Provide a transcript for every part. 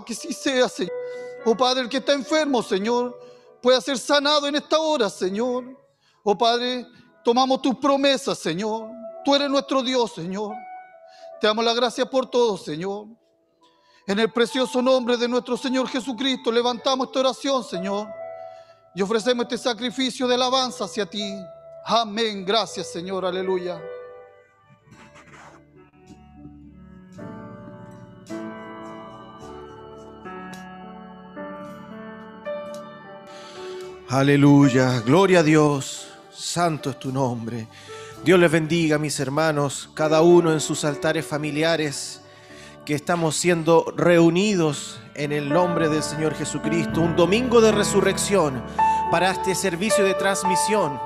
que sí sea, Señor. Oh Padre, el que está enfermo, Señor, pueda ser sanado en esta hora, Señor. Oh Padre, tomamos tus promesas, Señor. Tú eres nuestro Dios, Señor. Te damos la gracia por todo, Señor. En el precioso nombre de nuestro Señor Jesucristo, levantamos esta oración, Señor. Y ofrecemos este sacrificio de alabanza hacia ti. Amén. Gracias, Señor. Aleluya. Aleluya, gloria a Dios, santo es tu nombre. Dios les bendiga, mis hermanos, cada uno en sus altares familiares, que estamos siendo reunidos en el nombre del Señor Jesucristo, un domingo de resurrección para este servicio de transmisión.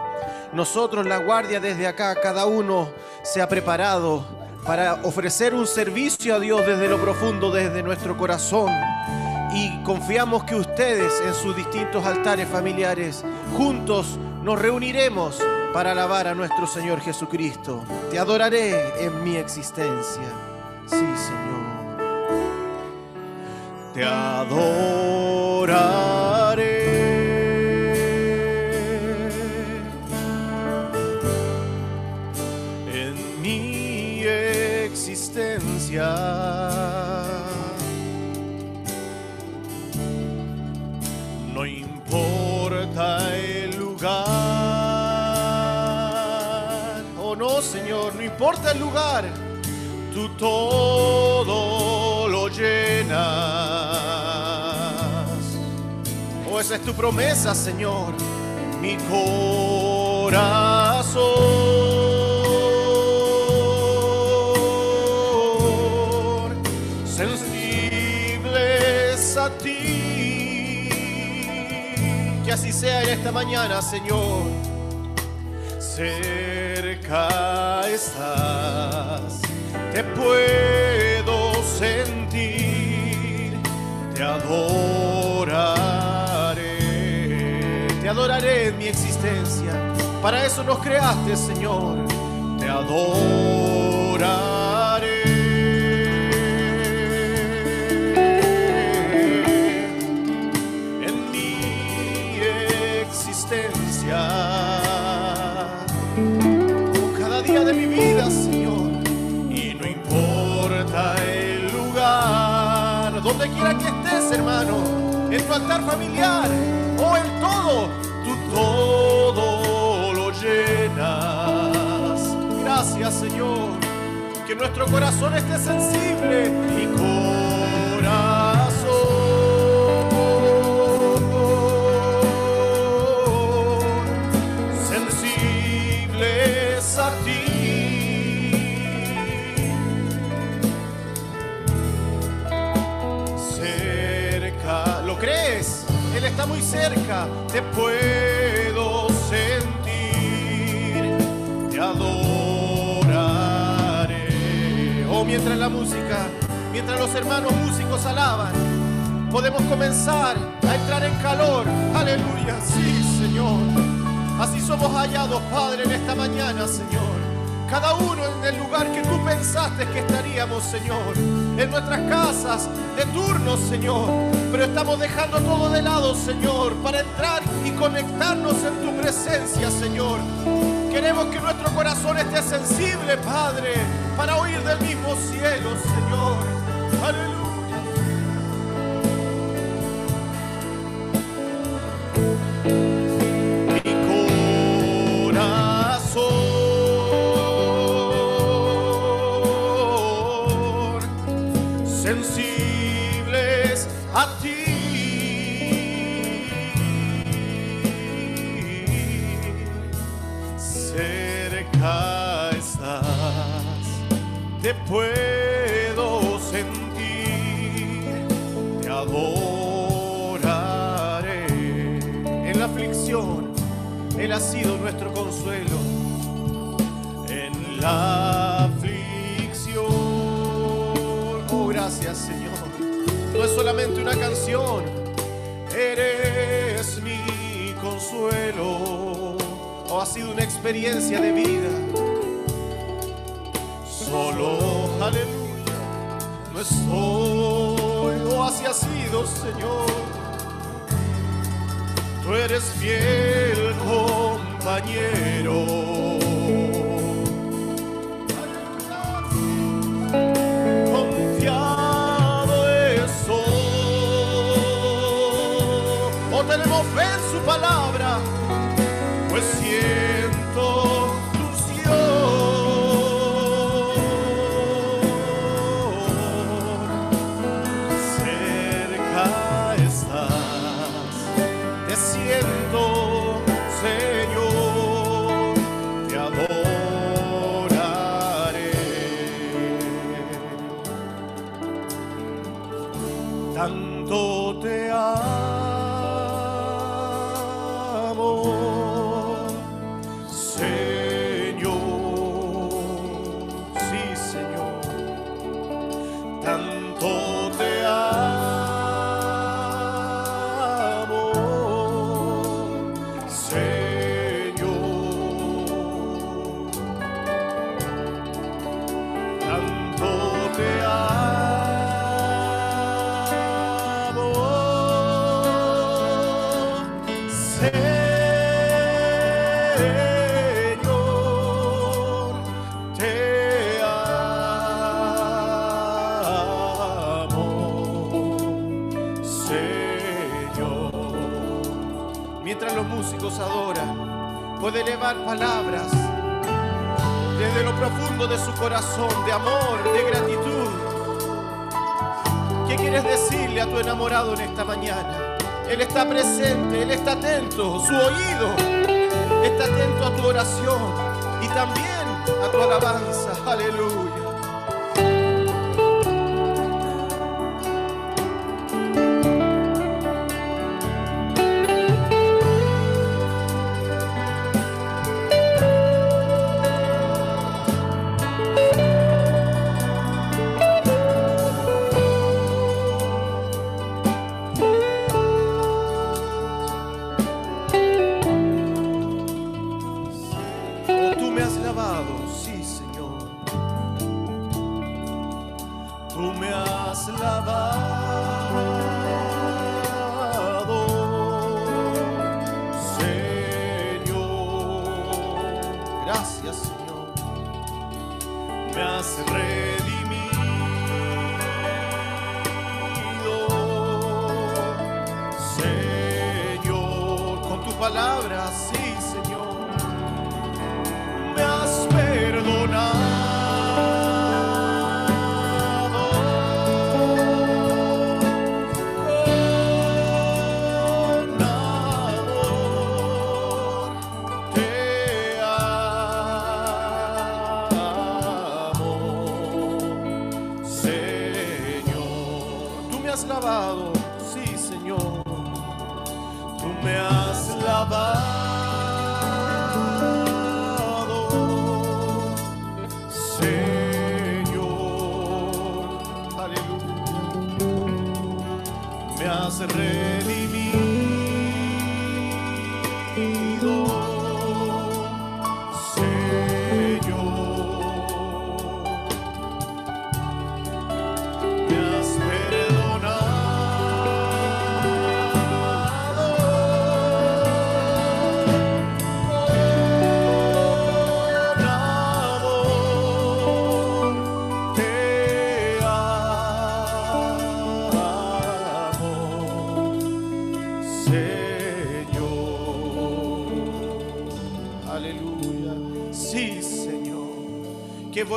Nosotros, la guardia desde acá, cada uno se ha preparado para ofrecer un servicio a Dios desde lo profundo, desde nuestro corazón y confiamos que ustedes en sus distintos altares familiares juntos nos reuniremos para alabar a nuestro Señor Jesucristo. Te adoraré en mi existencia. Sí, Señor. Te adoraré en mi existencia. Importa el lugar. Tú todo lo llenas. Oh, esa es tu promesa, Señor. Mi corazón. Sensibles a ti. Que así sea en esta mañana, Señor. Cerca estás, te puedo sentir, te adoraré, te adoraré en mi existencia. Para eso nos creaste, Señor, te adoraré en mi existencia. Quiera que estés, hermano, en tu altar familiar o en todo, tú todo lo llenas. Gracias, Señor, que nuestro corazón esté sensible y corazón te puedo sentir, te adoraré. Oh, mientras la música, mientras los hermanos músicos alaban, podemos comenzar a entrar en calor. Aleluya, sí, Señor. Así somos hallados, Padre, en esta mañana, Señor. Cada uno en el lugar que tú pensaste que estaríamos, Señor. En nuestras casas, de turno, Señor. Pero estamos dejando todo de lado, Señor, para entrar y conectarnos en tu presencia, Señor. Queremos que nuestro corazón esté sensible, Padre, para oír del mismo cielo, Señor. Aleluya. Mi te puedo sentir, te adoraré en la aflicción. Él ha sido nuestro consuelo en la aflicción. Oh, gracias, Señor. No es solamente una canción, eres mi consuelo. Oh, ha sido una experiencia de vida. Solo, aleluya, no estoy Oh, así ha sido, Señor. Tú eres fiel compañero. Confiado eso. Oh, tenemos fe de su corazón, de amor, de gratitud. ¿Qué quieres decirle a tu enamorado en esta mañana? Él está presente, Él está atento, su oído está atento a tu oración y también a tu alabanza. Aleluya.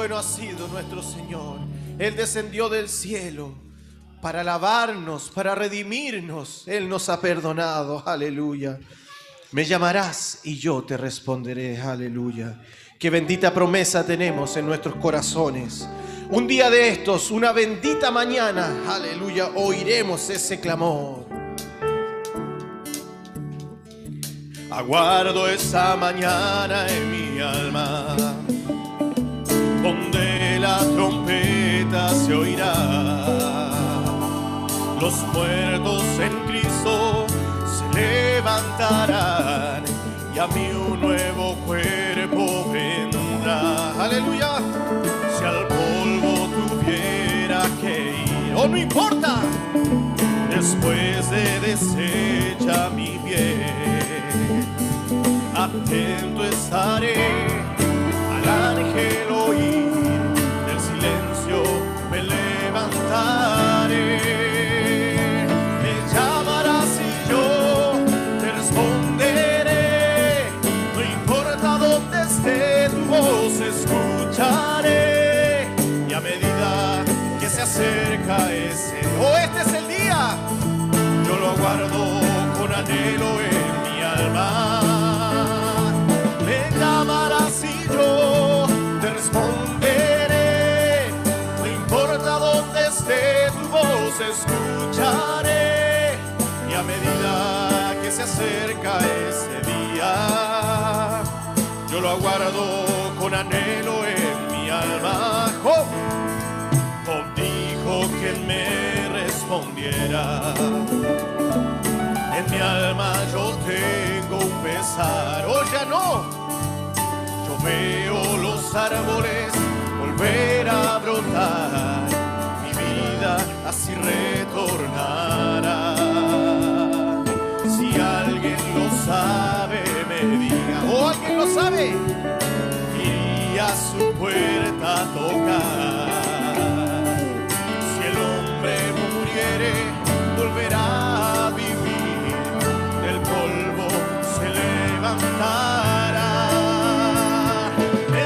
Bueno ha sido nuestro Señor. Él descendió del cielo para lavarnos, para redimirnos. Él nos ha perdonado. Aleluya. Me llamarás y yo te responderé. Aleluya. Qué bendita promesa tenemos en nuestros corazones. Un día de estos, una bendita mañana, aleluya, oiremos ese clamor. Aguardo esa mañana en mi alma, se oirá. Los muertos en Cristo se levantarán y a mí un nuevo cuerpo vendrá. Aleluya. Si al polvo tuviera que ir, oh no importa, después de deshecha mi bien. Atento estaré al ángel oír, acerca ese o este es el día, yo lo aguardo con anhelo en mi alma. Lo aguardo con anhelo en mi alma. Job, Job dijo que me respondiera. En mi alma yo tengo un pesar, oh ya no. Yo veo los árboles volver a brotar, mi vida así retornará. Iría a su puerta a tocar. Si el hombre muriere, volverá a vivir, del polvo se levantará. Me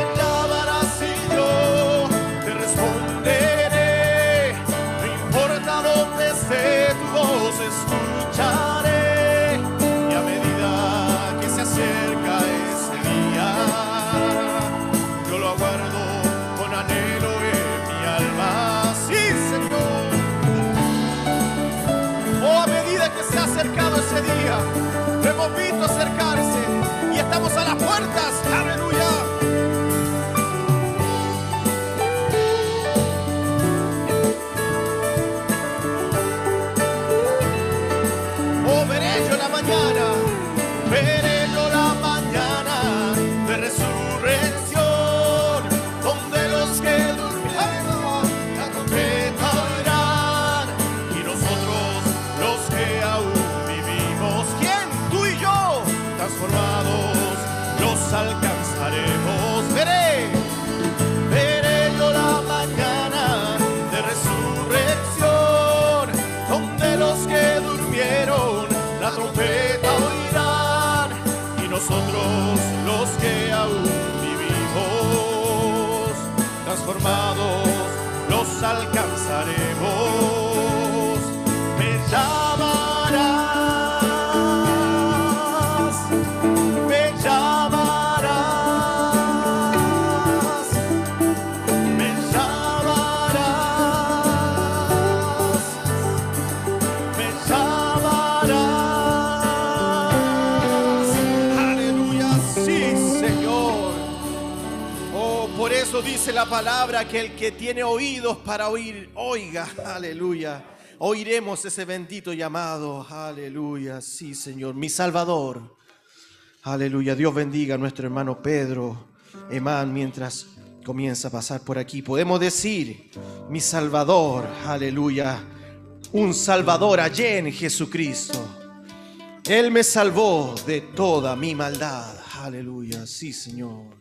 la palabra que el que tiene oídos para oír, oiga, aleluya. Oiremos ese bendito llamado, aleluya, sí, Señor, mi Salvador. Aleluya, Dios bendiga a nuestro hermano Pedro, Emán, mientras comienza a pasar por aquí. Podemos decir, mi Salvador, aleluya, un Salvador allí en Jesucristo. Él me salvó de toda mi maldad, aleluya, sí, Señor.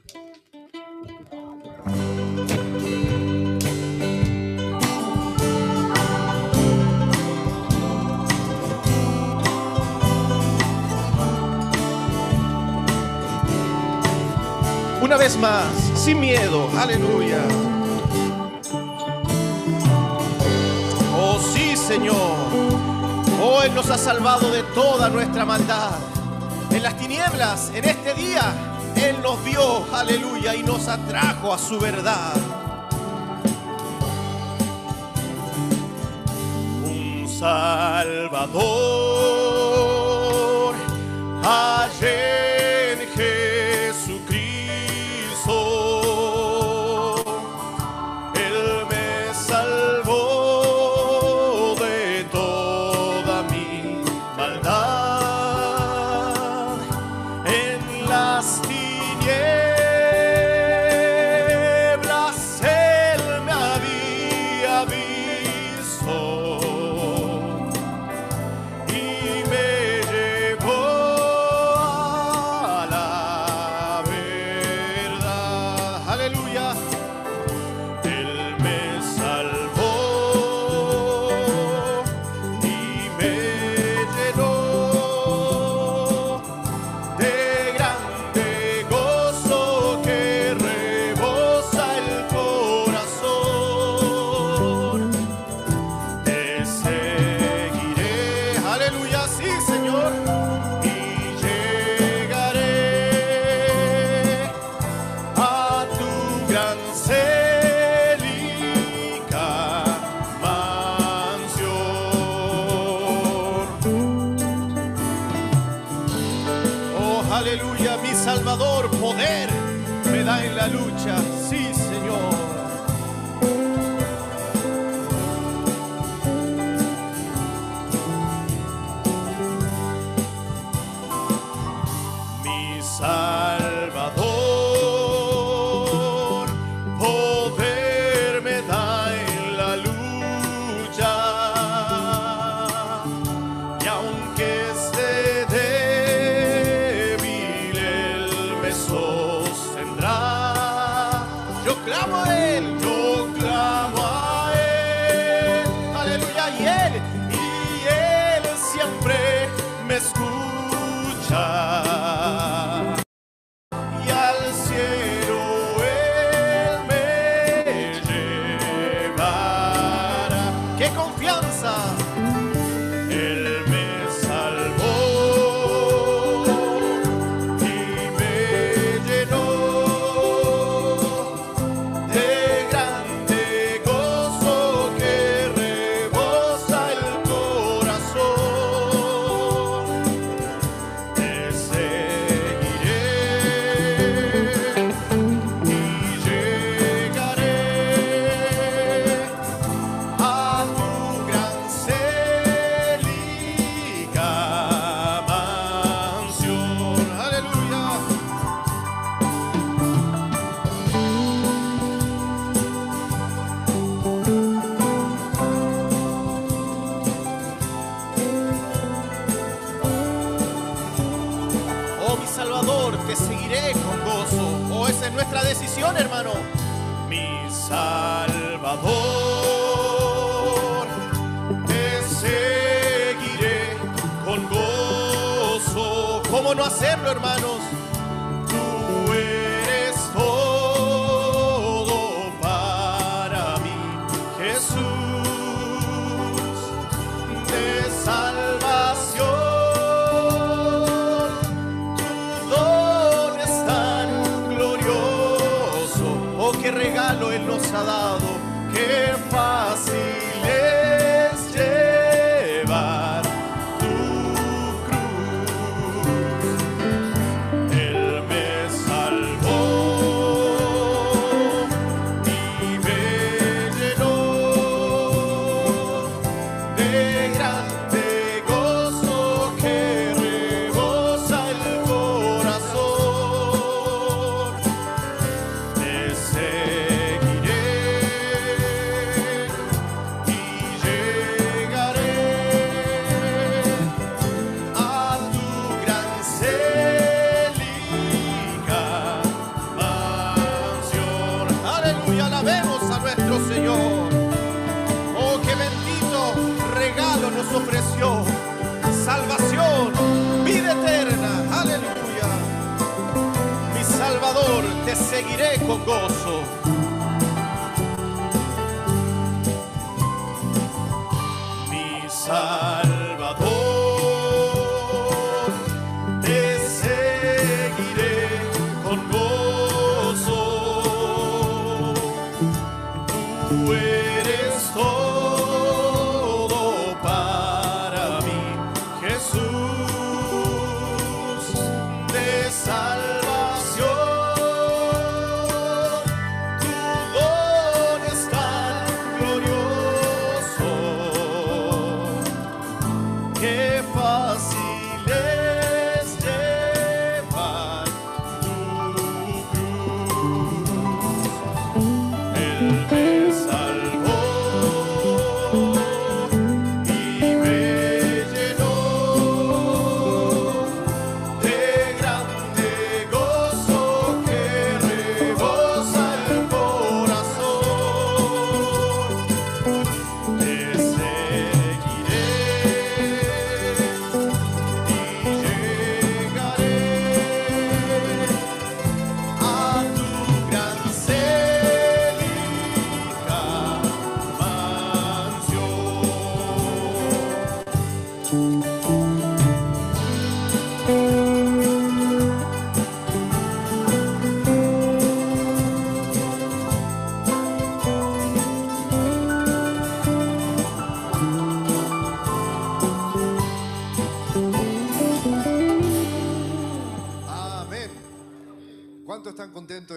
Una vez más, sin miedo, aleluya. Oh sí, Señor. Oh, Él nos ha salvado de toda nuestra maldad. En las tinieblas, en este día, Él nos vio, aleluya, y nos atrajo a su verdad. Un Salvador, allí te seguiré con gozo. Oh, esa es nuestra decisión, hermano. Mi Salvador, te seguiré con gozo. ¿Cómo no hacerlo, hermanos?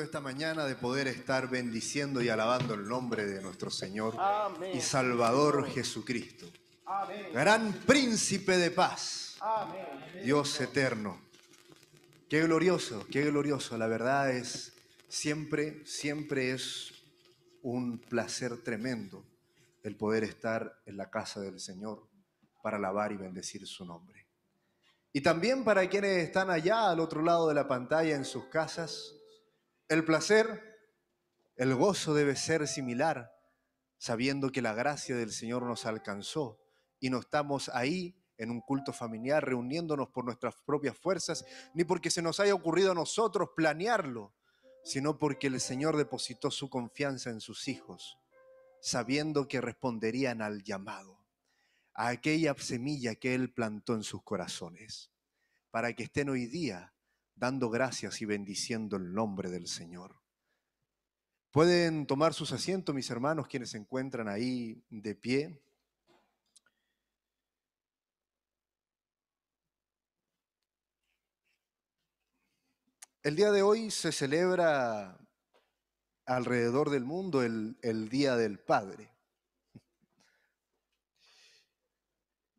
Esta mañana de poder estar bendiciendo y alabando el nombre de nuestro Señor y Salvador Jesucristo? Gran príncipe de paz. Dios eterno. Qué glorioso, qué glorioso. La verdad es, siempre, siempre es un placer tremendo el poder estar en la casa del Señor para alabar y bendecir su nombre. Y también para quienes están allá al otro lado de la pantalla en sus casas, el placer, el gozo debe ser similar, sabiendo que la gracia del Señor nos alcanzó y no estamos ahí en un culto familiar reuniéndonos por nuestras propias fuerzas, ni porque se nos haya ocurrido a nosotros planearlo, sino porque el Señor depositó su confianza en sus hijos, sabiendo que responderían al llamado a aquella semilla que Él plantó en sus corazones, para que estén hoy día dando gracias y bendiciendo el nombre del Señor. Pueden tomar sus asientos, mis hermanos, quienes se encuentran ahí de pie. El día de hoy se celebra alrededor del mundo el, el Día del Padre.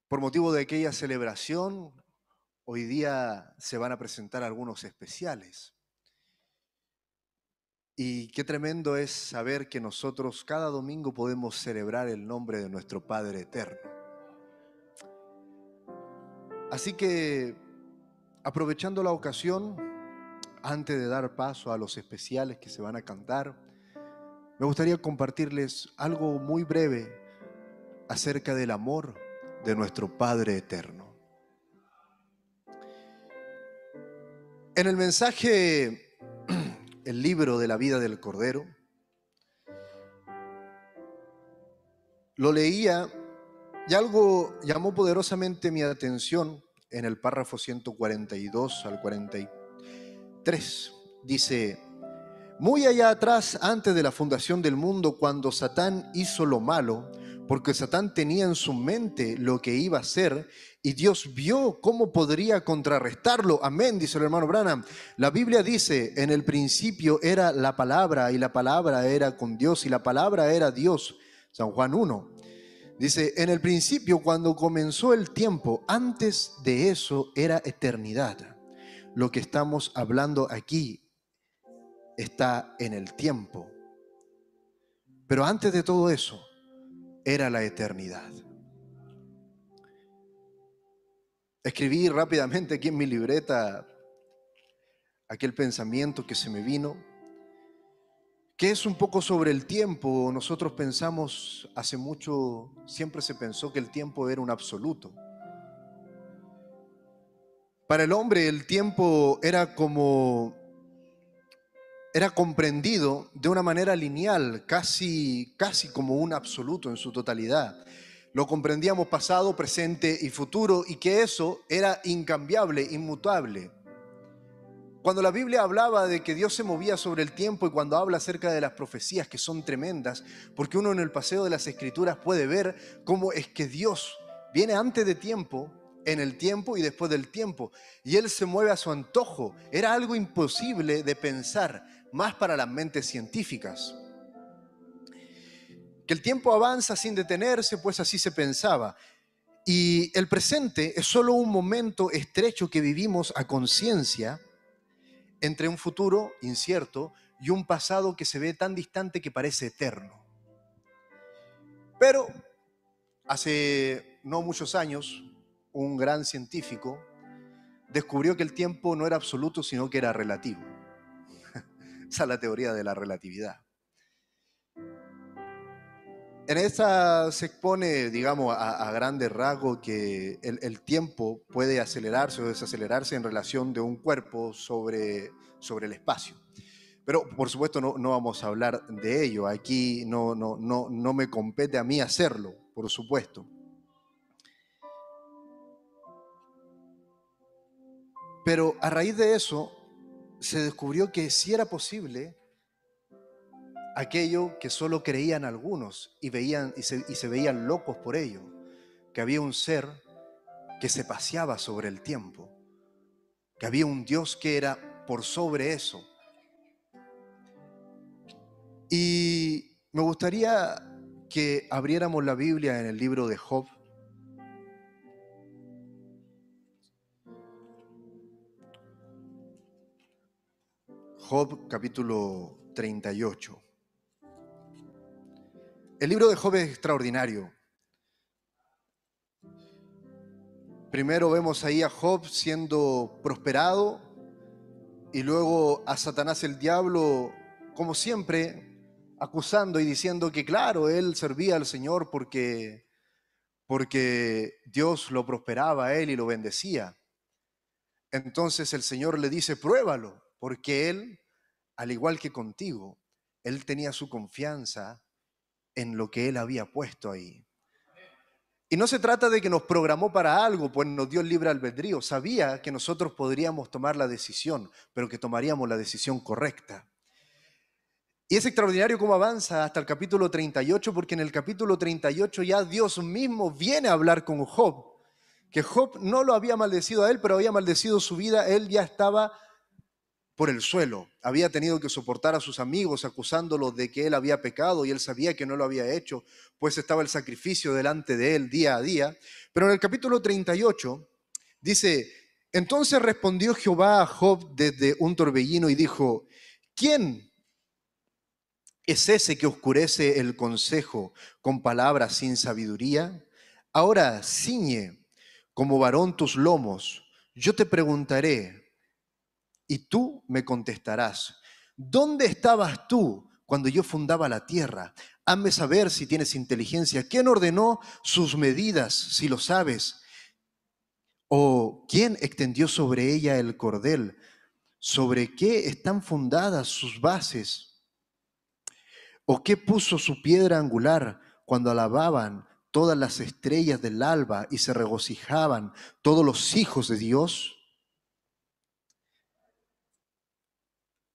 Por motivo de aquella celebración, hoy día se van a presentar algunos especiales. Y qué tremendo es saber que nosotros cada domingo podemos celebrar el nombre de nuestro Padre Eterno. Así que, aprovechando la ocasión, antes de dar paso a los especiales que se van a cantar, me gustaría compartirles algo muy breve acerca del amor de nuestro Padre Eterno. En el mensaje, el libro de la vida del Cordero, lo leía y algo llamó poderosamente mi atención en el párrafo 142 al 43. Dice, muy allá atrás, antes de la fundación del mundo, cuando Satán hizo lo malo, porque Satán tenía en su mente lo que iba a hacer y Dios vio cómo podría contrarrestarlo. Amén, dice el hermano Branham. La Biblia dice, en el principio era la palabra y la palabra era con Dios y la palabra era Dios. San Juan 1. Dice, en el principio, cuando comenzó el tiempo, antes de eso era eternidad. Lo que estamos hablando aquí está en el tiempo. Pero antes de todo eso, era la eternidad. Escribí rápidamente aquí en mi libreta aquel pensamiento que se me vino, que es un poco sobre el tiempo. Nosotros pensamos, hace mucho, siempre se pensó que el tiempo era un absoluto. Para el hombre el tiempo era como era comprendido de una manera lineal, casi, casi como un absoluto en su totalidad. Lo comprendíamos pasado, presente y futuro y que eso era incambiable, inmutable. Cuando la Biblia hablaba de que Dios se movía sobre el tiempo y cuando habla acerca de las profecías que son tremendas, porque uno en el paseo de las escrituras puede ver cómo es que Dios viene antes de tiempo, en el tiempo y después del tiempo, y Él se mueve a su antojo. Era algo imposible de pensar más para las mentes científicas. Que el tiempo avanza sin detenerse, pues así se pensaba. Y el presente es solo un momento estrecho que vivimos a conciencia entre un futuro incierto y un pasado que se ve tan distante que parece eterno. Pero hace no muchos años, un gran científico descubrió que el tiempo no era absoluto, sino que era relativo. Esa es la teoría de la relatividad. En esta se expone, digamos, a, grandes rasgos que el, tiempo puede acelerarse o desacelerarse en relación de un cuerpo sobre, sobre el espacio. Pero por supuesto no, no, vamos a hablar de ello. Aquí no, no, no, no me compete a mí hacerlo, por supuesto. Pero a raíz de eso, se descubrió que sí era posible aquello que solo creían algunos y, veían, y se, y se veían locos por ello, que había un ser que se paseaba sobre el tiempo, que había un Dios que era por sobre eso Y me gustaría que abriéramos la Biblia en el libro de Job. Job capítulo 38. El libro de Job es extraordinario. Primero vemos ahí a Job siendo prosperado y luego a Satanás el diablo, como siempre, acusando y diciendo que claro, él servía al Señor porque porque Dios lo prosperaba a él y lo bendecía. Entonces el Señor le dice, "Pruébalo." porque Él, al igual que contigo, Él tenía su confianza en lo que Él había puesto ahí. Y no se trata de que nos programó para algo, pues nos dio el libre albedrío. Sabía que nosotros podríamos tomar la decisión, pero que tomaríamos la decisión correcta. Y es extraordinario cómo avanza hasta el capítulo 38, porque en el capítulo 38 ya Dios mismo viene a hablar con Job, que Job no lo había maldecido a él, pero había maldecido su vida, él ya estaba por el suelo. Había tenido que soportar a sus amigos acusándolo de que él había pecado y él sabía que no lo había hecho, pues estaba el sacrificio delante de él día a día. Pero en el capítulo 38 dice, entonces respondió Jehová a Job desde un torbellino y dijo, ¿quién es ese que oscurece el consejo con palabras sin sabiduría? Ahora ciñe como varón tus lomos. Yo te preguntaré, y tú me contestarás, ¿dónde estabas tú cuando yo fundaba la tierra? Hazme saber si tienes inteligencia. ¿Quién ordenó sus medidas, si lo sabes? ¿O quién extendió sobre ella el cordel? ¿Sobre qué están fundadas sus bases? ¿O qué puso su piedra angular cuando alababan todas las estrellas del alba y se regocijaban todos los hijos de Dios?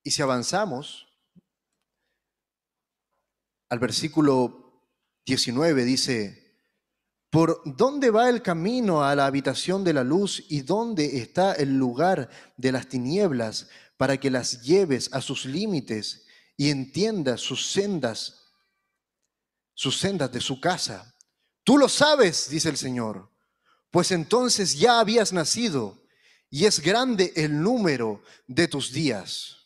Y si avanzamos al versículo 19 dice, ¿por dónde va el camino a la habitación de la luz y dónde está el lugar de las tinieblas para que las lleves a sus límites y entiendas sus sendas, sus sendas de su casa? Tú lo sabes, dice el Señor, pues entonces ya habías nacido y es grande el número de tus días.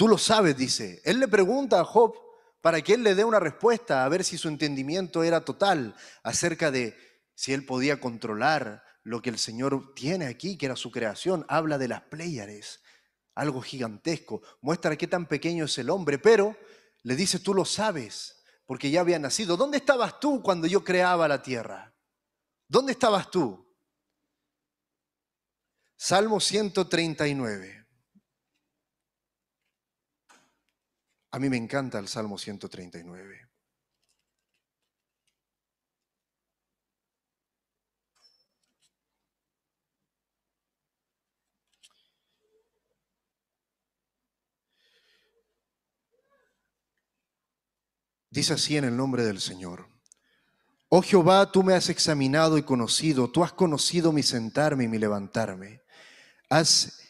Tú lo sabes, dice. Él le pregunta a Job para que él le dé una respuesta, a ver si su entendimiento era total acerca de si él podía controlar lo que el Señor tiene aquí, que era su creación. Habla de las Pléyades, algo gigantesco. Muestra qué tan pequeño es el hombre, pero le dice, tú lo sabes, porque ya había nacido. ¿Dónde estabas tú cuando yo creaba la tierra? ¿Dónde estabas tú? Salmo 139. A mí me encanta el Salmo 139. Dice así en el nombre del Señor. Oh Jehová, tú me has examinado y conocido, tú has conocido mi sentarme y mi levantarme. Has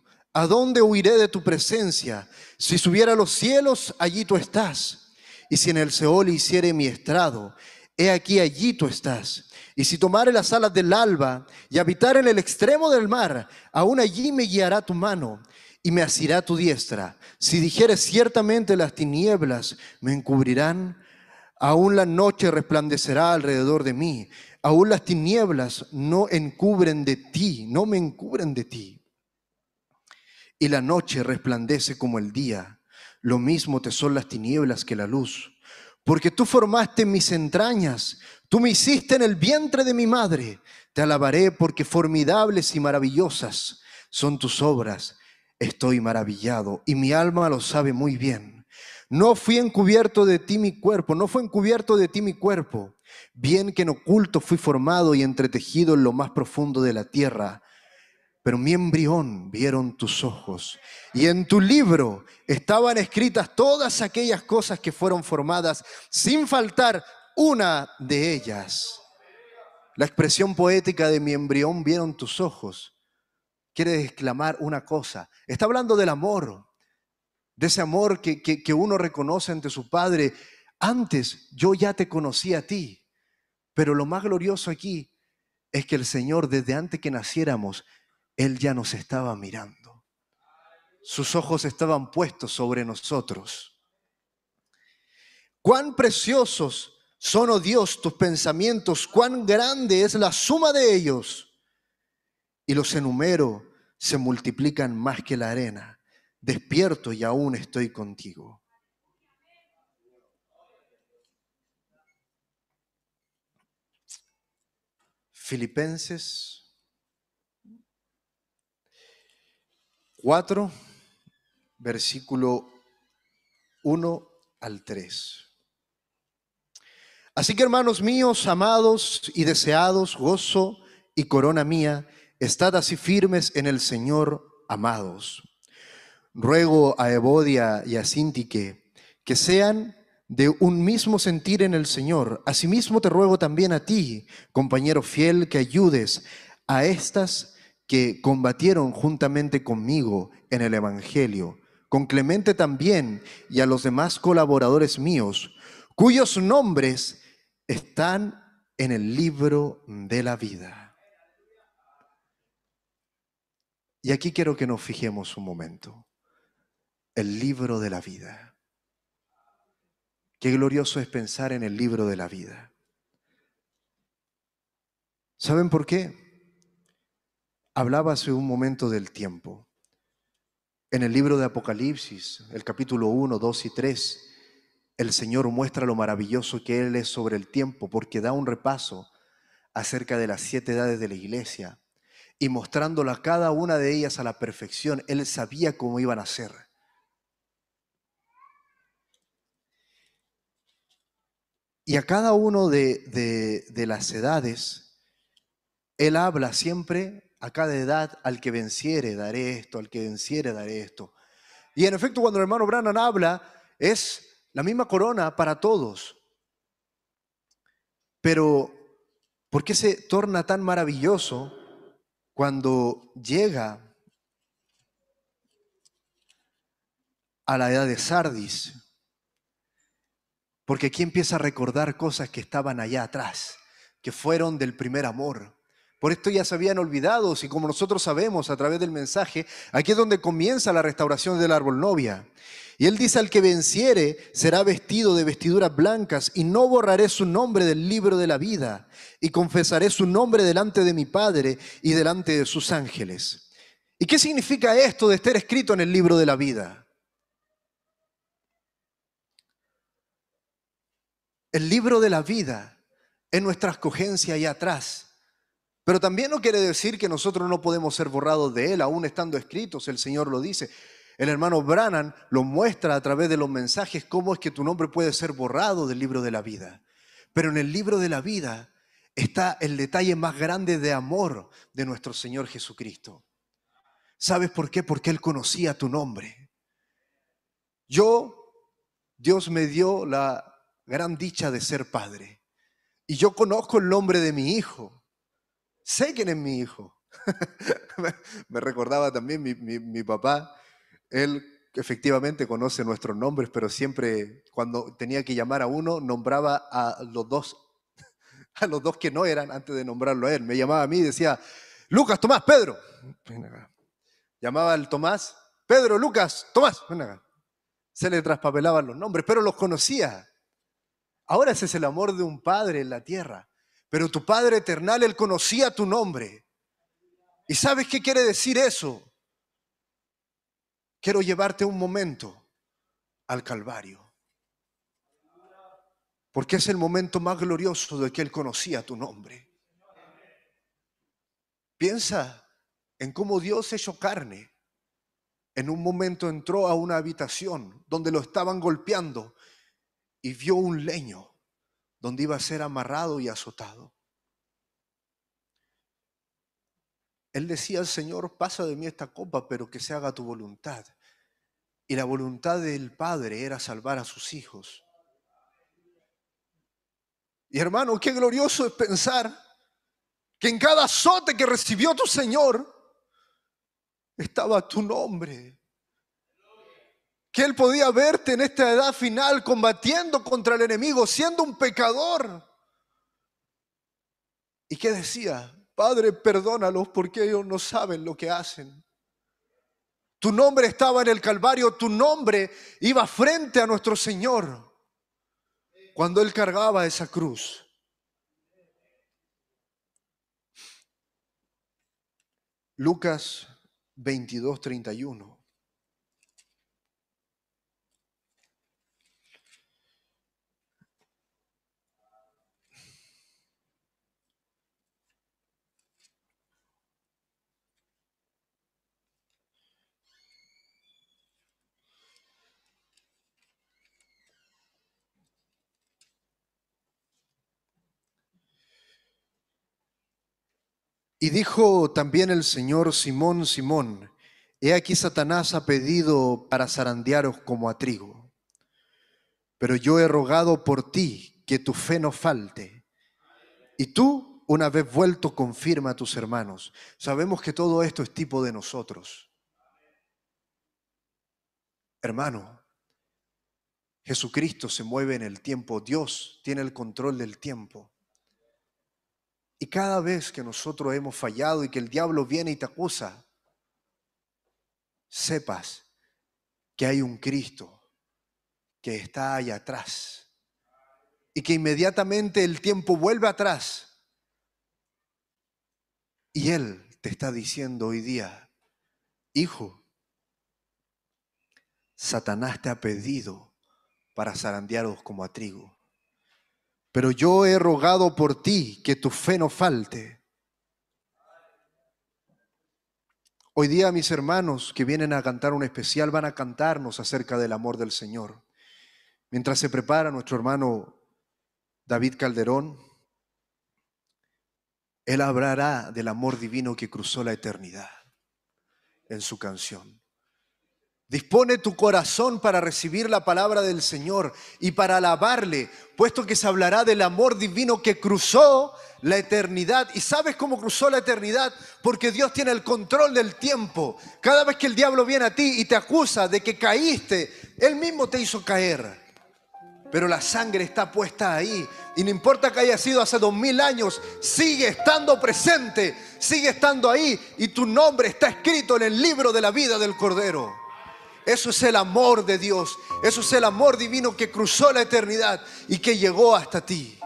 ¿A dónde huiré de tu presencia? Si subiera a los cielos, allí tú estás. Y si en el Seol hiciere mi estrado, he aquí allí tú estás. Y si tomare las alas del alba y habitar en el extremo del mar, aún allí me guiará tu mano y me asirá tu diestra. Si dijere ciertamente las tinieblas me encubrirán, aún la noche resplandecerá alrededor de mí. Aún las tinieblas no encubren de ti, no me encubren de ti y la noche resplandece como el día. Lo mismo te son las tinieblas que la luz. Porque tú formaste mis entrañas, tú me hiciste en el vientre de mi madre. Te alabaré porque formidables y maravillosas son tus obras. Estoy maravillado y mi alma lo sabe muy bien. No fui encubierto de ti mi cuerpo, no fue encubierto de ti mi cuerpo. Bien que en oculto fui formado y entretejido en lo más profundo de la tierra. Pero mi embrión vieron tus ojos. Y en tu libro estaban escritas todas aquellas cosas que fueron formadas sin faltar una de ellas. La expresión poética de mi embrión vieron tus ojos quiere exclamar una cosa. Está hablando del amor, de ese amor que, que, uno reconoce ante su Padre. Antes yo ya te conocí a ti, pero lo más glorioso aquí es que el Señor desde antes que naciéramos, Él ya nos estaba mirando. Sus ojos estaban puestos sobre nosotros. Cuán preciosos son, oh Dios, tus pensamientos, cuán grande es la suma de ellos y los enumero, se multiplican más que la arena. Despierto y aún estoy contigo. Filipenses 4, versículo 1 al 3. Así que hermanos míos, amados y deseados, gozo y corona mía, Estad así firmes en el Señor, amados. Ruego a Evodia y a Sintique que sean de un mismo sentir en el Señor. Asimismo te ruego también a ti, compañero fiel, que ayudes a estas que combatieron juntamente conmigo en el Evangelio, con Clemente también y a los demás colaboradores míos, cuyos nombres están en el libro de la vida. Y aquí quiero que nos fijemos un momento. El libro de la vida. Qué glorioso es pensar en el libro de la vida. ¿Saben por qué? Hablaba hace un momento del tiempo. En el libro de Apocalipsis, el capítulo 1, 2 y 3, el Señor muestra lo maravilloso que Él es sobre el tiempo porque da un repaso acerca de las siete edades de la iglesia y mostrándola cada una de ellas a la perfección. Él sabía cómo iban a ser. Y a cada uno de, de, las edades, Él habla siempre a cada edad, al que venciere daré esto, al que venciere daré esto. Y en efecto, cuando el hermano Brannan habla, es la misma corona para todos. Pero, ¿por qué se torna tan maravilloso? cuando llega a la edad de Sardis, porque aquí empieza a recordar cosas que estaban allá atrás, que fueron del primer amor. Por esto ya se habían olvidado, y como nosotros sabemos a través del mensaje, aquí es donde comienza la restauración del árbol novia. Y él dice, al que venciere será vestido de vestiduras blancas y no borraré su nombre del libro de la vida y confesaré su nombre delante de mi Padre y delante de sus ángeles. ¿Y qué significa esto de estar escrito en el libro de la vida? El libro de la vida es nuestra escogencia ahí atrás. Pero también no quiere decir que nosotros no podemos ser borrados de él, aún estando escritos, el Señor lo dice. El hermano Brannan lo muestra a través de los mensajes cómo es que tu nombre puede ser borrado del libro de la vida. Pero en el libro de la vida está el detalle más grande de amor de nuestro Señor Jesucristo. ¿Sabes por qué? Porque Él conocía tu nombre. Yo, Dios me dio la gran dicha de ser padre. Y yo conozco el nombre de mi hijo. Sé quién es mi hijo. me recordaba también mi, mi papá él efectivamente conoce nuestros nombres, pero siempre cuando tenía que llamar a uno, nombraba a los dos, a los dos que no eran antes de nombrarlo a él. Me llamaba a mí y decía, Lucas, Tomás, Pedro. Llamaba al Tomás, Pedro, Lucas, Tomás. Se le traspapelaban los nombres, pero los conocía. Ahora ese es el amor de un padre en la tierra. Pero tu Padre eternal, Él conocía tu nombre. ¿Y sabes qué quiere decir eso? quiero llevarte un momento al Calvario. Porque es el momento más glorioso de que Él conocía tu nombre. Piensa en cómo Dios hecho carne en un momento entró a una habitación donde lo estaban golpeando y vio un leño donde iba a ser amarrado y azotado. Él decía al Señor, pasa de mí esta copa, pero que se haga tu voluntad. Y la voluntad del Padre era salvar a sus hijos. Y hermano, qué glorioso es pensar que en cada azote que recibió tu Señor estaba tu nombre. Que Él podía verte en esta edad final combatiendo contra el enemigo, siendo un pecador. ¿Y qué decía? Padre, perdónalos porque ellos no saben lo que hacen. Tu nombre estaba en el Calvario, tu nombre iba frente a nuestro Señor cuando Él cargaba esa cruz. Lucas 22, 31. Y dijo también el Señor Simón, Simón, he aquí Satanás ha pedido para zarandearos como a trigo, pero yo he rogado por ti que tu fe no falte. Y tú, una vez vuelto, confirma a tus hermanos. Sabemos que todo esto es tipo de nosotros. Hermano, Jesucristo se mueve en el tiempo, Dios tiene el control del tiempo. Y cada vez que nosotros hemos fallado y que el diablo viene y te acusa, sepas que hay un Cristo que está allá atrás. Y que inmediatamente el tiempo vuelve atrás. Y Él te está diciendo hoy día, hijo, Satanás te ha pedido para zarandearos como a trigo pero yo he rogado por ti que tu fe no falte. Hoy día mis hermanos que vienen a cantar un especial van a cantarnos acerca del amor del Señor. Mientras se prepara nuestro hermano David Calderón, él hablará del amor divino que cruzó la eternidad en su canción. Dispone tu corazón para recibir la palabra del Señor y para alabarle, puesto que se hablará del amor divino que cruzó la eternidad. ¿Y sabes cómo cruzó la eternidad? Porque Dios tiene el control del tiempo. Cada vez que el diablo viene a ti y te acusa de que caíste, Él mismo te hizo caer. Pero la sangre está puesta ahí. Y no importa que haya sido hace dos mil años, sigue estando presente, sigue estando ahí. Y tu nombre está escrito en el libro de la vida del Cordero. Eso es el amor de Dios. Eso es el amor divino que cruzó la eternidad y que llegó hasta ti.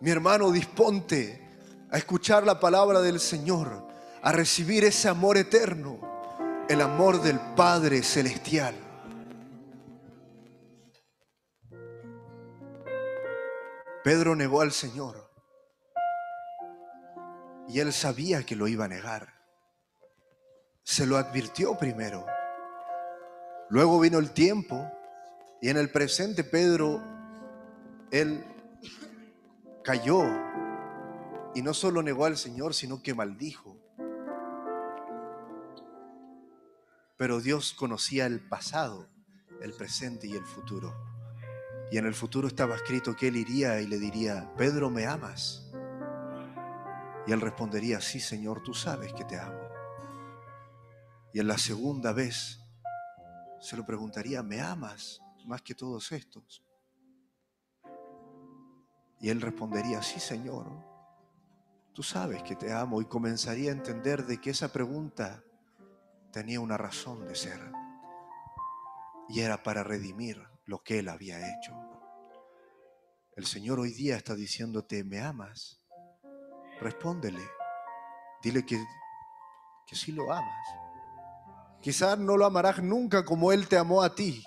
Mi hermano, disponte a escuchar la palabra del Señor, a recibir ese amor eterno, el amor del Padre Celestial. Pedro negó al Señor y él sabía que lo iba a negar se lo advirtió primero. Luego vino el tiempo y en el presente Pedro, él cayó y no solo negó al Señor, sino que maldijo. Pero Dios conocía el pasado, el presente y el futuro. Y en el futuro estaba escrito que él iría y le diría, Pedro, ¿me amas? Y él respondería, sí, Señor, tú sabes que te amo. Y en la segunda vez se lo preguntaría, ¿me amas más que todos estos? Y él respondería, sí Señor, tú sabes que te amo y comenzaría a entender de que esa pregunta tenía una razón de ser y era para redimir lo que él había hecho. El Señor hoy día está diciéndote, ¿me amas? Respóndele, dile que, que sí lo amas. Quizás no lo amarás nunca como Él te amó a ti.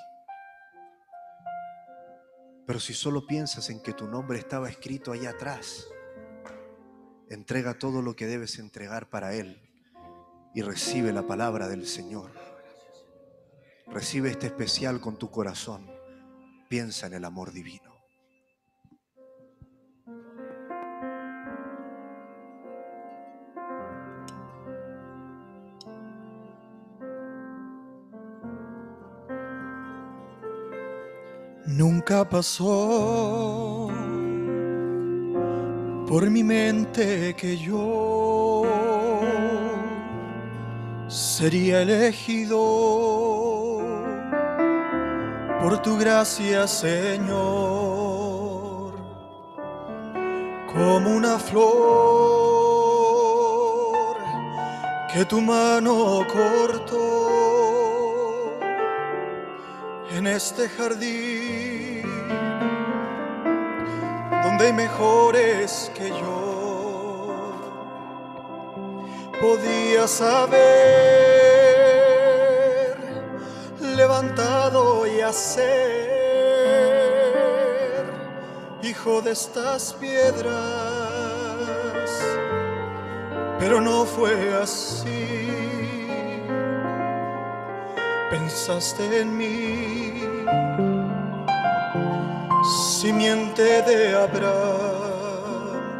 Pero si solo piensas en que tu nombre estaba escrito allá atrás, entrega todo lo que debes entregar para Él y recibe la palabra del Señor. Recibe este especial con tu corazón. Piensa en el amor divino. Nunca pasó por mi mente que yo sería elegido por tu gracia, Señor, como una flor que tu mano cortó en este jardín donde hay mejores que yo. Podías haber levantado y hacer hijo de estas piedras, pero no fue así. Pensaste en mí, simiente de Abraham,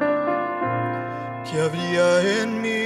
que habría en mí.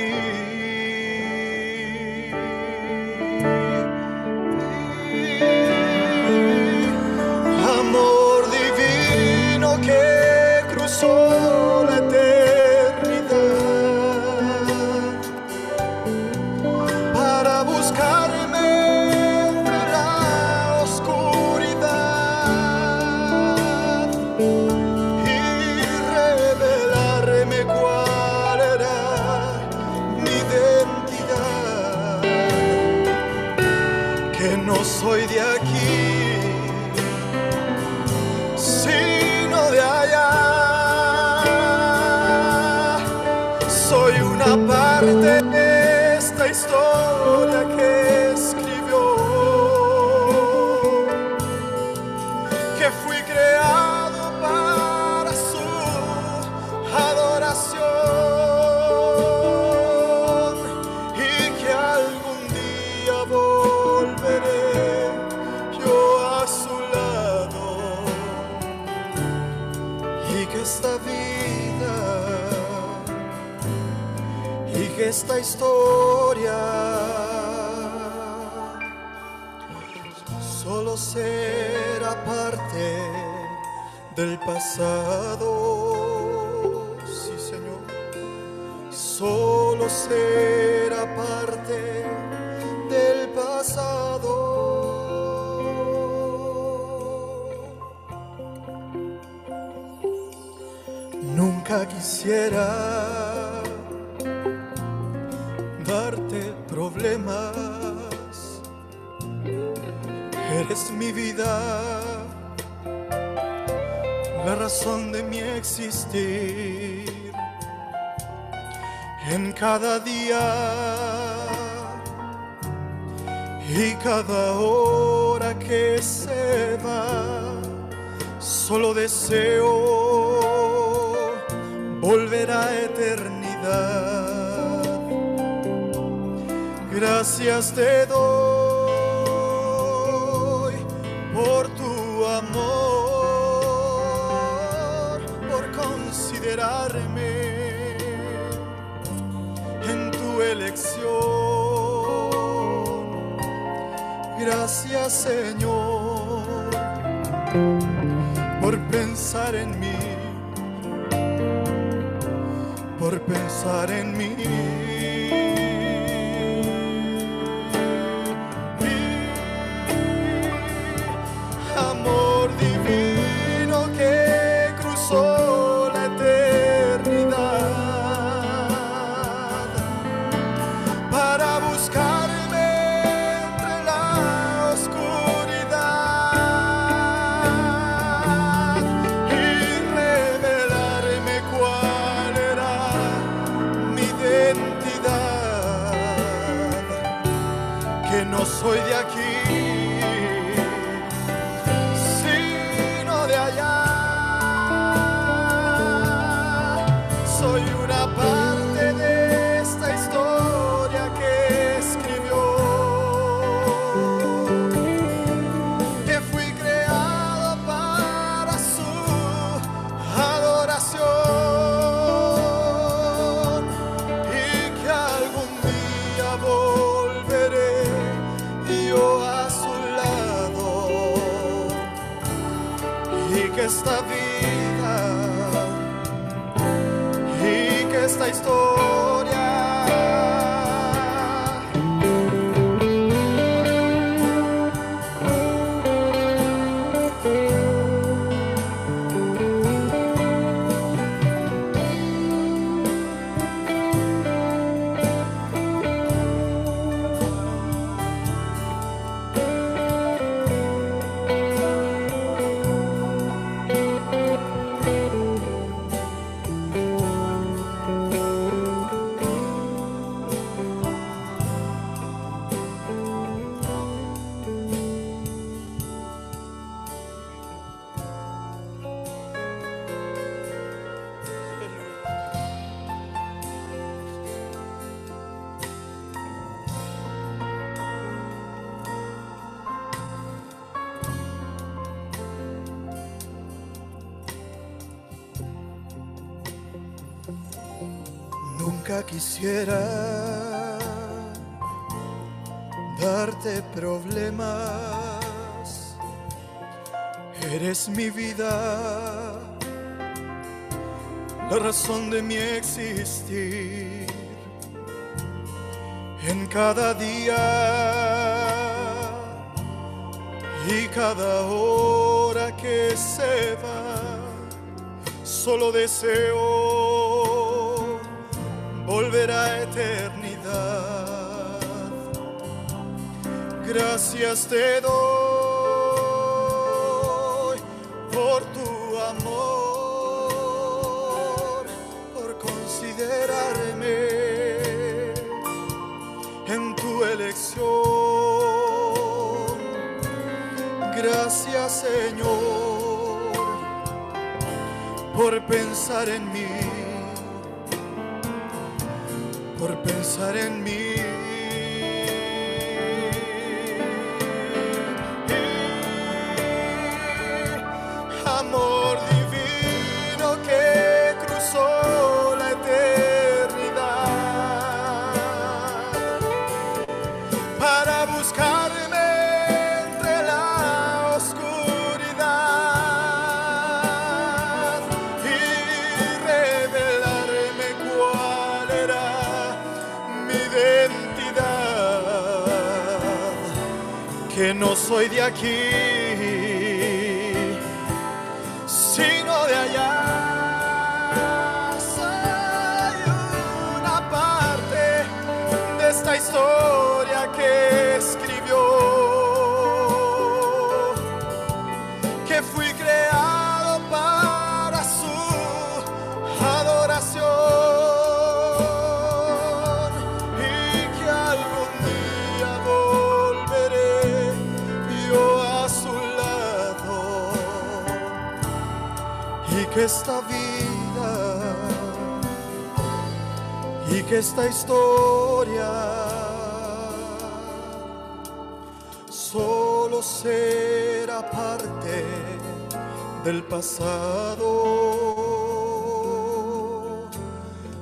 Pasado. Sí, Señor, solo será parte del pasado. Nunca quisiera razón de mi existir. En cada día y cada hora que se va, solo deseo volver a eternidad. Gracias te Señor por pensar en mí, por pensar en mí. Quisiera darte problemas. Eres mi vida, la razón de mi existir. En cada día y cada hora que se va, solo deseo volver a eternidad. Gracias te doy por tu amor, por considerarme en tu elección. Gracias Señor por pensar en mí, por pensar soy de aquí, sino de allá. Soy una parte de esta historia esta vida y que esta historia solo será parte del pasado,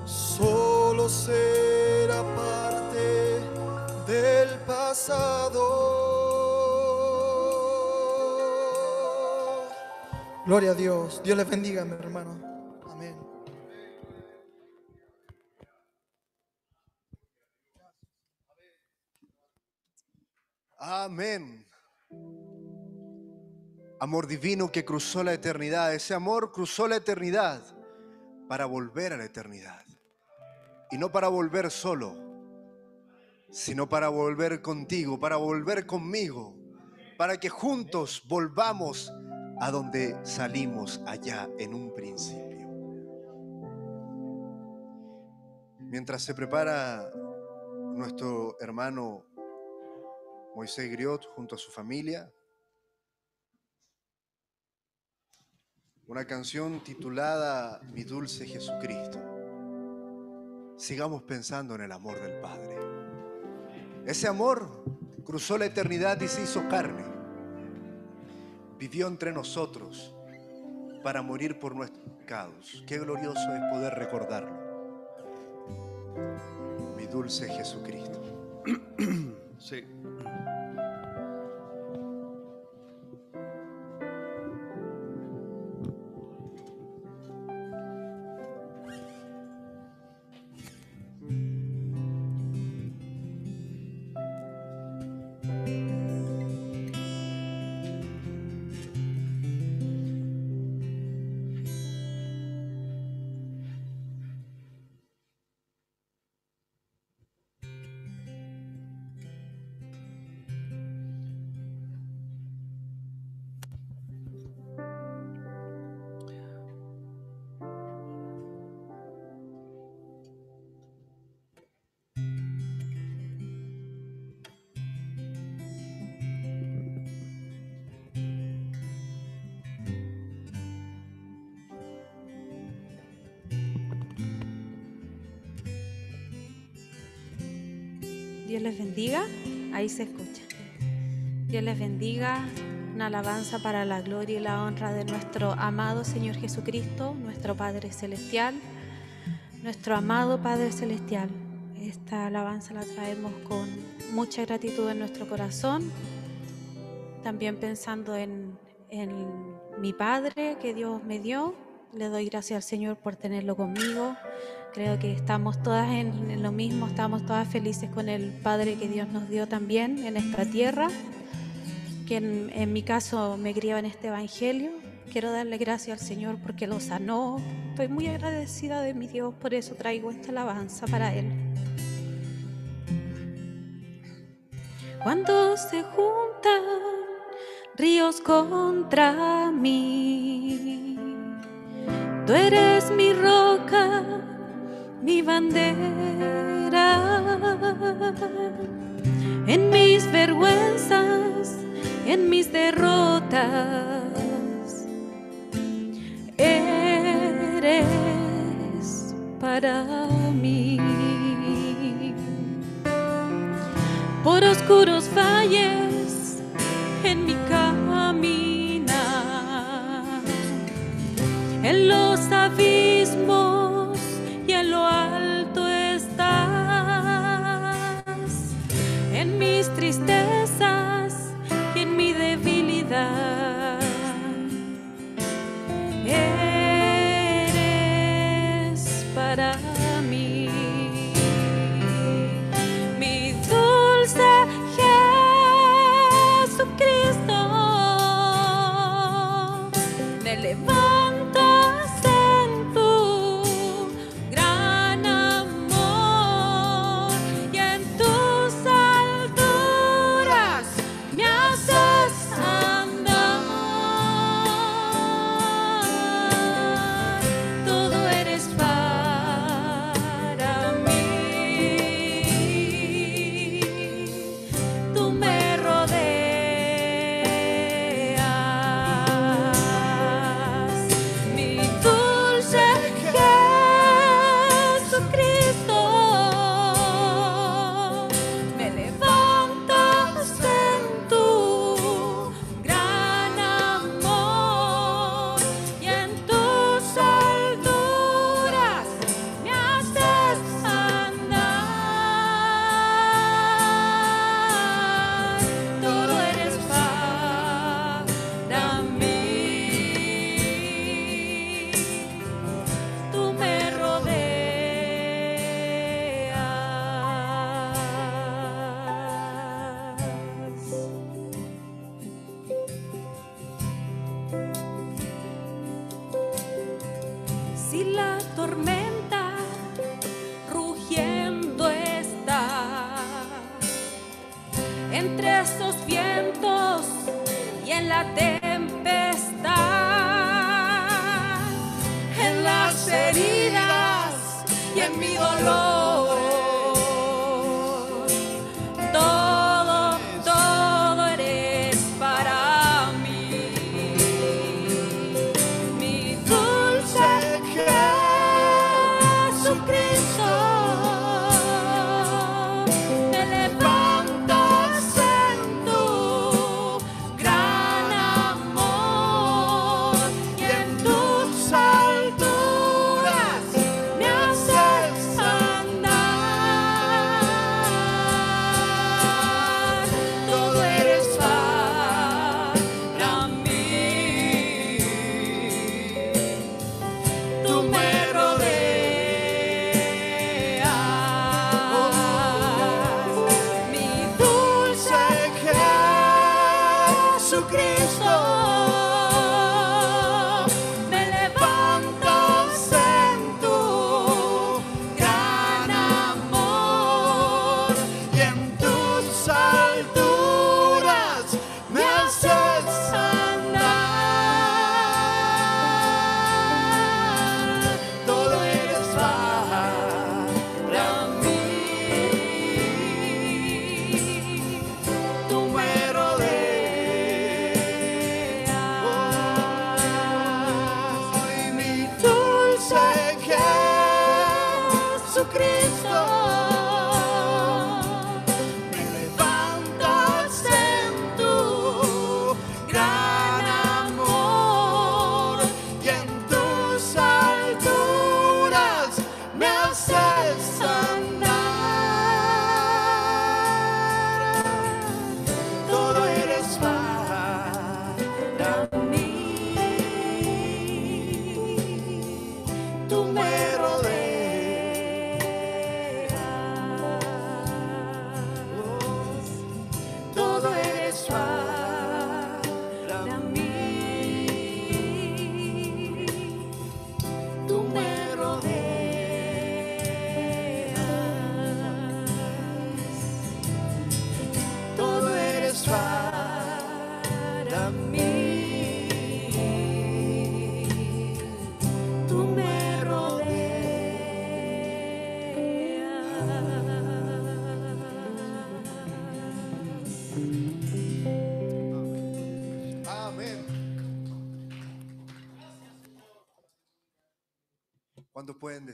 solo será parte del pasado. Gloria a Dios, Dios les bendiga, mi hermano. Amén. Amén. Amor divino que cruzó la eternidad. Ese amor cruzó la eternidad para volver a la eternidad. Y no para volver solo, sino para volver contigo, para volver conmigo, para que juntos volvamos a donde salimos allá en un principio. Mientras se prepara nuestro hermano Moisés Griot junto a su familia. Una canción titulada Mi dulce Jesucristo. Sigamos pensando en el amor del Padre. Ese amor cruzó la eternidad y se hizo carne. Vivió entre nosotros para morir por nuestros pecados. Qué glorioso es poder recordarlo. Mi dulce Jesucristo. Sí. Se escucha. Dios les bendiga. Una alabanza para la gloria y la honra de nuestro amado Señor Jesucristo, nuestro Padre Celestial. nuestro amado Padre Celestial. Esta alabanza la traemos con mucha gratitud en nuestro corazón, también pensando en, mi Padre que Dios me dio. Le doy gracias al Señor por tenerlo conmigo. Creo que estamos todas en, lo mismo, estamos todas felices con el Padre que Dios nos dio también en esta tierra, que en, mi caso me criaba en este Evangelio. Quiero darle gracias al Señor porque lo sanó. Estoy muy agradecida de mi Dios, por eso traigo esta alabanza para Él. Cuando se juntan ríos contra mí, tú eres mi roca, mi bandera. En mis vergüenzas, en mis derrotas, eres para mí. por oscuros valles en los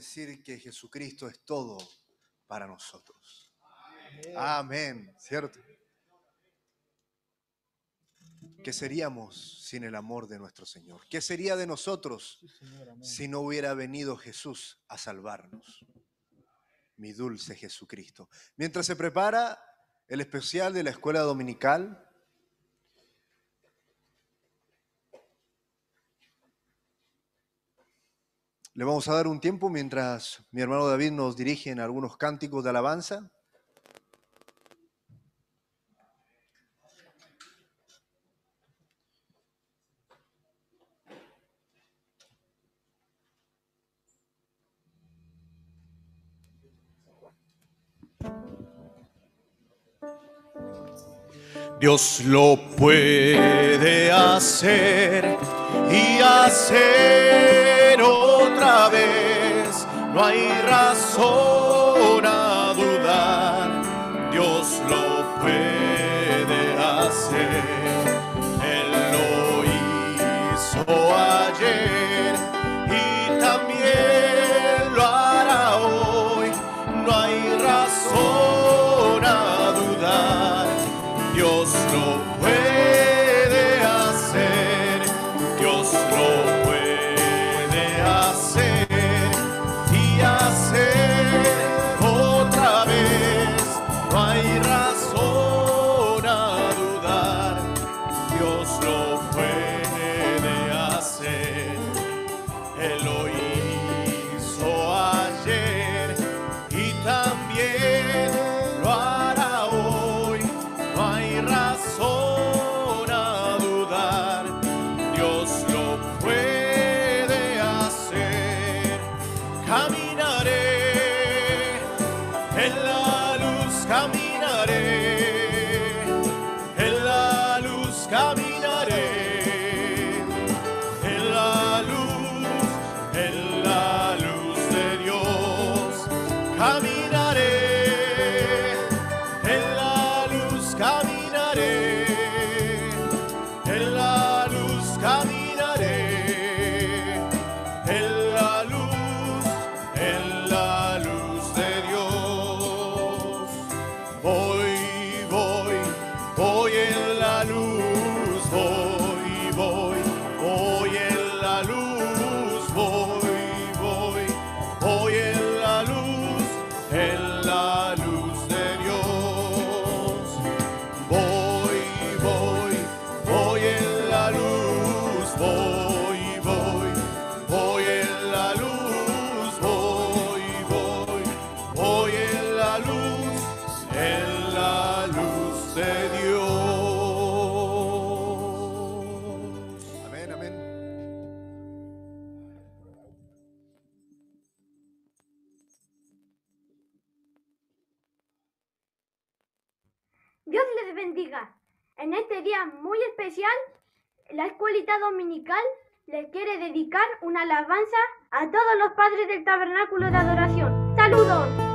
decir que Jesucristo es todo para nosotros? Amén, ¿cierto? ¿Qué seríamos sin el amor de nuestro Señor? ¿Qué sería de nosotros si no hubiera venido Jesús a salvarnos? Mi dulce Jesucristo. Mientras se prepara el especial de la escuela dominical, Le vamos a dar un tiempo mientras mi hermano David nos dirige en algunos cánticos de alabanza. Dios lo puede hacer y hacer. No hay razón a dudar. Dios lo puede hacer. Alabanza a todos los padres del tabernáculo de adoración. ¡Saludos!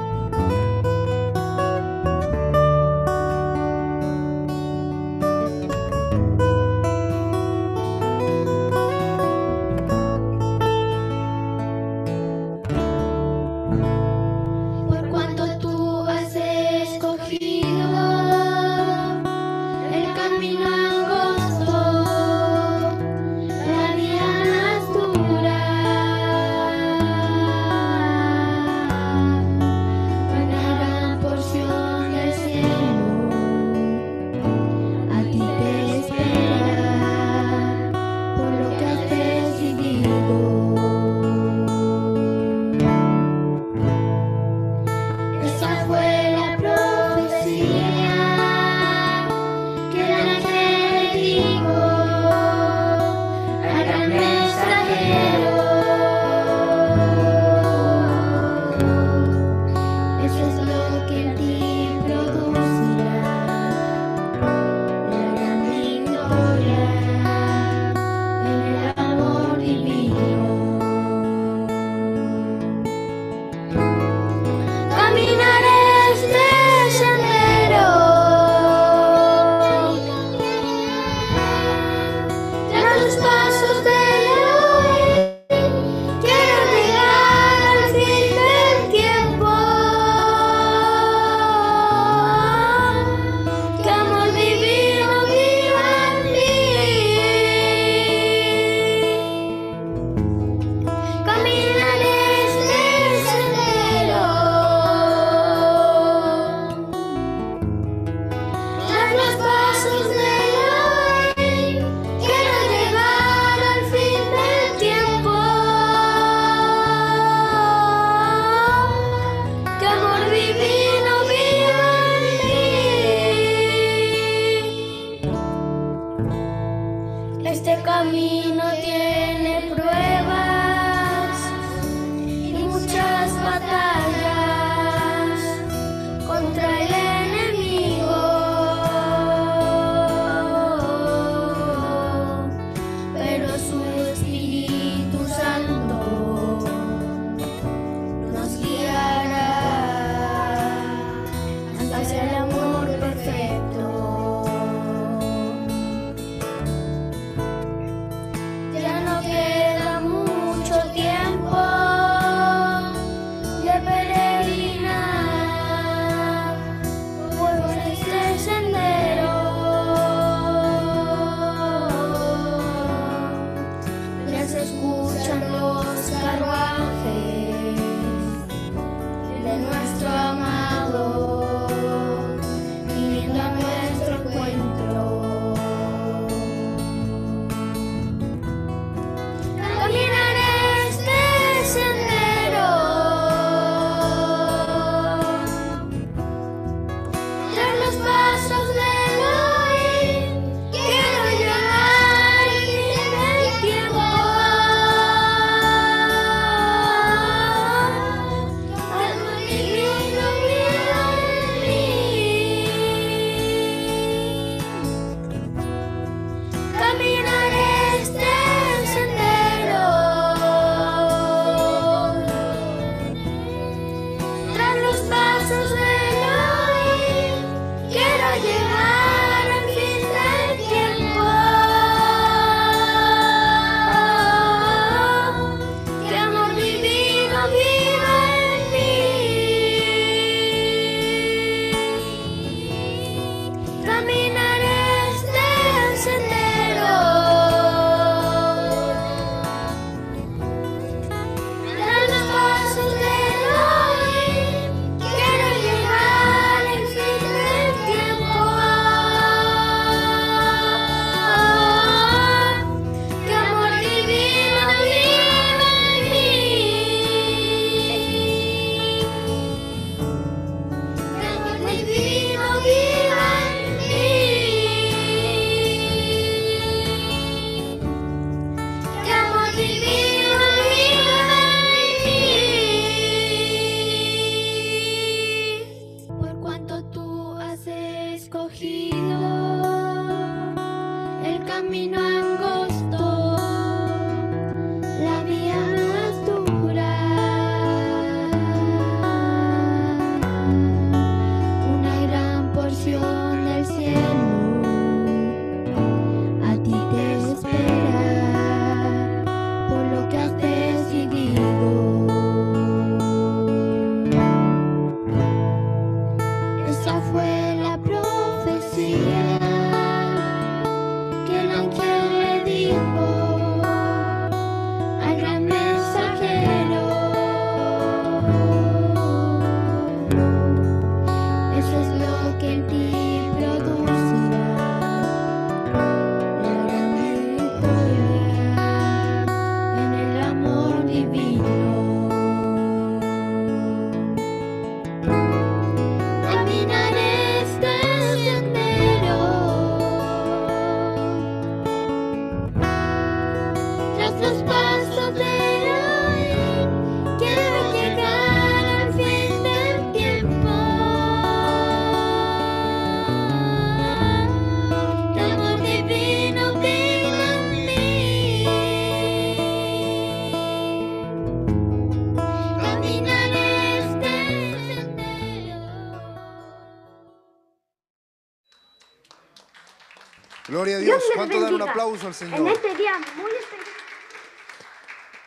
Gloria a Dios ¿Cuánto dan un aplauso al En Señor? este día muy especial.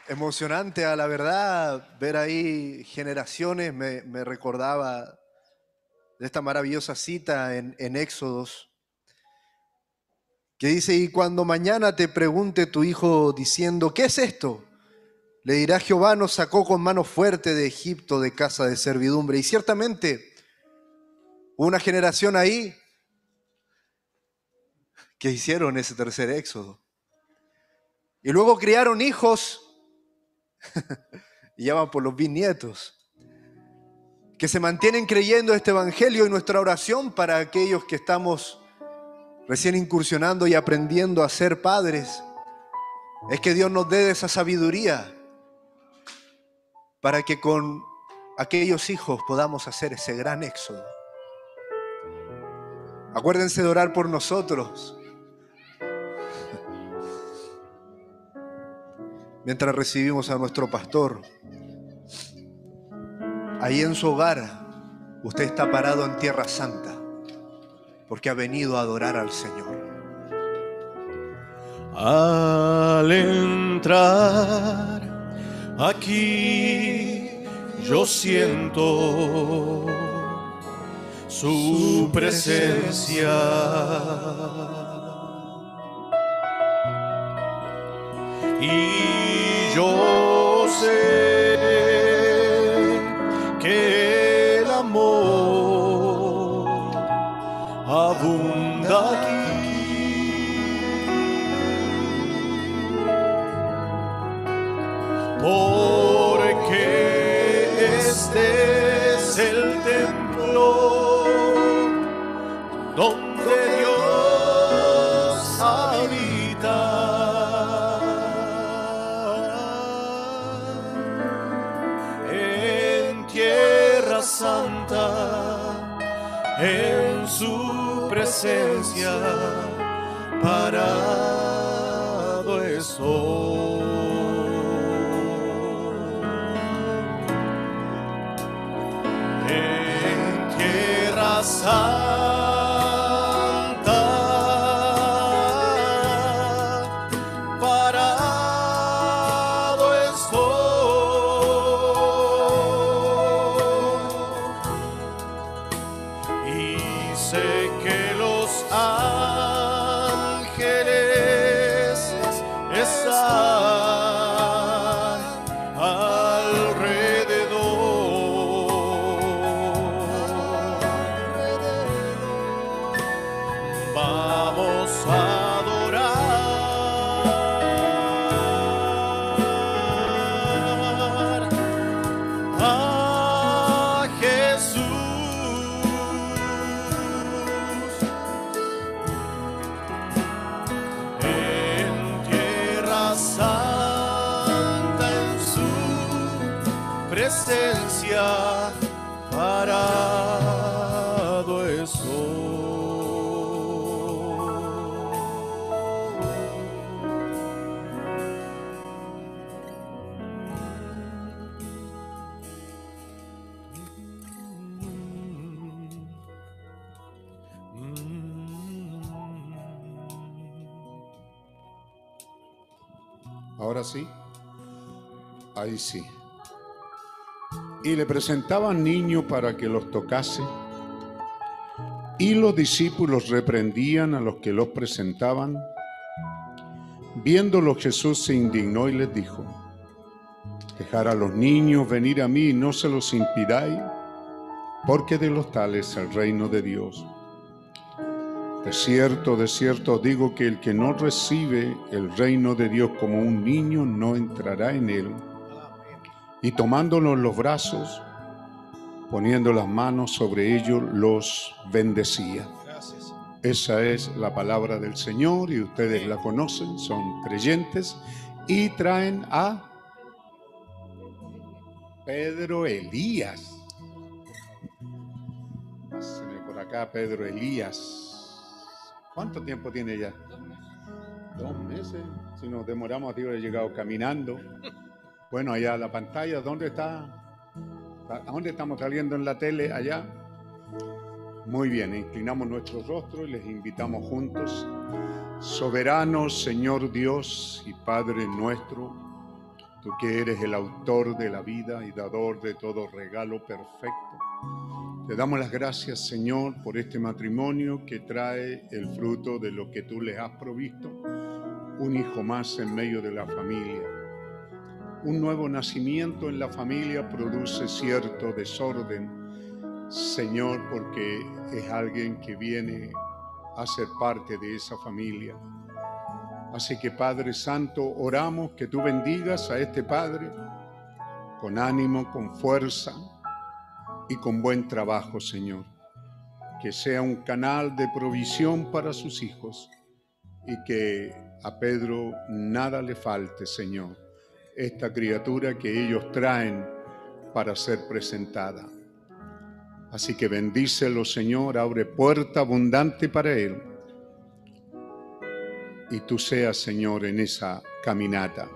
Emocionante, a la verdad, ver ahí generaciones, me, me recordaba de esta maravillosa cita en, en Éxodos, que dice, y cuando mañana te pregunte tu hijo diciendo, ¿qué es esto? Le dirá, Jehová nos sacó con mano fuerte de Egipto, de casa de servidumbre. Y ciertamente, una generación ahí que hicieron ese tercer éxodo. Y luego criaron hijos y ya van por los bisnietos, que se mantienen creyendo este Evangelio y nuestra oración para aquellos que estamos recién incursionando y aprendiendo a ser padres, es que Dios nos dé esa sabiduría para que con aquellos hijos podamos hacer ese gran éxodo. Acuérdense de orar por nosotros. Mientras recibimos a nuestro pastor. Ahí en su hogar, usted está parado en tierra santa, porque ha venido a adorar al Señor. Al entrar aquí, yo siento su presencia. Y yo sé que el amor abunda aquí. Porque santa, en su presencia, parado estoy. en tierra santa Y le presentaban niños para que los tocase. Y los discípulos reprendían a los que los presentaban. Viéndolo Jesús se indignó y les dijo, Dejar a los niños venir a mí y no se los impidáis, porque de los tales es el reino de Dios. De cierto, de cierto os digo que el que no recibe el reino de Dios como un niño no entrará en él. Y tomándolo en los brazos, poniendo las manos sobre ellos, los bendecía. Esa es la palabra del Señor y ustedes la conocen, son creyentes y traen a Pedro Elías. Páseme por acá, Pedro Elías. ¿Cuánto tiempo tiene ya? Dos meses. Si nos demoramos, tío, he llegado caminando. Bueno, allá la pantalla, ¿dónde está? ¿A dónde estamos saliendo en la tele? Allá. Muy bien, inclinamos nuestro rostro y les invitamos juntos. Soberano Señor Dios y Padre nuestro, tú que eres el autor de la vida y dador de todo regalo perfecto. Te damos las gracias, Señor, por este matrimonio que trae el fruto de lo que tú les has provisto, un hijo más en medio de la familia. Un nuevo nacimiento en la familia produce cierto desorden, Señor, porque es alguien que viene a ser parte de esa familia. Así que Padre Santo, oramos que tú bendigas a este Padre con ánimo, con fuerza y con buen trabajo, Señor. Que sea un canal de provisión para sus hijos y que a Pedro nada le falte, Señor. Esta criatura que ellos traen para ser presentada. Así que bendícelo, Señor, abre puerta abundante para él. Y tú seas, Señor, en esa caminata.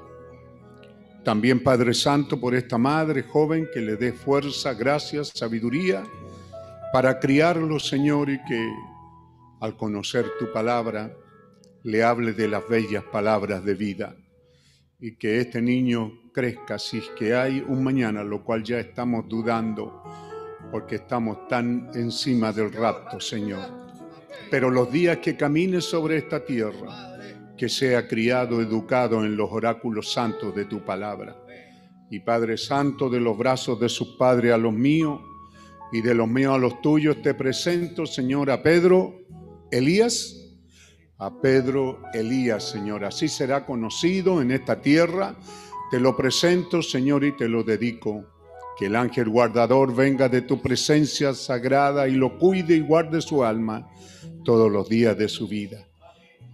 También, Padre Santo, por esta madre joven que le dé fuerza, gracias, sabiduría para criarlo, Señor, y que al conocer tu palabra le hable de las bellas palabras de vida y que este niño crezca si es que hay un mañana, lo cual ya estamos dudando porque estamos tan encima del rapto, Señor. Pero los días que camine sobre esta tierra, que sea criado, educado en los oráculos santos de tu palabra. Y Padre Santo, de los brazos de sus padres a los míos y de los míos a los tuyos, te presento, Señor, a Pedro, Elías, a Pedro Elías, Señor. Así será conocido en esta tierra. Te lo presento, Señor, y te lo dedico. Que el ángel guardador venga de tu presencia sagrada y lo cuide y guarde su alma todos los días de su vida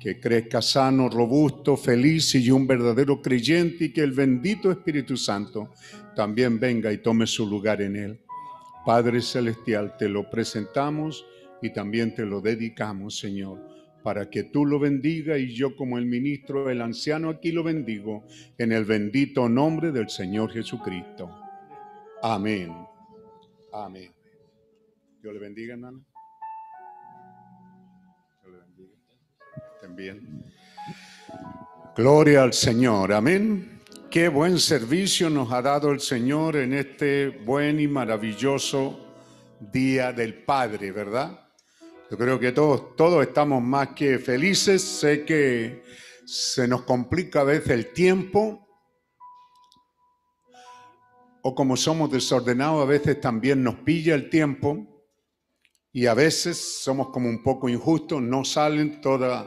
que crezca sano, robusto, feliz y un verdadero creyente y que el bendito Espíritu Santo también venga y tome su lugar en él. Padre Celestial, te lo presentamos y también te lo dedicamos, Señor, para que tú lo bendiga y yo como el ministro, el anciano aquí lo bendigo en el bendito nombre del Señor Jesucristo. Amén. Amén. Dios le bendiga, hermano. También. Gloria al Señor, amén. Qué buen servicio nos ha dado el Señor en este buen y maravilloso Día del Padre, ¿verdad? Yo creo que todos, todos estamos más que felices. Sé que se nos complica a veces el tiempo. O como somos desordenados, a veces también nos pilla el tiempo. Y a veces somos como un poco injustos, no salen todas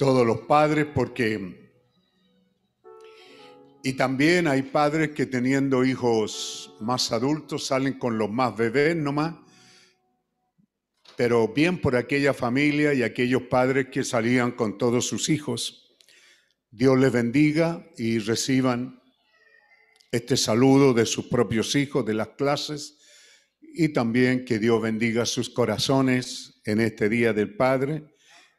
todos los padres porque... Y también hay padres que teniendo hijos más adultos salen con los más bebés nomás, pero bien por aquella familia y aquellos padres que salían con todos sus hijos. Dios les bendiga y reciban este saludo de sus propios hijos, de las clases, y también que Dios bendiga sus corazones en este Día del Padre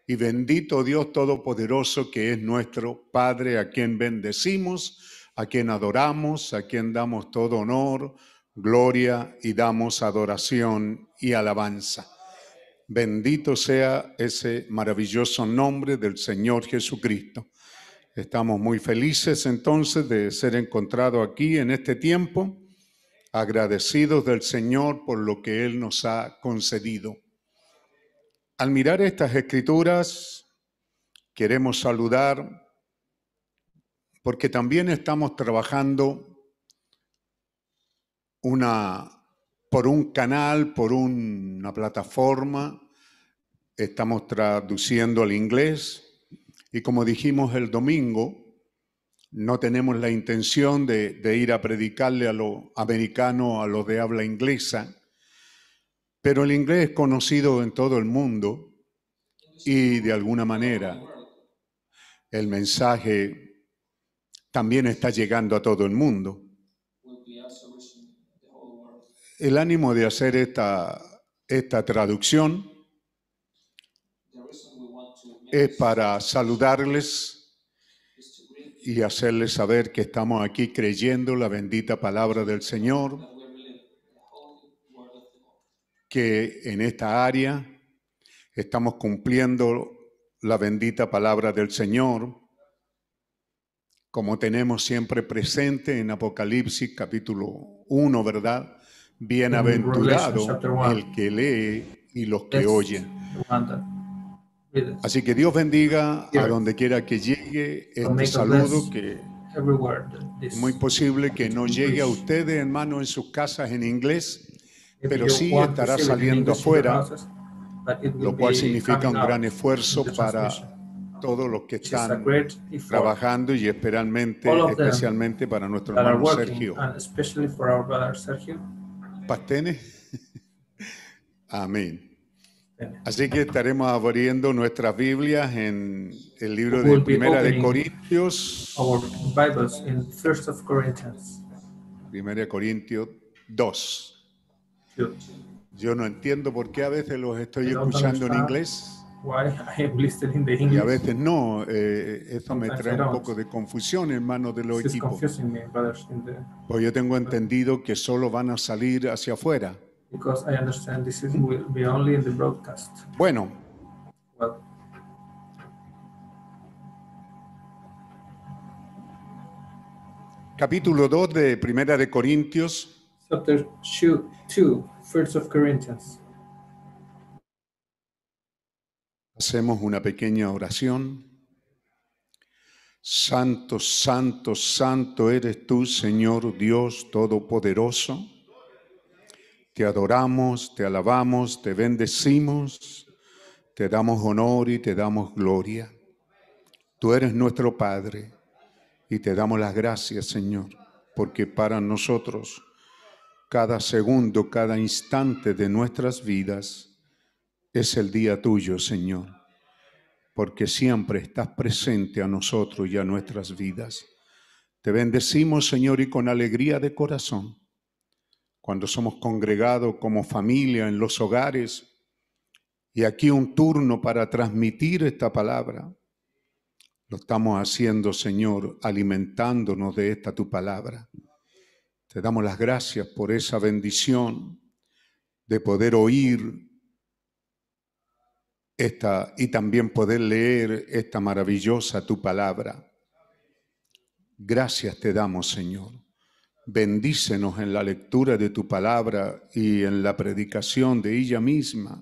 y bendito Dios Todopoderoso que es nuestro Padre, a quien bendecimos, a quien adoramos, a quien damos todo honor, gloria y damos adoración y alabanza. Bendito sea ese maravilloso nombre del Señor Jesucristo. Estamos muy felices entonces de ser encontrados aquí en este tiempo agradecidos del Señor por lo que Él nos ha concedido. Al mirar estas escrituras, queremos saludar porque también estamos trabajando una, por un canal, por una plataforma, estamos traduciendo al inglés y como dijimos el domingo, no tenemos la intención de, ir a predicarle a los americanos, a los de habla inglesa, pero el inglés es conocido en todo el mundo y de alguna manera el mensaje también está llegando a todo el mundo. El ánimo de hacer esta traducción es para saludarles y hacerles saber que estamos aquí creyendo la bendita palabra del Señor, que en esta área estamos cumpliendo la bendita palabra del Señor, como tenemos siempre presente en Apocalipsis capítulo 1, ¿verdad? Bienaventurado el que lee y los que oyen. Así que Dios bendiga a donde quiera que llegue este saludo que es muy posible que no llegue a ustedes, hermano, en sus casas en inglés, pero sí estará saliendo afuera, lo cual significa un gran esfuerzo para todos los que están trabajando y especialmente, especialmente para nuestro hermano Sergio. Pastene. Amén. Así que estaremos abriendo nuestras Biblias en el libro de Primera de Corintios. Primera de Corintios 2. Yo no entiendo por qué a veces los estoy escuchando en inglés. Y a veces no, eh, eso me trae un poco de confusión, hermanos de los equipos. Pues yo tengo entendido que solo van a salir hacia afuera. Because I understand this is will be only in the broadcast. Bueno, Well, capítulo 2 de Primera de Corintios. chapter 2, 2 First of Corinthians. Hacemos una pequeña oración. Santo, santo, santo eres tú, Señor Dios Todopoderoso. Te adoramos, te alabamos, te bendecimos, te damos honor y te damos gloria. Tú eres nuestro Padre y te damos las gracias, Señor, porque para nosotros cada segundo, cada instante de nuestras vidas es el día tuyo, Señor, porque siempre estás presente a nosotros y a nuestras vidas. Te bendecimos, Señor, y con alegría de corazón cuando somos congregados como familia en los hogares y aquí un turno para transmitir esta palabra. Lo estamos haciendo, Señor, alimentándonos de esta tu palabra. Te damos las gracias por esa bendición de poder oír esta y también poder leer esta maravillosa tu palabra. Gracias te damos, Señor. Bendícenos en la lectura de tu palabra y en la predicación de ella misma.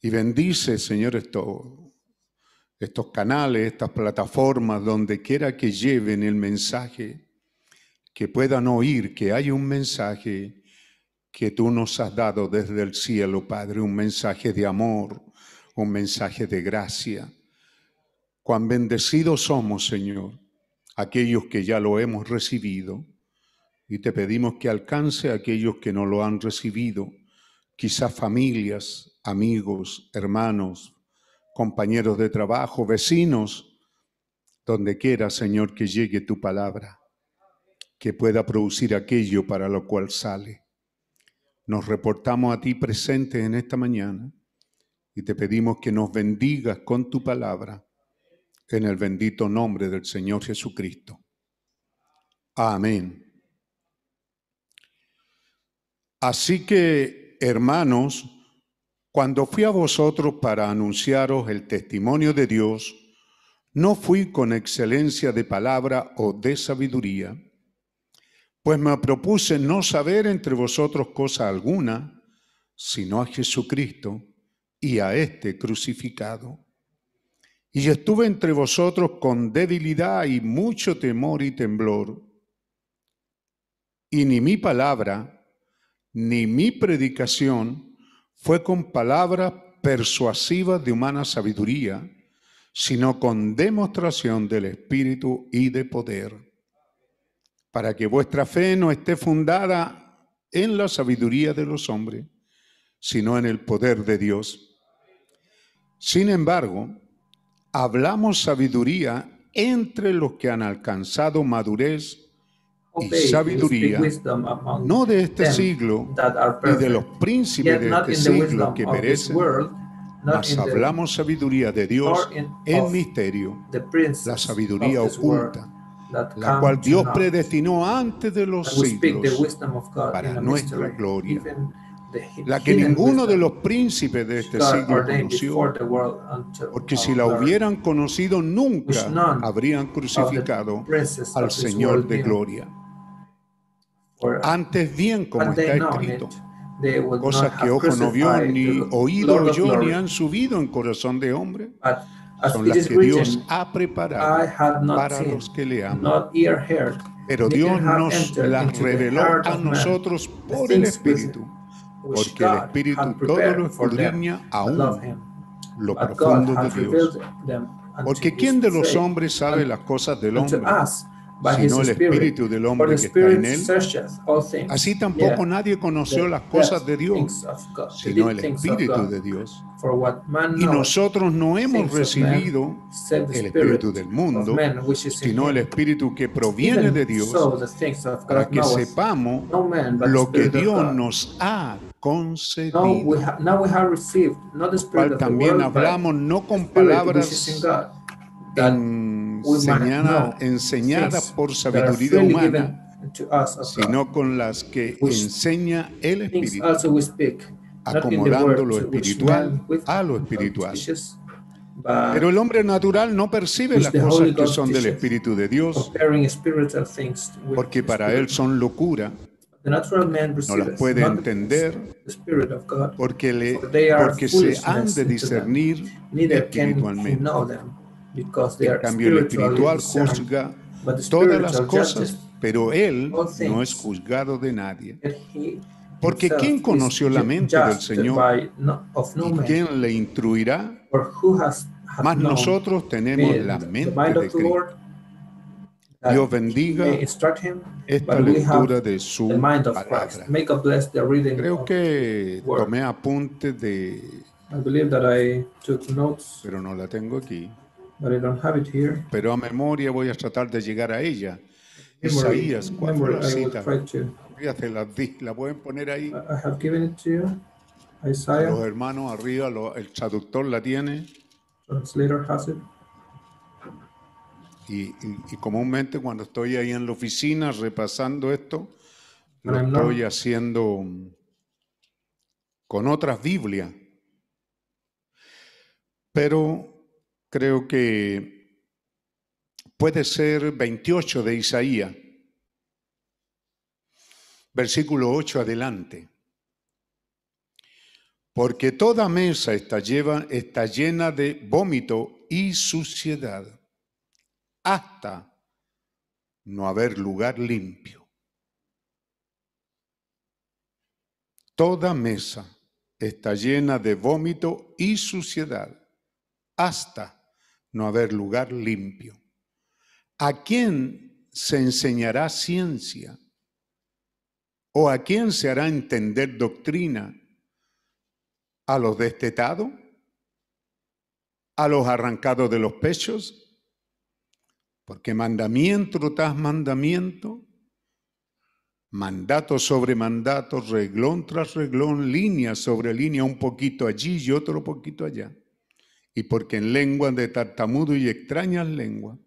Y bendice, Señor, estos, canales, estas plataformas, donde quiera que lleven el mensaje, que puedan oír que hay un mensaje que tú nos has dado desde el cielo, Padre, un mensaje de amor, un mensaje de gracia. Cuán bendecidos somos, Señor, aquellos que ya lo hemos recibido y te pedimos que alcance a aquellos que no lo han recibido, quizás familias, amigos, hermanos, compañeros de trabajo, vecinos, donde quiera, Señor, que llegue tu palabra, que pueda producir aquello para lo cual sale. Nos reportamos a ti presente en esta mañana y te pedimos que nos bendigas con tu palabra en el bendito nombre del Señor Jesucristo. Amén. Así que, hermanos, cuando fui a vosotros para anunciaros el testimonio de Dios, no fui con excelencia de palabra o de sabiduría, Pues me propuse no saber entre vosotros cosa alguna, sino a Jesucristo y a este crucificado. Y estuve entre vosotros con debilidad y mucho temor y temblor. Y ni mi palabra, ni mi predicación fue con palabras persuasivas de humana sabiduría, sino con demostración del Espíritu y de poder, para que vuestra fe no esté fundada en la sabiduría de los hombres, sino en el poder de Dios. Sin embargo, hablamos sabiduría entre los que han alcanzado madurez y sabiduría, no de este siglo y de los príncipes de este siglo que not mas hablamos sabiduría de Dios en misterio, la sabiduría oculta, la cual Dios predestinó antes de los siglos, para nuestra gloria, la que ninguno de los príncipes de este siglo conoció, porque si la hubieran conocido nunca habrían crucificado al Señor de gloria. Antes bien, como está escrito, cosas que ojo no vio, ni oído oyó, ni han subido en corazón de hombre, son las que Dios ha preparado para los que le aman. Pero Dios nos las reveló a nosotros por el Espíritu, porque el Espíritu todo lo escudriña aún lo profundo de Dios. Porque ¿quién de los hombres sabe las cosas del hombre? Sino el. Espíritu del hombre the que está en él? Así tampoco nadie conoció las cosas de Dios, sino el Espíritu de Dios. Y nosotros no hemos recibido el Espíritu del mundo, sino el. Espíritu que proviene de Dios, para que sepamos lo que Dios nos ha concedido. cual también hablamos no con palabras in Enseñada- things por sabiduría humana, sino con las que enseña el Espíritu, acomodando lo espiritual a lo espiritual. Pero el hombre natural no percibe las cosas que son del. Espíritu de Dios, porque para él son locura, no las puede entender, the spirit of God, porque, le, porque se han de discernir espiritualmente. En are cambio, el espiritual juzga todas las cosas, pero él no es juzgado de nadie. Porque ¿quién conoció la mente del Señor? ¿Y quién le instruirá? known nosotros tenemos the- la mente de of the Cristo. Dios bendiga esta lectura de su the mind of palabra. Creo que tomé apuntes de, I believe that I took notes, pero no la tengo aquí. But I don't have it here. Pero a memoria voy a tratar de llegar a ella. Memory, Isaías, ¿cuál fue memory, la I will cita? try to. Fíjate, la, la pueden poner ahí. I have given it to you. Los Isaiah, hermanos arriba, lo- el traductor la tiene. translator has it. Y, y- y comúnmente cuando estoy ahí en la oficina repasando esto, lo estoy haciendo con otras Biblias. Pero creo que puede ser 28 de Isaías, versículo 8 adelante. Porque toda mesa está, está llena de vómito y suciedad, hasta no haber lugar limpio. Toda mesa está llena de vómito y suciedad, hasta no haber lugar limpio. ¿A quién se enseñará ciencia? ¿O a quién se hará entender doctrina? ¿A los destetados? ¿A los arrancados de los pechos? Porque mandamiento tras mandamiento, mandato sobre mandato, reglón tras reglón, línea sobre línea, un poquito allí y otro poquito allá. Y porque en lengua de tartamudo y extrañas lenguas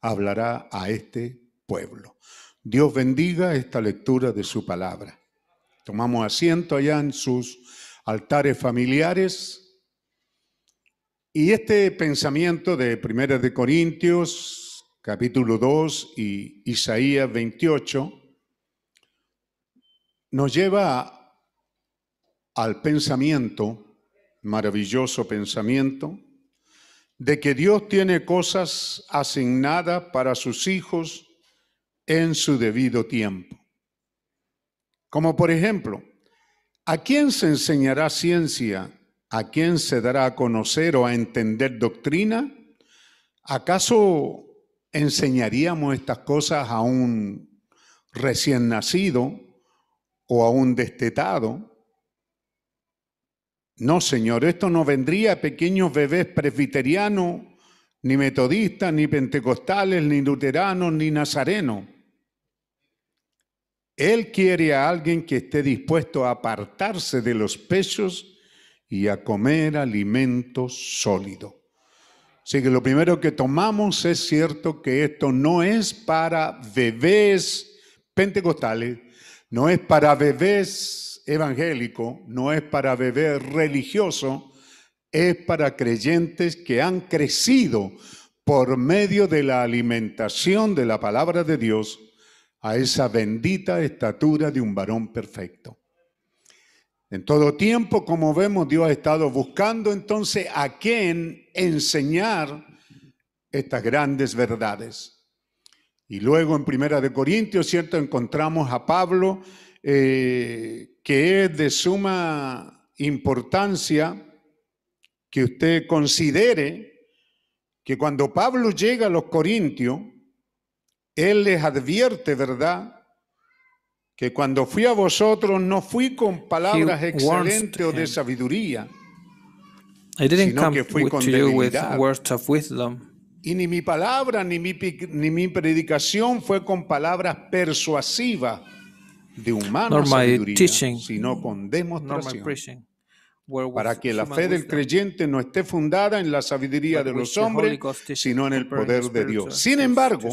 hablará a este pueblo. Dios bendiga esta lectura de su palabra. Tomamos asiento allá en sus altares familiares. Y este pensamiento de 1 de Corintios, capítulo 2 y Isaías 28, nos lleva al pensamiento, maravilloso pensamiento, de que Dios tiene cosas asignadas para sus hijos en su debido tiempo. Como por ejemplo, ¿a quién se enseñará ciencia? ¿A quién se dará a conocer o a entender doctrina? ¿Acaso enseñaríamos estas cosas a un recién nacido o a un destetado? No, Señor, esto no vendría a pequeños bebés presbiterianos, ni metodistas, ni pentecostales, ni luteranos, ni nazarenos. Él quiere a alguien que esté dispuesto a apartarse de los pechos y a comer alimento sólido. Así que lo primero que tomamos es cierto que esto no es para bebés pentecostales, no es para bebés evangélicos, no es para bebés religiosos, es para creyentes que han crecido por medio de la alimentación de la palabra de Dios a esa bendita estatura de un varón perfecto. En todo tiempo, como vemos, Dios ha estado buscando entonces a quién enseñar estas grandes verdades. Y luego en Primera de Corintios, ¿cierto? Encontramos a Pablo, eh, que es de suma importancia que usted considere que cuando Pablo llega a los Corintios, él les advierte, ¿verdad? Que cuando fui a vosotros no fui con palabras excelentes o de sabiduría, I didn't sino come que fui with- con you with words of wisdom, Y ni mi palabra ni mi, ni mi predicación fue con palabras persuasivas de humana sabiduría, teaching, sino con demostración, para que la fe del creyente no esté fundada en la sabiduría de los hombres, sino en el poder de Dios. Sin embargo.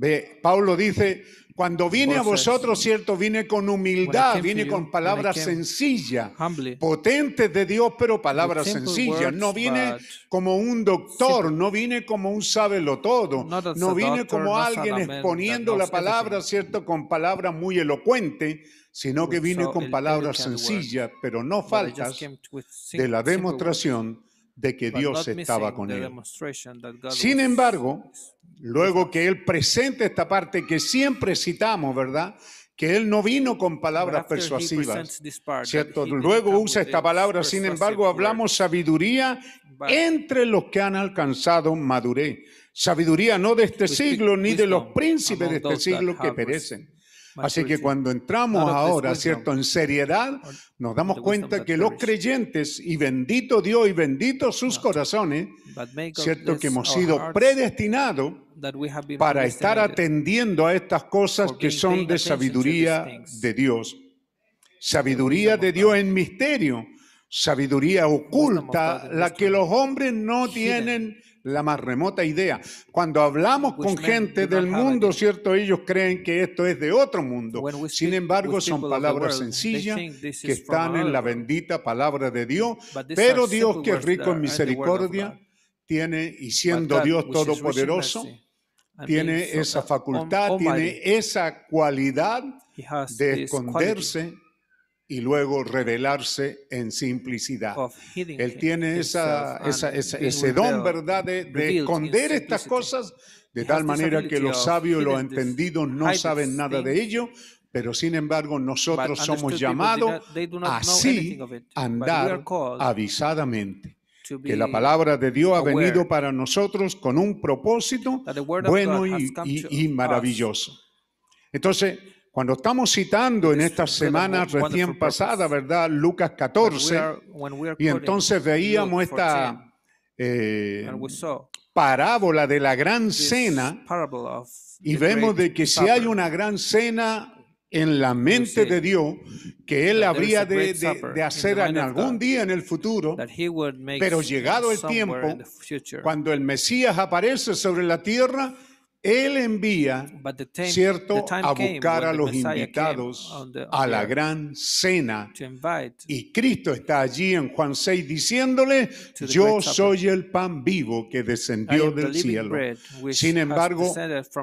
Ve, Pablo dice, cuando vine a vosotros, cierto, vine con humildad, you, con palabras sencillas, potentes de Dios, pero palabras sencillas. No but como un doctor, no vine como un sábelo todo, no doctor, como alguien exponiendo la palabra, cierto, con palabras muy elocuentes, sino que so con palabras sencillas, pero no faltas de la demostración de que Dios estaba con él. Sin embargo, luego que él presenta esta parte que siempre citamos, ¿verdad? Que él no vino con palabras persuasivas, part, ¿cierto? Luego usa esta palabra, sin embargo, hablamos sabiduría but entre los que han alcanzado madurez. Sabiduría no de este siglo ni de los príncipes de este siglo que perecen. Así que cuando entramos ahora, ¿cierto? En seriedad, nos damos cuenta que los creyentes, y bendito Dios y bendito sus corazones, ¿cierto? Que hemos sido predestinados para estar atendiendo a estas cosas que son de sabiduría de Dios. Sabiduría de Dios en misterio, sabiduría oculta, la que los hombres no tienen la más remota idea. Cuando hablamos con gente del mundo. ¿cierto? Ellos creen que esto es de otro mundo. Sin embargo, son palabras sencillas que están en la bendita palabra de Dios. Pero Dios, que es rico en misericordia, tiene, y siendo Dios todopoderoso, tiene so- esa uh, facultad, tiene esa cualidad de esconderse y luego revelarse en simplicidad. Él tiene esa, ese don, ¿verdad?, de, de esconder estas cosas, de tal manera que los sabios los entendidos no saben nada de ello, pero sin embargo nosotros somos llamados así andar avisadamente. Que la palabra de Dios ha venido para nosotros con un propósito bueno y, y- y maravilloso. Entonces, cuando estamos citando en semanas wonderful recién pasadas, ¿verdad? Lucas When we 14, are- when we are y entonces veíamos Luke 14, esta eh, parábola de la gran cena y vemos de que si hay una gran cena en la mente de Dios, que Él habría de, hacer en algún día en el futuro, pero llegado el tiempo, cuando el Mesías aparece sobre la tierra, Él envía, time, ¿cierto?, a buscar a los invitados on the, a la gran cena. Y Cristo está allí en Juan 6 diciéndole, yo soy el pan vivo que descendió del cielo. Sin embargo,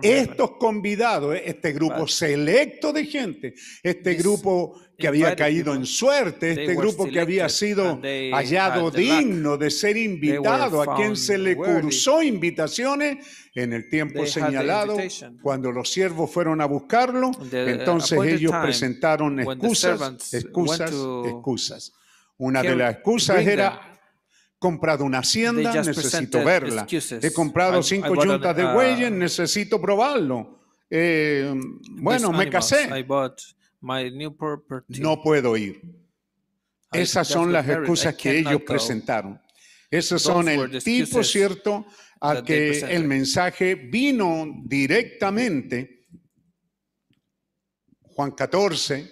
estos convidados, este grupo selecto de gente, este this grupo que había caído en suerte, este grupo que había sido hallado digno de ser invitado, a quien se le cursó invitaciones en el tiempo señalado, cuando los siervos fueron a buscarlo, entonces ellos presentaron excusas, excusas, excusas. Una de las excusas era comprado una hacienda, necesito verla. excuses. He comprado I- I cinco yuntas de uh, bueyes, necesito probarlo. Eh, bueno, me animals. casé, I my new property. no puedo ir. I Esas son las married. I excusas que ellos go. presentaron. Esos Those son el tipo, ¿cierto?, they que el mensaje vino directamente. Juan 14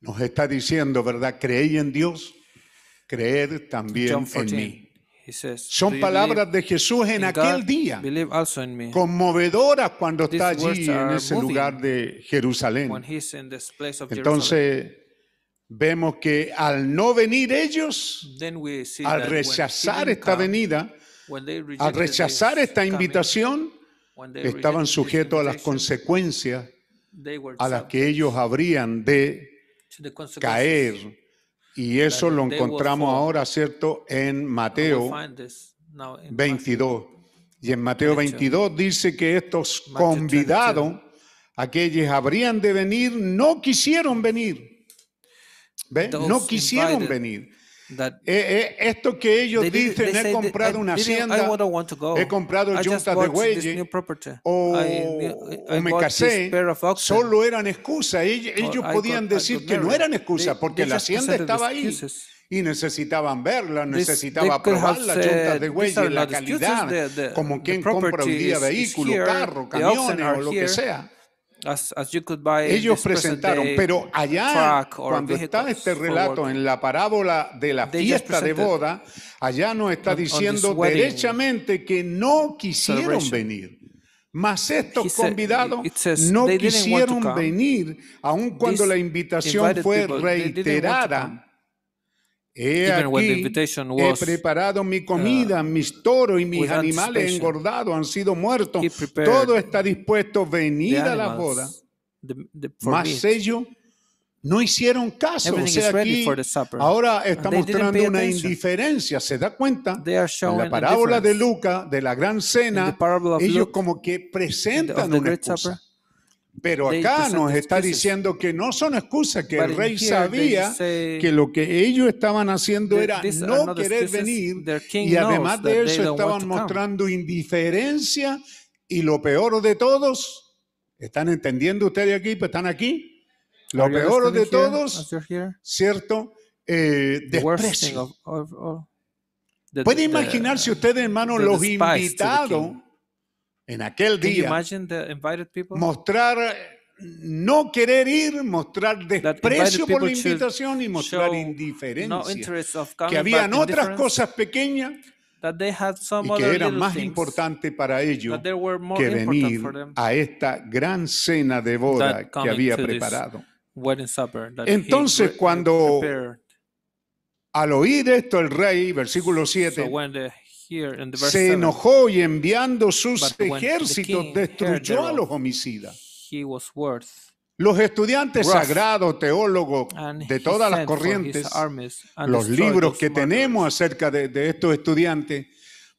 nos está diciendo, ¿verdad? Creéis en Dios, creed también en 14. mí. He says, "Do Son palabras de Jesús en aquel God? día, conmovedoras cuando está allí en ese lugar de Jerusalén. Entonces, vemos que al no venir ellos, Then we see al rechazar esta come, venida, al rechazar this esta coming, invitación, estaban sujetos a las consecuencias a las que ellos habrían de caer. Y eso lo encontramos ahora, ¿cierto?, en Mateo find this now in 22. Y en Mateo 22 dice que estos convidados, aquellos habrían de venir, no quisieron venir. ¿Ve? No quisieron venir. That Eh, eh, esto que ellos dicen, he that comprado I una hacienda, he comprado yuntas de bueyes, o, o me casé, solo eran excusas. Ellos, I podían got- decir que no eran excusas They- porque they la hacienda estaba ahí excuses. y necesitaban verla, necesitaba probar las yuntas said, de "These bueyes, are la calidad, como quien compra hoy día the oxen camiones o lo que sea. As, as you could buy Ellos presentaron, pero allá, cuando está este relato en la parábola de la fiesta de boda, allá nos está diciendo derechamente que no quisieron venir. Mas estos convidados says no quisieron venir, aun cuando la invitación fue people, reiterada. He Even aquí, he preparado mi comida, mis toros y mis animales engordados han sido muertos. Todo está dispuesto venir a la animals, boda. the- the- Mas ellos no hicieron caso. O sea, aquí ahora está mostrando una indiferencia. ¿Se da cuenta? En la parábola de. Lucas, de la gran cena, ellos Luke, como que presentan una excusa. Pero acá nos está diciendo que no son excusas, que el rey sabía que lo que ellos estaban haciendo era no querer venir y además de eso estaban mostrando indiferencia y lo peor de todos, ¿están entendiendo ustedes aquí? Pues están aquí. Lo peor de todos? ¿cierto? Eh, desprecio. Puede imaginarse ustedes, hermanos, the los invitados. En aquel día mostrar no querer ir, mostrar desprecio por la invitación y mostrar indiferencia. que habían otras cosas pequeñas that they had some y que eran más things importantes para ellos que venir a esta gran cena de boda que había preparado. Entonces, cuando al oír esto el rey, versículo So 7, when the here in the verse se 7, enojó y enviando sus ejércitos destruyó a los homicidas. he was worth Los estudiantes sagrados, teólogos de todas las corrientes, los libros que tenemos acerca de, de estos estudiantes,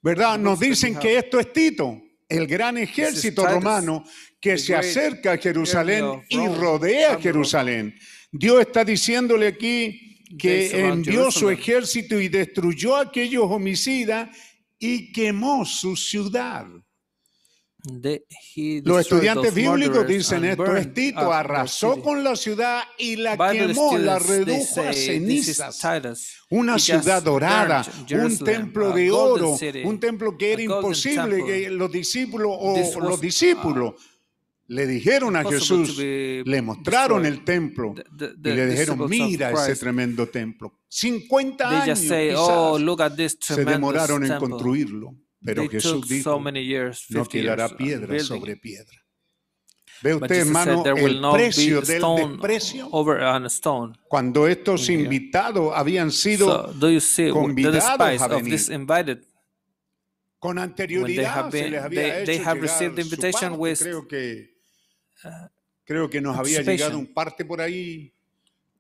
¿verdad? Nos dicen que esto es Tito, el gran ejército romano que the se acerca a Jerusalén y rodea of Jerusalén. Dios está diciéndole aquí que envió su ejército y destruyó a aquellos homicidas y quemó su ciudad. They- he Los estudiantes bíblicos dicen esto, es Tito, arrasó con la ciudad y la Bible quemó, la redujo a say, "This is cenizas. Una ciudad dorada, un templo de oro, city, un templo que era imposible temple. que los discípulos o was, los discípulos le dijeron a Jesús, le mostraron el templo The- the- y le dijeron, mira ese tremendo templo. 50 They años say, "Oh, look at this se demoraron en temple." construirlo. Pero they Jesús so dijo, many years, no 50 years, quedará uh, piedra sobre piedra. Ve usted, hermano, el precio a del stone desprecio cuando estos invitados habían sido So, convidados a venir. con when they anterioridad have se been les había they, they hecho have llegar received the invitation with creo que creo que nos había llegado un parte por ahí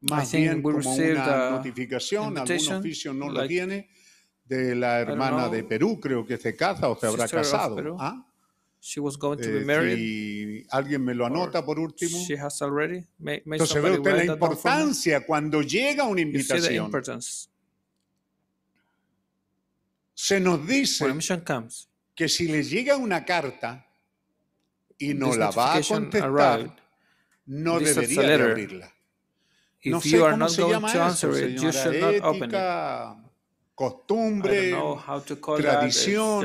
más bien como una notificación algún oficio no lo tiene de la hermana de Perú creo que se casa o se habrá casado. ¿ah? she was going to be Eh, married. si alguien me lo anota por último She has already. May, may entonces ve usted la importancia cuando llega una invitación se nos dice comes, que si le llega una carta y no la va a contestar, arrived. no this debería de abrirla. If No sé you are cómo not se llama eso, answer it, you should not open it. Ética, costumbre, tradición,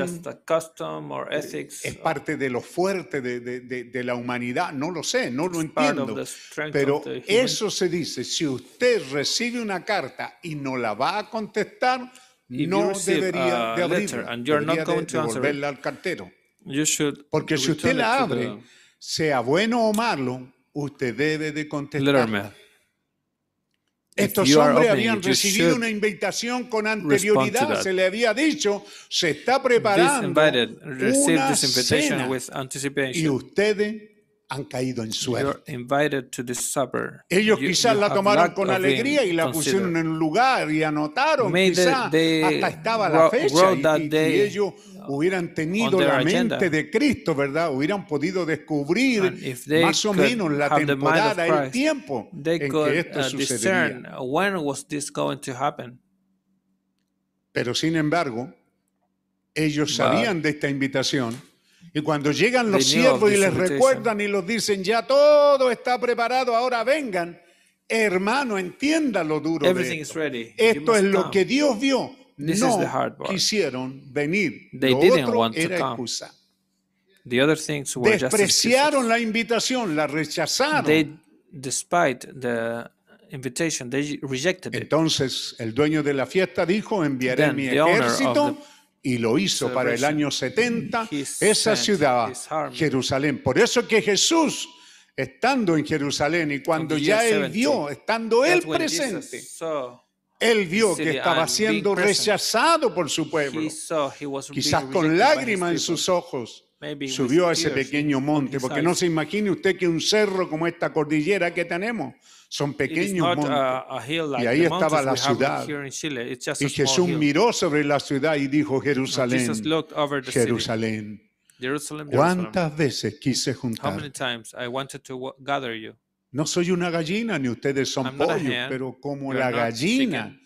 ethics. es parte de lo fuerte de, de- de- de la humanidad. No lo sé, no lo entiendo. Pero eso se dice, si usted recibe una carta y no la va a contestar, If no debería de abrirla, debería de answer it, devolverla al cartero. Porque si usted la abre, sea bueno o malo, usted debe de letterman. Estos hombres habían recibido una invitación con anterioridad. Se le había dicho, se está preparando una this invitation cena with y anticipation. ustedes han caído en suerte. invited to this supper. Ellos You- quizás you la tomaron con alegría y la pusieron en un lugar y anotaron. May the- Quizás hasta estaba la fecha y, y- ellos hubieran tenido la agenda. mente de Cristo, ¿verdad? Hubieran podido descubrir más o menos la temporada, el Christ, tiempo They en could que esto uh, sucedería. when was this going to happen. Pero sin embargo, ellos But sabían de esta invitación. Y cuando llegan los siervos y les invitation. recuerdan y los dicen, ya todo está preparado, ahora vengan. Hermano, entienda lo duro Everything de is esto. ready. You Esto es lo come. que Dios vio. This is no the hard part. quisieron venir. They lo didn't otro want to era come. excusa. The other things were just Despreciaron excuses. la invitación, la rechazaron. They, despite the invitation, they rejected it. Entonces el dueño de la fiesta dijo, enviaré Then mi the owner of ejército y lo hizo para el año 70 he esa ciudad, his. Jerusalén. Por eso que Jesús, estando en Jerusalén y cuando ya él 70, vio, estando él That's when Jesus presente, saw- él vio que estaba siendo rechazado por su pueblo. Quizás con lágrimas en sus ojos. Subió a ese pequeño monte, porque no se imagine usted que un cerro como esta cordillera que tenemos son pequeños montes. Y ahí estaba la ciudad. Y Jesús miró sobre la ciudad y dijo, Jerusalén. Jerusalén. ¿cuántas veces quise juntar? No soy una gallina, ni ustedes son I'm pollos, hen, pero como la gallina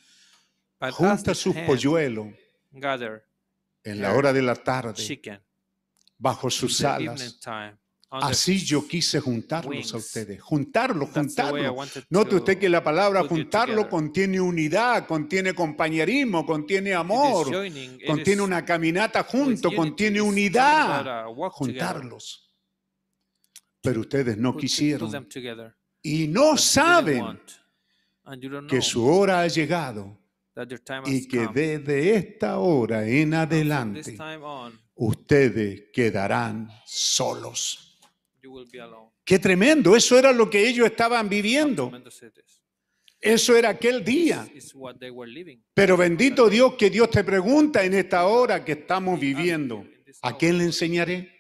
junta sus polluelos gather en la hora de la tarde, chicken bajo sus alas, time. así yo quise juntarlos a ustedes. Juntarlos. wanted Note usted que la palabra juntarlo contiene unidad, contiene compañerismo, contiene amor, joining, contiene is una caminata junto, contiene unidad. Juntarlos. Pero ustedes no quisieron. Y no saben que su hora ha llegado y que desde esta hora en adelante ustedes quedarán solos. Qué tremendo, eso era lo que ellos estaban viviendo. Eso era aquel día. Pero bendito Dios que Dios te pregunta en esta hora que estamos viviendo, ¿a quién le enseñaré?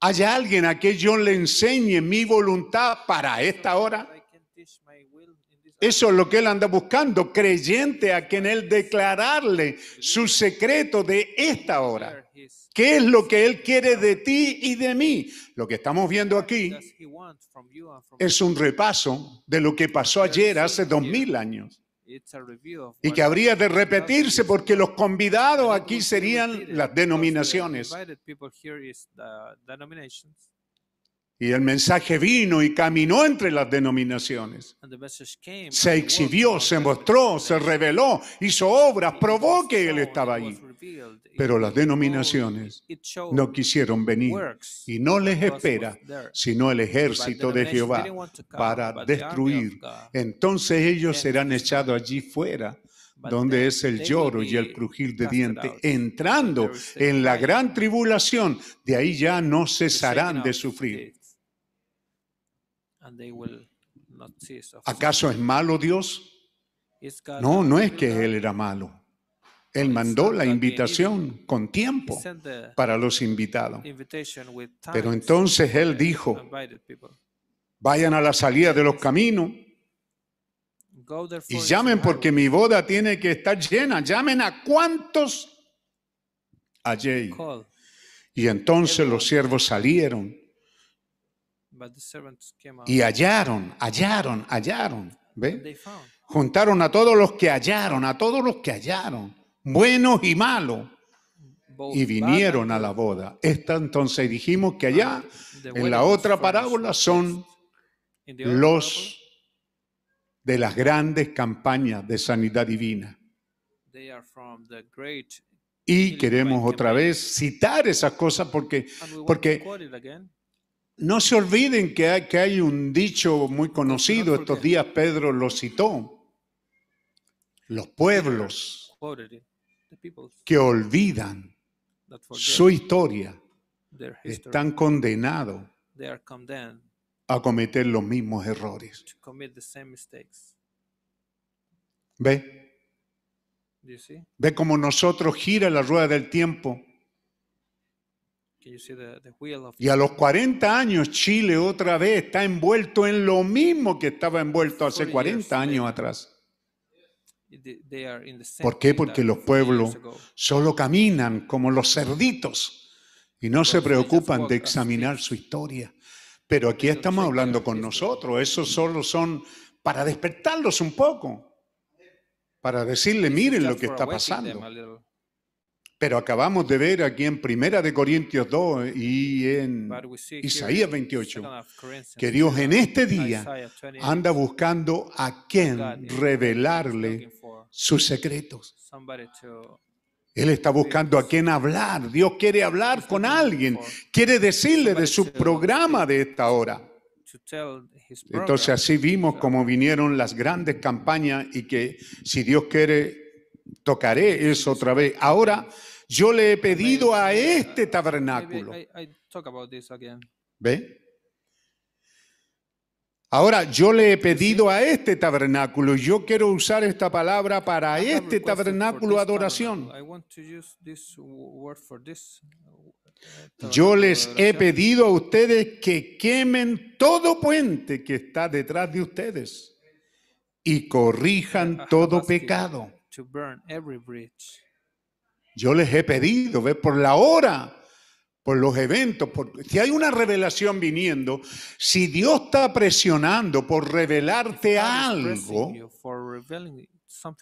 ¿Hay alguien a quien yo le enseñe mi voluntad para esta hora? Eso es lo que él anda buscando, creyente a quien él declararle su secreto de esta hora. ¿Qué es lo que él quiere de ti y de mí? Lo que estamos viendo aquí es un repaso de lo que pasó ayer hace dos mil años Y que habría de repetirse porque los convidados aquí serían las denominaciones. Y el mensaje vino y caminó entre las denominaciones. and the message came. Se exhibió, se mostró, se reveló, hizo obras, probó que él estaba ahí. Pero las denominaciones No quisieron venir y no les espera sino el ejército de Jehová para destruir. Entonces ellos serán echados allí fuera donde es el lloro y el crujir de dientes, entrando en la gran tribulación, de ahí ya no cesarán de sufrir. ¿Acaso es malo Dios? No, no es que Él era malo. Él mandó la invitación con tiempo para los invitados. Pero entonces Él dijo, vayan a la salida de los caminos y llamen porque mi boda tiene que estar llena. Llamen a cuantos allí. Y entonces los siervos salieron y hallaron, hallaron, hallaron. ¿Ve? Juntaron a todos los que hallaron, a todos los que hallaron, buenos y malos, y vinieron a la boda. Esta entonces dijimos que allá, en la otra parábola, son los de las grandes campañas de sanidad divina. Y queremos otra vez citar esas cosas porque, porque no se olviden que hay, que hay un dicho muy conocido, estos días Pedro lo citó. Los pueblos que olvidan su historia están condenados a cometer los mismos errores. ¿Ve? ¿Ve cómo nosotros gira la rueda del tiempo? Y a los 40 años Chile otra vez está envuelto en lo mismo que estaba envuelto hace 40 años atrás. ¿Por qué? Porque los pueblos solo caminan como los cerditos y no se preocupan de examinar su historia. Pero aquí estamos hablando con nosotros. Esos solo son para despertarlos un poco, para decirle, miren lo que está pasando. Pero acabamos de ver aquí en Primera de Corintios 2 y en Isaías 28 que Dios en este día anda buscando a quien revelarle sus secretos. Él está buscando a quien hablar. Dios quiere hablar con alguien. Quiere decirle de su programa de esta hora. Entonces así vimos cómo vinieron las grandes campañas y que si Dios quiere, tocaré eso otra vez. Ahora yo le he pedido a este tabernáculo. ¿Ve? Ahora, yo le he pedido a este tabernáculo, yo quiero usar esta palabra para este tabernáculo adoración. Yo les he pedido a ustedes que quemen todo puente que está detrás de ustedes y corrijan todo pecado. Yo les he pedido, ¿ve? por la hora, por los eventos, por, si hay una revelación viniendo, si Dios está presionando por revelarte algo,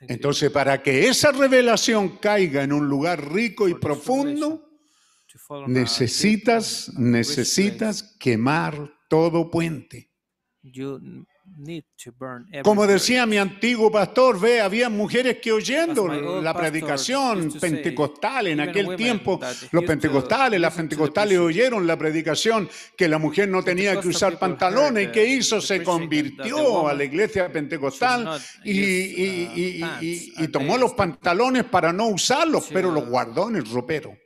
entonces para que esa revelación caiga en un lugar rico y profundo, necesitas, necesitas quemar todo puente. Como decía mi antiguo pastor, ve, había mujeres que oyendo la predicación pentecostal en aquel tiempo, los pentecostales, las pentecostales oyeron la predicación que la mujer no tenía que usar pantalones y que hizo, se convirtió a la iglesia pentecostal y, y tomó los pantalones para no usarlos, pero los guardó en el ropero.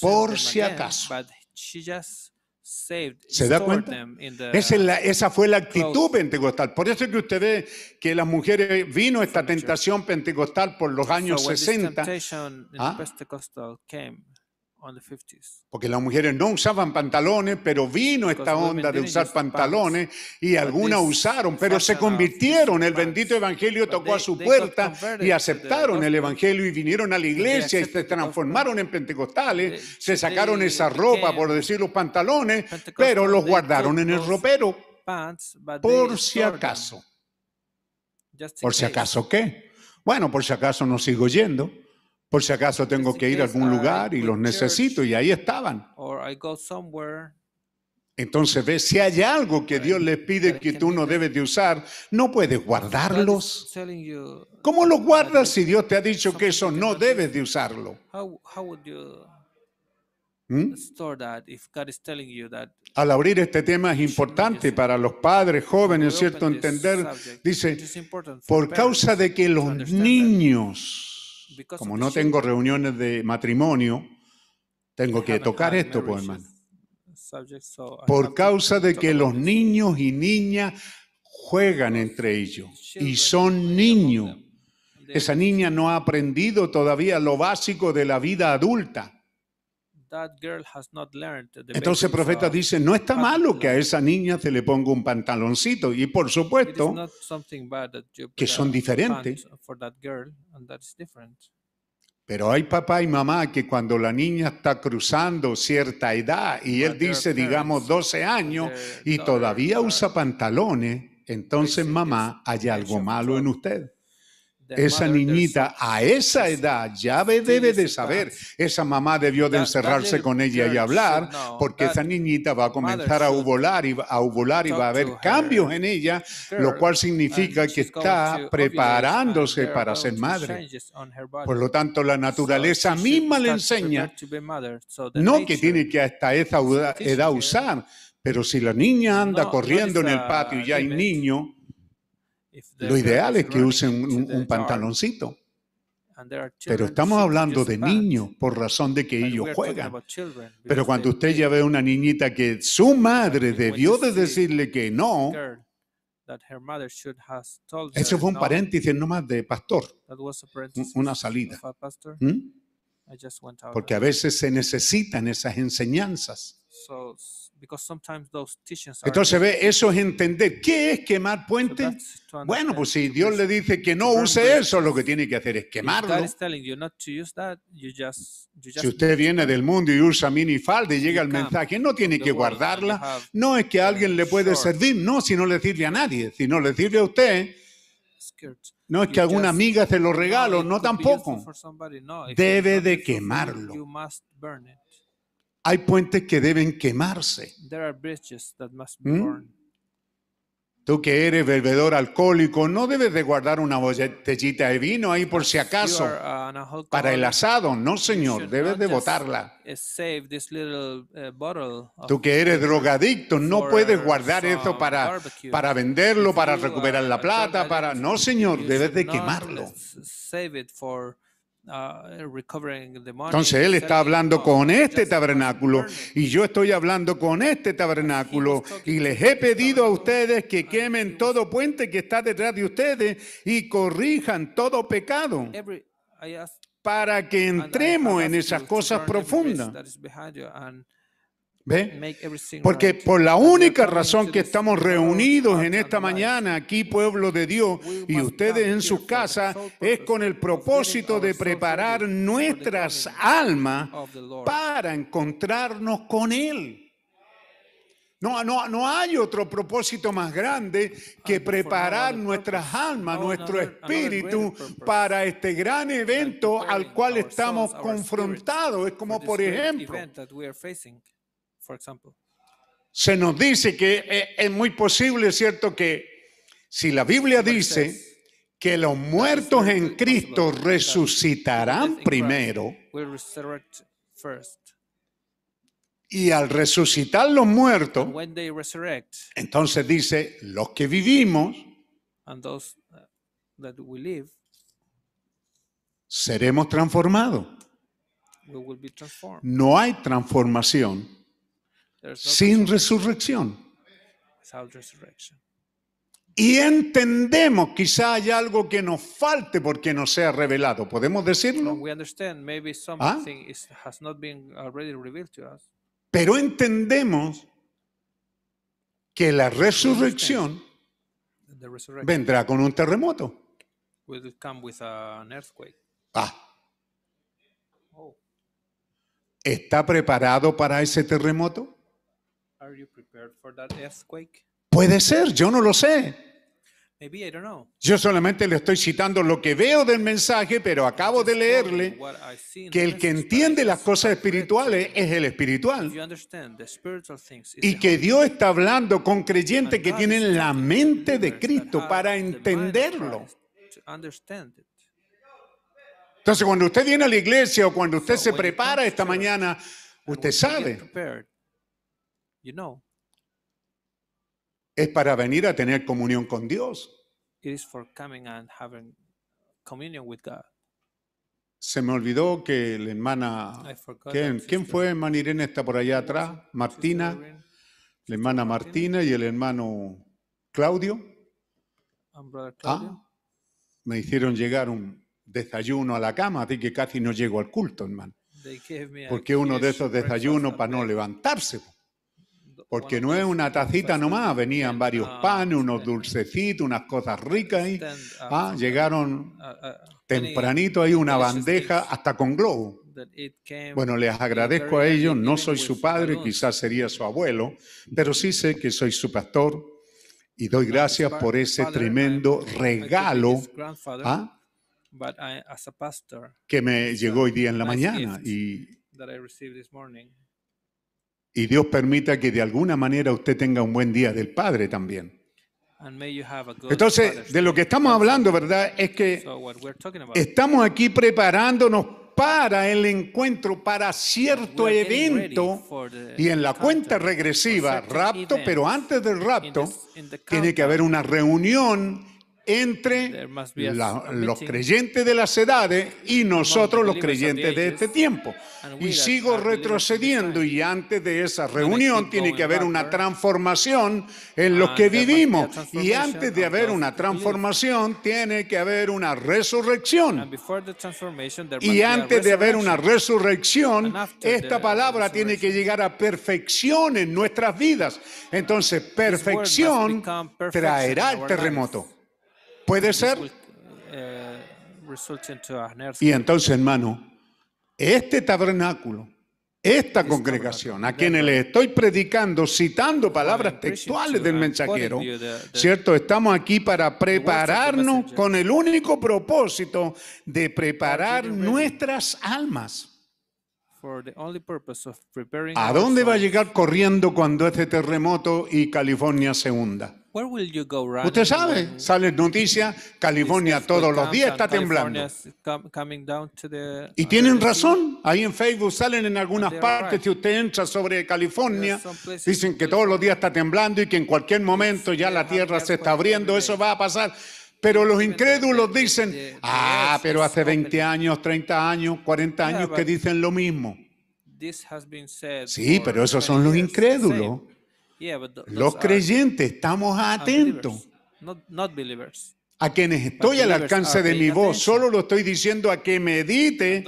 Por si acaso. ¿Se da cuenta? Esa, esa, fue la actitud pentecostal. Por eso es que usted ve que las mujeres vino esta tentación pentecostal por los años 60. Porque las mujeres no usaban pantalones, pero vino esta onda de usar pantalones y algunas usaron, pero se convirtieron. El bendito evangelio tocó a su puerta y aceptaron el evangelio y vinieron a la iglesia y se transformaron en pentecostales. Se sacaron esa ropa, por decir los pantalones, pero los guardaron en el ropero. Por si acaso. ¿Por si acaso qué? Bueno, por si acaso no sigo yendo. Por si acaso tengo que ir a algún lugar y los necesito y ahí estaban. Entonces, ves, si hay algo que Dios les pide que tú no debes de usar, no puedes guardarlos. ¿Cómo los guardas si Dios te ha dicho que eso no debes de usarlo? ¿Mm? store that if God is telling you that Al abrir este tema es importante para los padres jóvenes, ¿cierto? Entender, dice, por causa de que los niños, como no tengo reuniones de matrimonio, tengo que tocar esto, pues hermano. Por causa de que los niños y niñas juegan entre ellos y son niños. Esa niña no ha aprendido todavía lo básico de la vida adulta. That girl has not learned the Entonces el profeta of dice, no está malo que a esa niña se le ponga un pantaloncito. Y por supuesto, que son diferentes. pero hay papá y mamá que cuando la niña está cruzando cierta edad y él dice, digamos, parents 12 años y todavía usa pantalones, entonces mamá, hay algo malo en 12. usted. Esa niñita a esa edad ya debe de saber. Esa mamá debió de encerrarse con ella y hablar porque esa niñita va a comenzar a ovular y va a ovular y va a haber cambios en ella, lo cual significa que está preparándose para ser madre. Por lo tanto, la naturaleza misma le enseña no que tiene que hasta esa edad usar, pero si la niña anda corriendo en el patio y ya hay limit. Lo ideal es que usen un, pantaloncito. Pero estamos hablando de a niños por razón de que ellos juegan. Pero cuando usted ya ve una niñita que su madre debió de decirle que no, eso fue un paréntesis nomás de pastor, a una salida. of a pastor. ¿m? I just went out Porque a veces se necesitan esas enseñanzas. So, because sometimes those are Entonces ve, eso es entender. ¿Qué es quemar So puente? to Bueno, understand, pues si Dios le dice que no use bridges. eso, lo que tiene que hacer es If God quemarlo. is telling you not to use that, you just, you just Si usted viene del mundo y usa minifalda y llega el You come mensaje, no tiene from que the world and you guardarla. No es que a alguien le puede servir, no, si no le sirve a nadie. Si no le sirve a usted, no es You que alguna amiga se lo regalo, it no tampoco. Debe de quemarlo. You must burn it. Hay puentes que deben quemarse. There are bridges that must be ¿Mm? burned. Tú que eres bebedor alcohólico, no debes de guardar una botellita de vino ahí por si acaso are an para el asado. No, señor, debes de botarla. uh, little uh, Tú que eres drogadicto, no puedes guardar eso para, barbecue. para venderlo, If para you recuperar la plata, para... No, señor, debes de quemarlo. uh, s- Save it for uh, money. Entonces él está hablando con este tabernáculo y yo estoy hablando con este tabernáculo y les he pedido a ustedes que quemen todo puente que está detrás de ustedes y corrijan todo pecado para que entremos en esas cosas profundas. ¿Ve? Porque por la única razón que estamos reunidos en esta mañana, aquí pueblo de Dios, y ustedes en sus casas, es con el propósito de preparar nuestras almas para encontrarnos con Él. No, no, no hay otro propósito más grande que preparar nuestras almas, nuestro espíritu para este gran evento al cual estamos confrontados. Es como por ejemplo, for example. se nos dice que eh, es muy posible, ¿cierto? Que si la Biblia dice que los muertos en Cristo resucitarán primero will resurrect first. y al resucitar los muertos, entonces dice, los que vivimos uh, seremos transformados. we will be transformed. No hay transformación sin resurrección. Y entendemos, quizá hay algo que nos falte porque no sea revelado. ¿Podemos decirlo? And we understand maybe Ah. something is, has not been already revealed to us. Pero entendemos que la resurrección vendrá con un terremoto. Ah, Oh, ¿está preparado para ese terremoto? Are you prepared for that earthquake? Puede ser, yo no lo sé. Maybe I don't know. Yo solamente le estoy citando lo que veo del mensaje, pero acabo de leerle What I see in que the el que message, but I entiende las cosas espirituales es el espiritual. Y que Dios está hablando con creyentes And que God tienen is la mente de Cristo para entenderlo. Christ to understand it. Entonces, cuando usted viene a la iglesia o cuando usted So se when you prepara come to esta mañana, Usted sabe, you know, es para venir a tener comunión con Dios. it is for coming and having communion with God. Se me olvidó que la hermana, ¿quién, quién fue? Hermana Irene está por allá atrás, Martina, Sister la hermana Martina y el hermano Claudio. and brother Ah, me hicieron llegar un desayuno a la cama, así que casi no llego al culto, hermano. Porque uno de esos desayunos para no levantarse. Porque no es those una tacita breakfast nomás, venían varios uh, panes, unos dulcecitos, unas cosas ricas ahí. Ah, from- llegaron many tempranito ahí una bandeja hasta con globo. Bueno, les agradezco a ellos, no soy su padre, quizás sería su abuelo, pero sí sé que soy su pastor y doy gracias por ese tremendo regalo ah, but I, as a pastor que me llegó hoy día en la mañana y, that I received this morning. Y Dios permita que de alguna manera usted tenga un buen día del Padre también. And may you have a good Entonces, de lo que estamos hablando, ¿verdad? Es que estamos aquí preparándonos para el encuentro, para cierto evento y en la cuenta regresiva, rapto, pero antes del rapto, tiene que haber una reunión entre la- los creyentes de las edades y nosotros los creyentes de este tiempo. Y sigo retrocediendo y antes de esa reunión tiene que haber una transformación en los And que vivimos. Y antes de haber una transformación tiene que haber una resurrección. Y antes de haber una resurrección, esta palabra tiene que llegar a perfección en nuestras vidas. Entonces, perfección traerá el terremoto. ¿Puede ser? an Y entonces, hermano, este tabernáculo, esta congregación, a quienes les estoy predicando, citando palabras textuales del mensajero, ¿cierto? Estamos aquí para prepararnos con el único propósito de preparar nuestras almas. ¿A dónde va a llegar corriendo cuando este terremoto y California se hunda? Where will you go Usted sabe, sale noticia, California todos los días está temblando. The- Y tienen razón, ahí en Facebook salen en algunas partes, right. si usted entra sobre California, dicen que todos los días está temblando y que en cualquier momento ya la tierra se está abriendo, eso va a pasar. Pero los incrédulos dicen, ah, pero hace 20 opening." años, 30 años, 40 Yeah, años que dicen lo mismo. Sí, pero esos 20 son los incrédulos. Same. Yeah, but th- Los creyentes estamos atentos. Not, not believers. A quienes estoy al alcance de mi voz, attention. solo lo estoy diciendo a que medite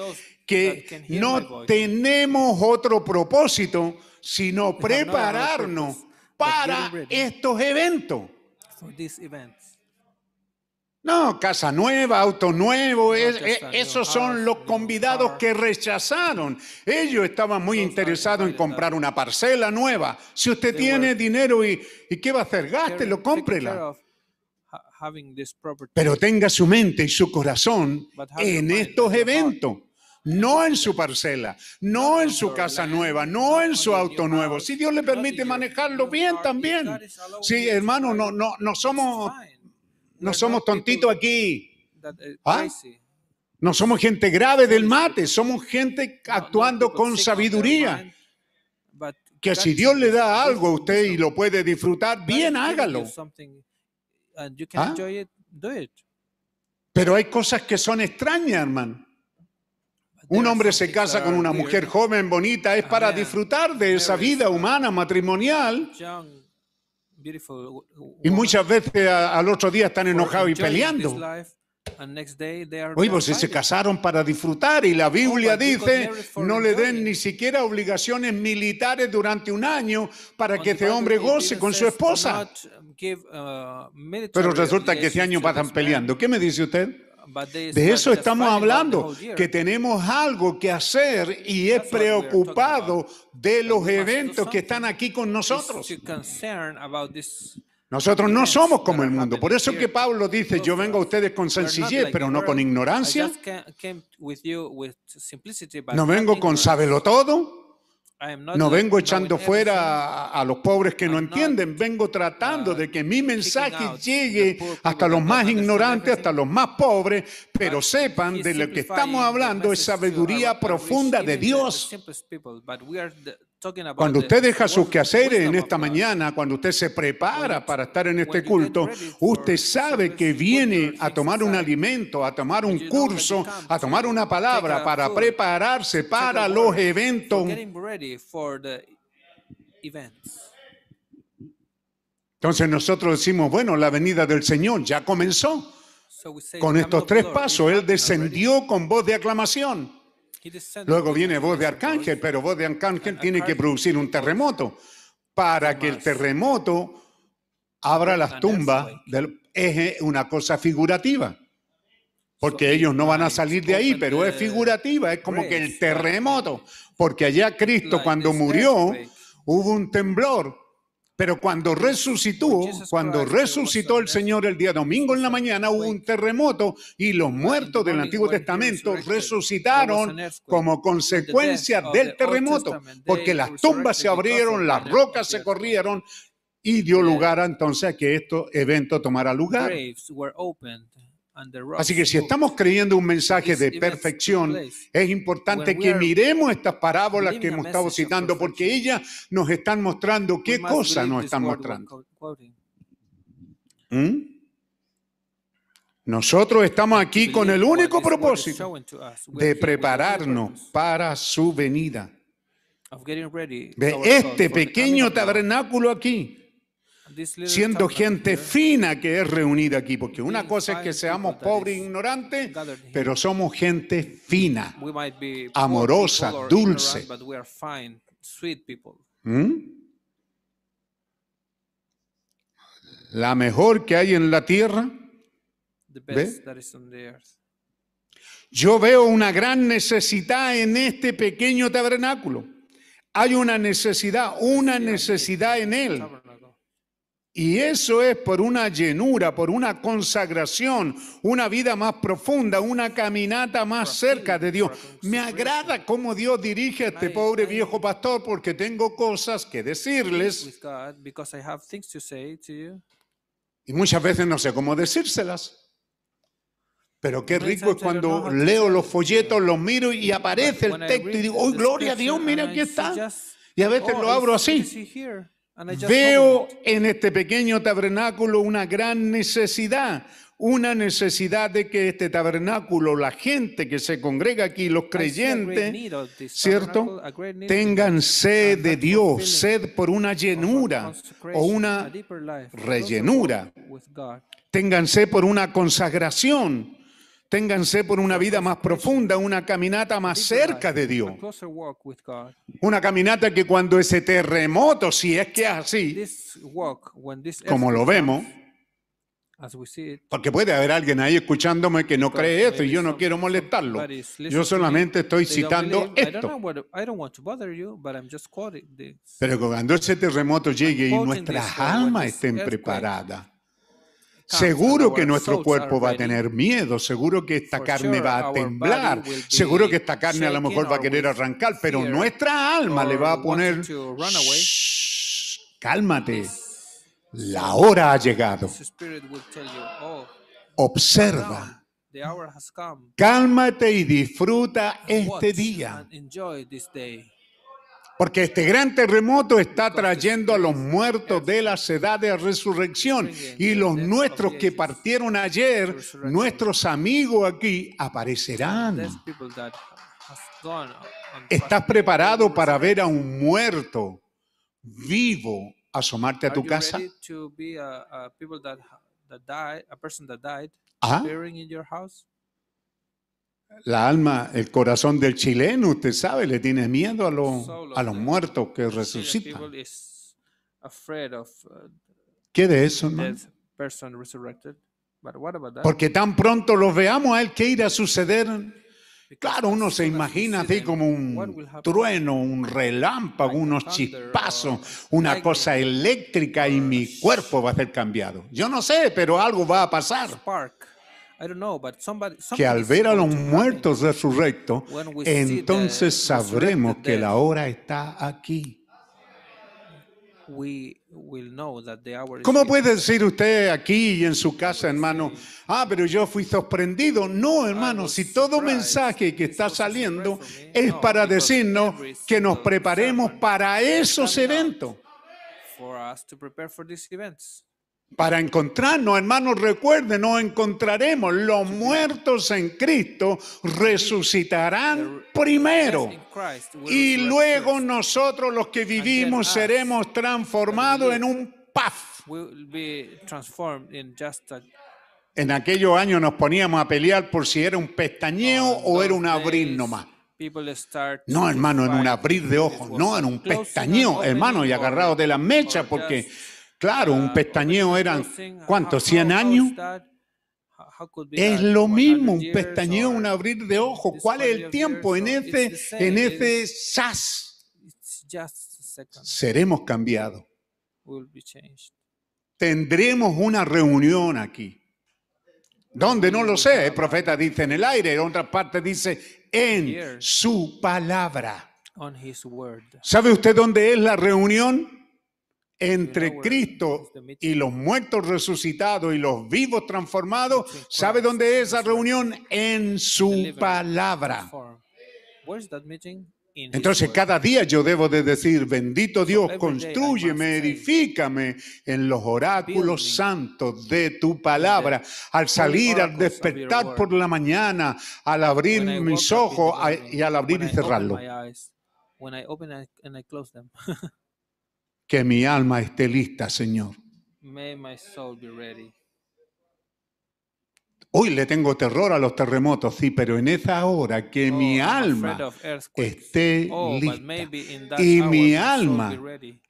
que no tenemos otro propósito sino no prepararnos purpose para estos eventos. For these events. No, casa nueva, auto nuevo, es- eh, esos son house, los convidados que rechazaron. Ellos estaban muy interesados en comprar una parcela nueva. Si usted tiene dinero y, y qué va a hacer, gástelo, cómprela. Pero tenga su mente y su corazón en estos eventos. No en su parcela, no en su casa nueva, no en su auto nuevo. Si Dios le permite manejarlo bien también. Sí, hermano, no, no, no somos, no somos tontitos aquí. Uh, ¿Ah? No somos gente grave del mate, somos gente actuando con sabiduría. Que si Dios le da algo a usted y lo puede disfrutar, bien hágalo. ¿Ah? Pero hay cosas que son extrañas, hermano. Un hombre se casa con una mujer joven, bonita, es para Amén. disfrutar de esa vida humana, matrimonial. Y muchas veces a- al otro día están enojados y peleando. Oye, pues se casaron para disfrutar y la Biblia you got dice no le den ni siquiera obligaciones militares durante un año para que este hombre goce con su says, "Do esposa. uh, Pero resulta que ese obligations año pasan this man." peleando. ¿Qué me dice usted? De eso estamos hablando, que tenemos algo que hacer y es preocupado de los eventos que están aquí con nosotros. Nosotros no somos como el mundo. Por eso que Pablo dice, yo vengo a us. ustedes con sencillez, pero no con ignorancia. No vengo con sábelo todo. No vengo echando fuera a, los pobres que no entienden, vengo tratando uh, de que mi mensaje llegue hasta los más ignorantes, hasta los más pobres, pero sepan de lo que estamos hablando es sabiduría profunda de Dios. Cuando usted deja sus quehaceres en esta mañana, cuando usted se prepara When- para estar en este culto, usted sabe que viene a tomar un alimento, a tomar un curso, a tomar to una palabra para prepararse para los eventos. getting ready for the events. Entonces nosotros decimos, bueno, la venida del Señor ya comenzó. Con estos tres pasos, Él descendió con voz de aclamación. Luego viene voz de arcángel, pero voz de arcángel tiene que producir un terremoto para que el terremoto abra las tumbas. Del, es una cosa figurativa. Porque ellos no van a salir de ahí, pero es figurativa, es como que el terremoto. Porque allá Cristo cuando murió hubo un temblor. Pero cuando resucitó, cuando resucitó el Señor el día domingo en la mañana, hubo un terremoto y los muertos del Antiguo Testamento resucitaron como consecuencia del terremoto, porque las tumbas se abrieron, las rocas se corrieron y dio lugar entonces a que este evento tomara lugar. Así que si estamos creyendo un mensaje de perfección, es importante que miremos estas parábolas que hemos estado citando, porque ellas nos están mostrando qué cosa nos están mostrando. ¿Mm? Nosotros estamos aquí con el único propósito de prepararnos para su venida. De este pequeño tabernáculo aquí, siendo gente fina que es reunida aquí, porque una cosa es que seamos pobres e ignorantes, pero somos gente fina. amorosa, dulce. ¿Mm? La mejor que hay en la tierra. Yo veo una gran necesidad en este pequeño tabernáculo. Hay una necesidad, una necesidad en él. Y eso es por una llenura, por una consagración, una vida más profunda, una caminata más cerca de Dios. Me agrada cómo Dios dirige a este pobre viejo pastor porque tengo cosas que decirles y muchas veces no sé cómo decírselas. Pero qué rico es cuando leo los folletos, los miro y aparece el texto y digo, ¡oh, gloria a Dios! Mira, aquí está. Y a veces lo abro así. Veo en este pequeño tabernáculo una gran necesidad, una necesidad de que este tabernáculo, la gente que se congrega aquí, los creyentes, ¿cierto? Tengan sed de Dios, sed por una llenura o una rellenura. Tengan sed por una consagración. Tengan sed por una vida más profunda, una caminata más cerca de Dios. Una caminata que cuando ese terremoto, si es que es así, como lo vemos, porque puede haber alguien ahí escuchándome que no cree esto y yo no quiero molestarlo. Yo solamente estoy citando esto. Pero cuando ese terremoto llegue y nuestras almas estén preparadas, seguro que nuestro cuerpo va a tener miedo, seguro que esta carne va a temblar, seguro que esta carne a lo mejor va a querer arrancar, pero nuestra alma le va a poner, to run away. "Shh, cálmate, la hora ha llegado, oh, observa, cálmate y disfruta este día. and enjoy this day. Porque este gran terremoto está trayendo a los muertos de la edad de resurrección. Y los nuestros que partieron ayer, nuestros amigos aquí, aparecerán. ¿Estás preparado para ver a un muerto vivo asomarte a tu casa? Ah. La alma, el corazón del chileno, usted sabe, le tiene miedo a of a los muertos que resucitan. uh, ¿Qué de eso, hermano? Porque tan pronto los veamos a él, ¿qué irá a suceder? Claro, uno se imagina así como un trueno, un relámpago, unos chispazos, una cosa eléctrica y mi cuerpo va a ser cambiado. Yo no sé, pero algo va a pasar. I don't know, but somebody, que al ver a los muertos resurrectos, entonces sabremos que la hora está aquí. we will know that the hour is ¿Cómo puede decir usted aquí y en su casa, hermano, ah, pero yo fui sorprendido? No, hermano, si todo mensaje que está saliendo es para decirnos que nos preparemos para esos eventos. Para encontrarnos, hermanos, recuerden, nos encontraremos. Los muertos en Cristo resucitarán primero. Y luego nosotros los que vivimos seremos transformados en un paz. We will be transformed in just a En aquellos años nos poníamos a pelear por si era un pestañeo o era un abrir nomás. No, hermano, en un abrir de ojos, no en un pestañeo, hermano, y opening, agarrado or- de las mechas, or porque, just, claro, un pestañeo eran, ¿cuántos? how- ¿100 how años? Es lo 100 mismo, un pestañeo, un abrir de ojos. ¿Cuál es el tiempo? En ese, en ese sas seremos cambiados. Will be changed. Tendremos una reunión aquí. ¿Dónde? No lo sé. El profeta dice en el aire, en otras partes dice en su palabra. On His word. ¿Sabe usted dónde es la reunión? Entre Cristo y los muertos resucitados y los vivos transformados. ¿Sabe dónde es esa reunión? En su palabra. Entonces cada día yo debo de decir, bendito Dios, construyeme, edifícame en los oráculos santos de tu palabra. Al salir, al despertar por la mañana, al abrir mis ojos y al abrir y cerrarlo. Que mi alma esté lista, Señor. may my soul be ready. Hoy le tengo terror a los terremotos, sí, pero en esa hora que Oh, mi afraid alma esté Oh, lista y mi alma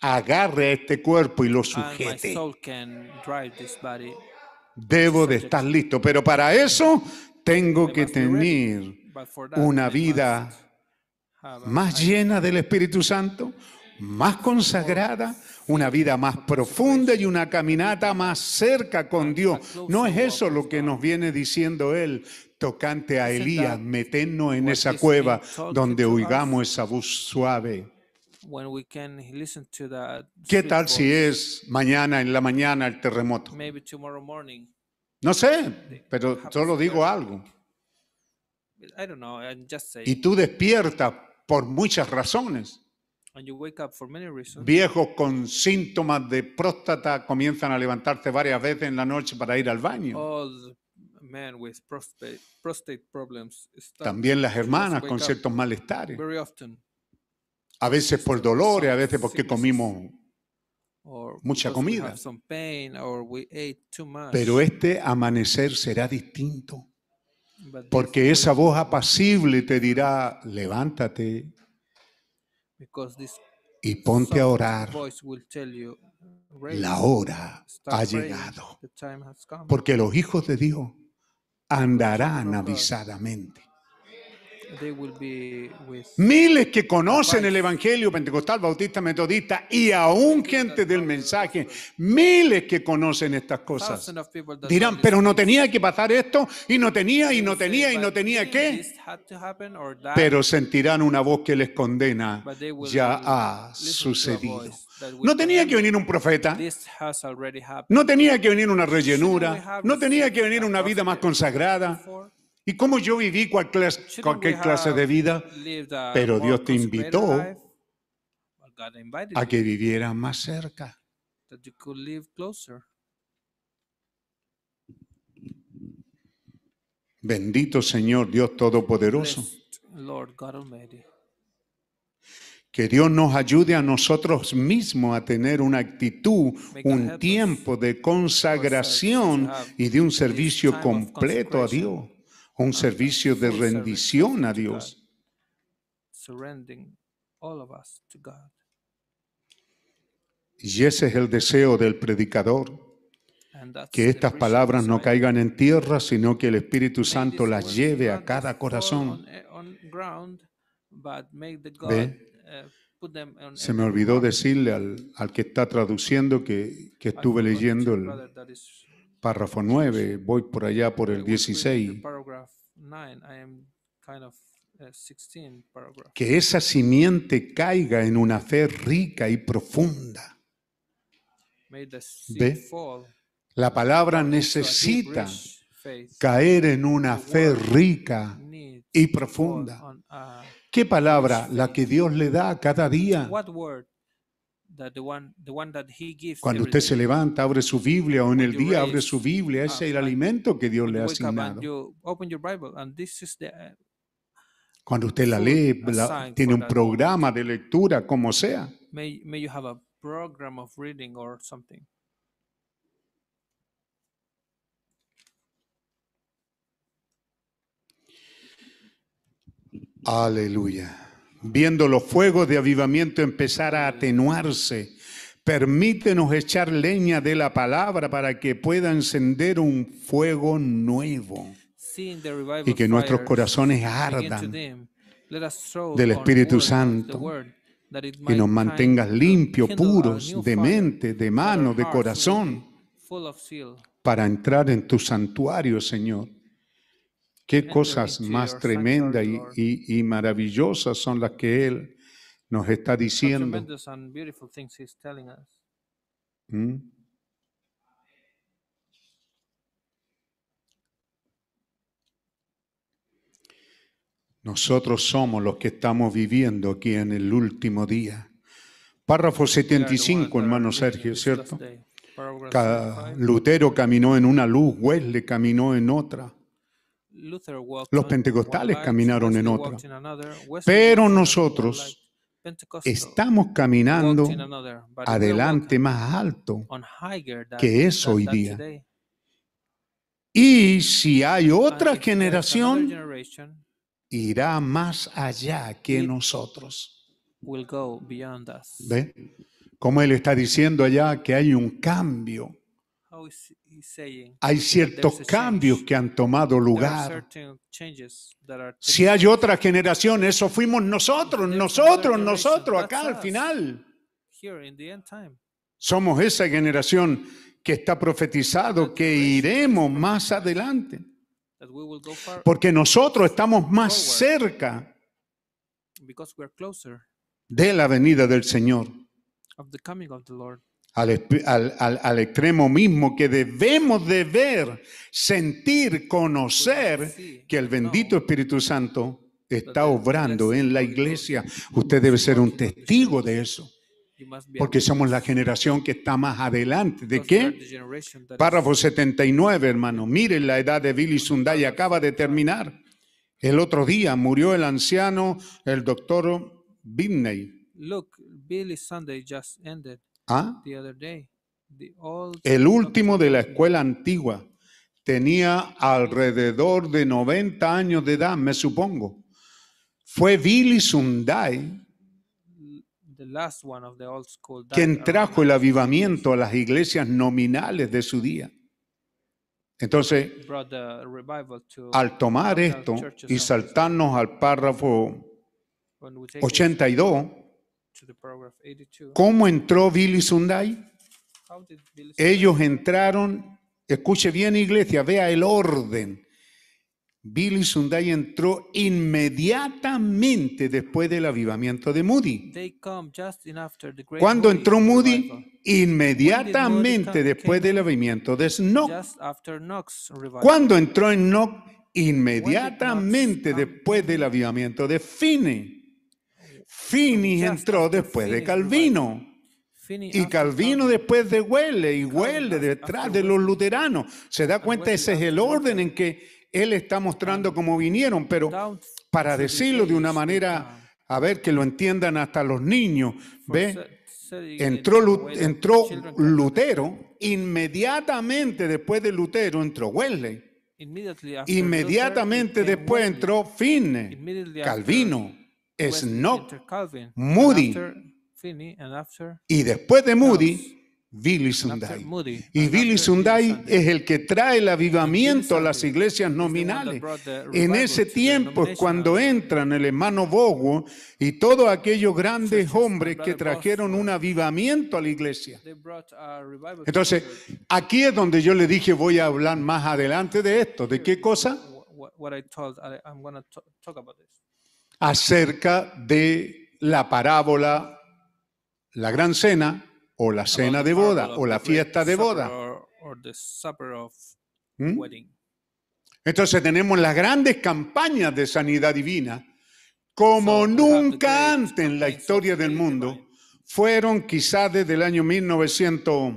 agarre este cuerpo y lo sujete. Debo de estar listo, pero para eso tengo que tener una vida más llena del Espíritu Santo, más consagrada, una vida más profunda y una caminata más cerca con Dios. ¿No es eso lo que nos viene diciendo Él tocante a Elías, meternos en esa cueva donde oigamos esa voz suave? when we can listen to that ¿Qué tal si es mañana en la mañana el terremoto? Maybe tomorrow morning. No sé, pero solo digo algo. I don't know. I'm just saying. Y tú despiertas por muchas razones. And you wake up for many reasons. Viejos con síntomas de próstata comienzan a levantarse varias veces en la noche para ir al baño. All the men with prostate prostate problems start También las hermanas con ciertos malestares. very often, A veces por dolores, a veces porque comimos or mucha comida. have some pain, or we ate too much. Pero este amanecer será distinto. Porque esa voz apacible te dirá, levántate y ponte a orar. voice will tell you, "Raise, La hora ha llegado. the time has come." Porque los hijos de Dios andarán avisadamente. They will be with Miles que conocen el Evangelio Pentecostal, Bautista, Metodista y aún gente del mensaje, miles que conocen estas cosas. Dirán, pero no tenía que pasar esto, y no tenía, y no tenía, y no "But tenía qué. this had to happen or that?" Pero sentirán una voz que les condena. But they will Ya ha sucedido. No tenía que venir un profeta, no tenía que venir una rellenura, no tenía que venir una vida más consagrada. ¿Y cómo yo viví cual clase- cualquier clase de vida? a Pero Dios te invitó a que vivieras más cerca. Bendito Señor Dios Todopoderoso. Que Dios nos ayude a nosotros mismos a tener una actitud, un tiempo de consagración y de un servicio completo a Dios, un servicio de rendición a Dios. Y ese es el deseo del predicador, que estas palabras no caigan en tierra, sino que el Espíritu Santo las lleve a cada corazón. Eh, Ve. on Se me olvidó decirle al, al que está traduciendo que, que estuve leyendo el, párrafo 9, voy por allá por el I was reading the 16. Paragraph 9. I am kind of uh, 16 paragraph. Que esa simiente caiga en una fe rica y profunda. ¿Ve? La palabra necesita caer en una fe rica y profunda. ¿Qué palabra? La que Dios le da cada día. What word that the one the one that he gives Cuando usted se levanta, abre su Biblia o en el día abre su Biblia, ese es el alimento que Dios le ha asignado. you open your Bible and this is the uh, Cuando usted la lee, la- tiene un programa de lectura, como sea. may may you have a program of reading or something. Aleluya. Viendo los fuegos de avivamiento empezar a atenuarse, permítenos echar leña de la palabra para que pueda encender un fuego nuevo y que nuestros corazones ardan del Espíritu Santo y nos mantengas limpios, puros, de mente, de mano, de corazón, para entrar en tu santuario, Señor. Qué cosas más tremendas y, y- y maravillosas son las que Él nos está diciendo. ¿Mm? Nosotros somos los que estamos viviendo aquí en el último día. Párrafo We are the ones 75, that are hermano Sergio, ¿cierto? last day. Paragraph Ca- 75. Lutero caminó en una luz, Wesley caminó en otra. Los pentecostales caminaron en otra. Pero nosotros Estamos caminando adelante más alto. que es hoy día. Y si hay And otra generación, generation, irá más allá que nosotros. will go beyond us. ¿Ve? Como él está diciendo allá que hay un cambio. How is he saying? Hay ciertos cambios que han tomado lugar. Si hay otra generación, eso fuimos nosotros, nosotros, nosotros, acá al final. Somos esa generación que está profetizado que iremos más adelante. Porque nosotros estamos más cerca de la venida del Señor. Al, al- al- extremo mismo que debemos de ver, sentir, conocer que el bendito Espíritu Santo está obrando en la iglesia. Usted debe ser un testigo de eso, porque somos la generación que está más adelante. ¿De qué? Párrafo 79, hermano. Miren la edad de Billy Sunday, acaba de terminar. El otro día murió el anciano, el doctor Binney. Look, Billy Sunday just ended ¿Ah? El último de la escuela antigua tenía alrededor de 90 años de edad, me supongo. Fue Billy Sunday quien trajo el 90 avivamiento a las iglesias nominales de su día. Entonces, al tomar esto y saltarnos al párrafo when we take it 82, ¿cómo entró Billy Sunday? Ellos entraron, escuche bien iglesia, vea el orden. Billy Sunday entró inmediatamente después del avivamiento de Moody. ¿Cuándo entró Moody? Inmediatamente después del avivamiento de Knox. ¿Cuándo entró en Knox? Inmediatamente después del avivamiento de Finney. Just entró después de Calvino. Y after Calvino Calvin. después de Wesley, y Wesley after- detrás de los luteranos. Se da cuenta, ese es el orden en que él está mostrando cómo vinieron, pero para decirlo de una manera, a ver que lo entiendan hasta los niños, ¿ve? Entró, entró Lutero, inmediatamente después de Lutero entró Wesley, inmediatamente después entró after Calvino, And Moody. y después de Moody Billy Sunday. Y Billy Sunday es el que trae el avivamiento a las iglesias nominales. En ese tiempo es cuando entran el hermano Bogo y todos aquellos grandes hombres que trajeron un avivamiento a la iglesia. Entonces, aquí es donde yo le dije, voy a hablar más adelante de esto. ¿De qué cosa? Acerca de la parábola, la gran cena o la cena de boda o la fiesta de boda. Or, or the supper of ¿Mm? Entonces tenemos las grandes campañas de sanidad divina, como nunca antes en la historia del mundo, fueron quizás desde el año 1900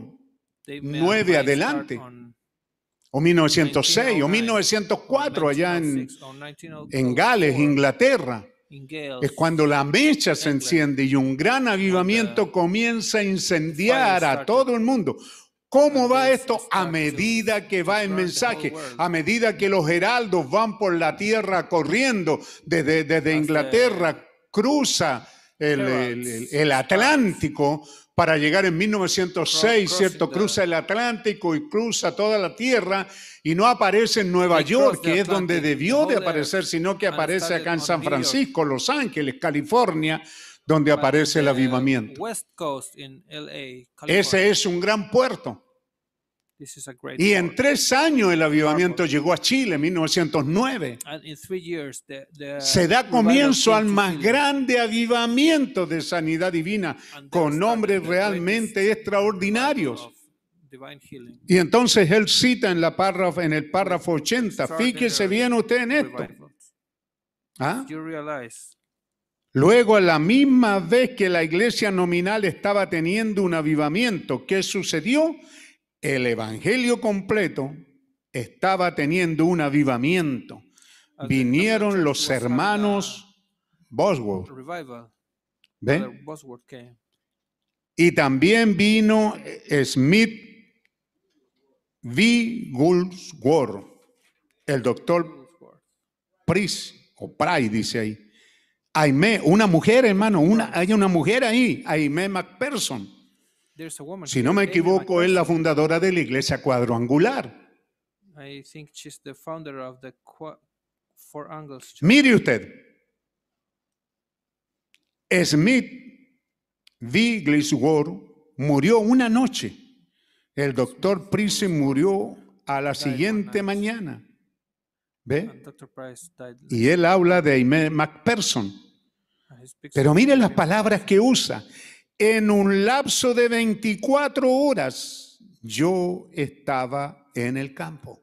They may- nueve might adelante. start on o 1906 o 1909, 1904 allá en, 1906 or 1904 en Gales, Inglaterra. Es cuando la mecha se enciende y un gran avivamiento comienza a incendiar a todo el mundo. ¿Cómo va esto? A medida que va el mensaje, a medida que los heraldos van por la tierra corriendo desde, desde Inglaterra, cruza el- el- el Atlántico para llegar en 1906, Crossing ¿cierto? Cruza el Atlántico y cruza toda la tierra y no aparece en Nueva York, que es donde debió de aparecer, sino que aparece acá en San. Francisco, Los Ángeles, California, donde aparece el avivamiento. Ese es un gran puerto. This is a great Y en tres años el avivamiento llegó a Chile, en 1909. And in three years, the, the Se da comienzo al más Chile. grande avivamiento de sanidad divina, con nombres realmente extraordinarios. Y entonces él cita en, la párrafo, en el párrafo 80, fíjese bien usted en esto. ¿ah? Luego, a la misma vez que la iglesia nominal estaba teniendo un avivamiento, ¿qué sucedió? El evangelio completo estaba teniendo un avivamiento. Vinieron los hermanos Bosworth. ¿ve? Y también vino Smith V. Gulsworth, el doctor Price, o Price dice ahí. Aimee, una mujer, hermano, una, hay una mujer ahí, Aimee McPherson. There's a woman Si no me equivoco, es la fundadora de la iglesia cuadrangular. I think she's the founder of the Qua- Four Angles Church. Mire usted, Smith V. Glisworth murió una noche. El doctor Price murió a la siguiente mañana. ¿Ve? Y él habla de Aimee speaks Pero of mire las palabras que usa. En un lapso de 24 horas yo estaba en el campo.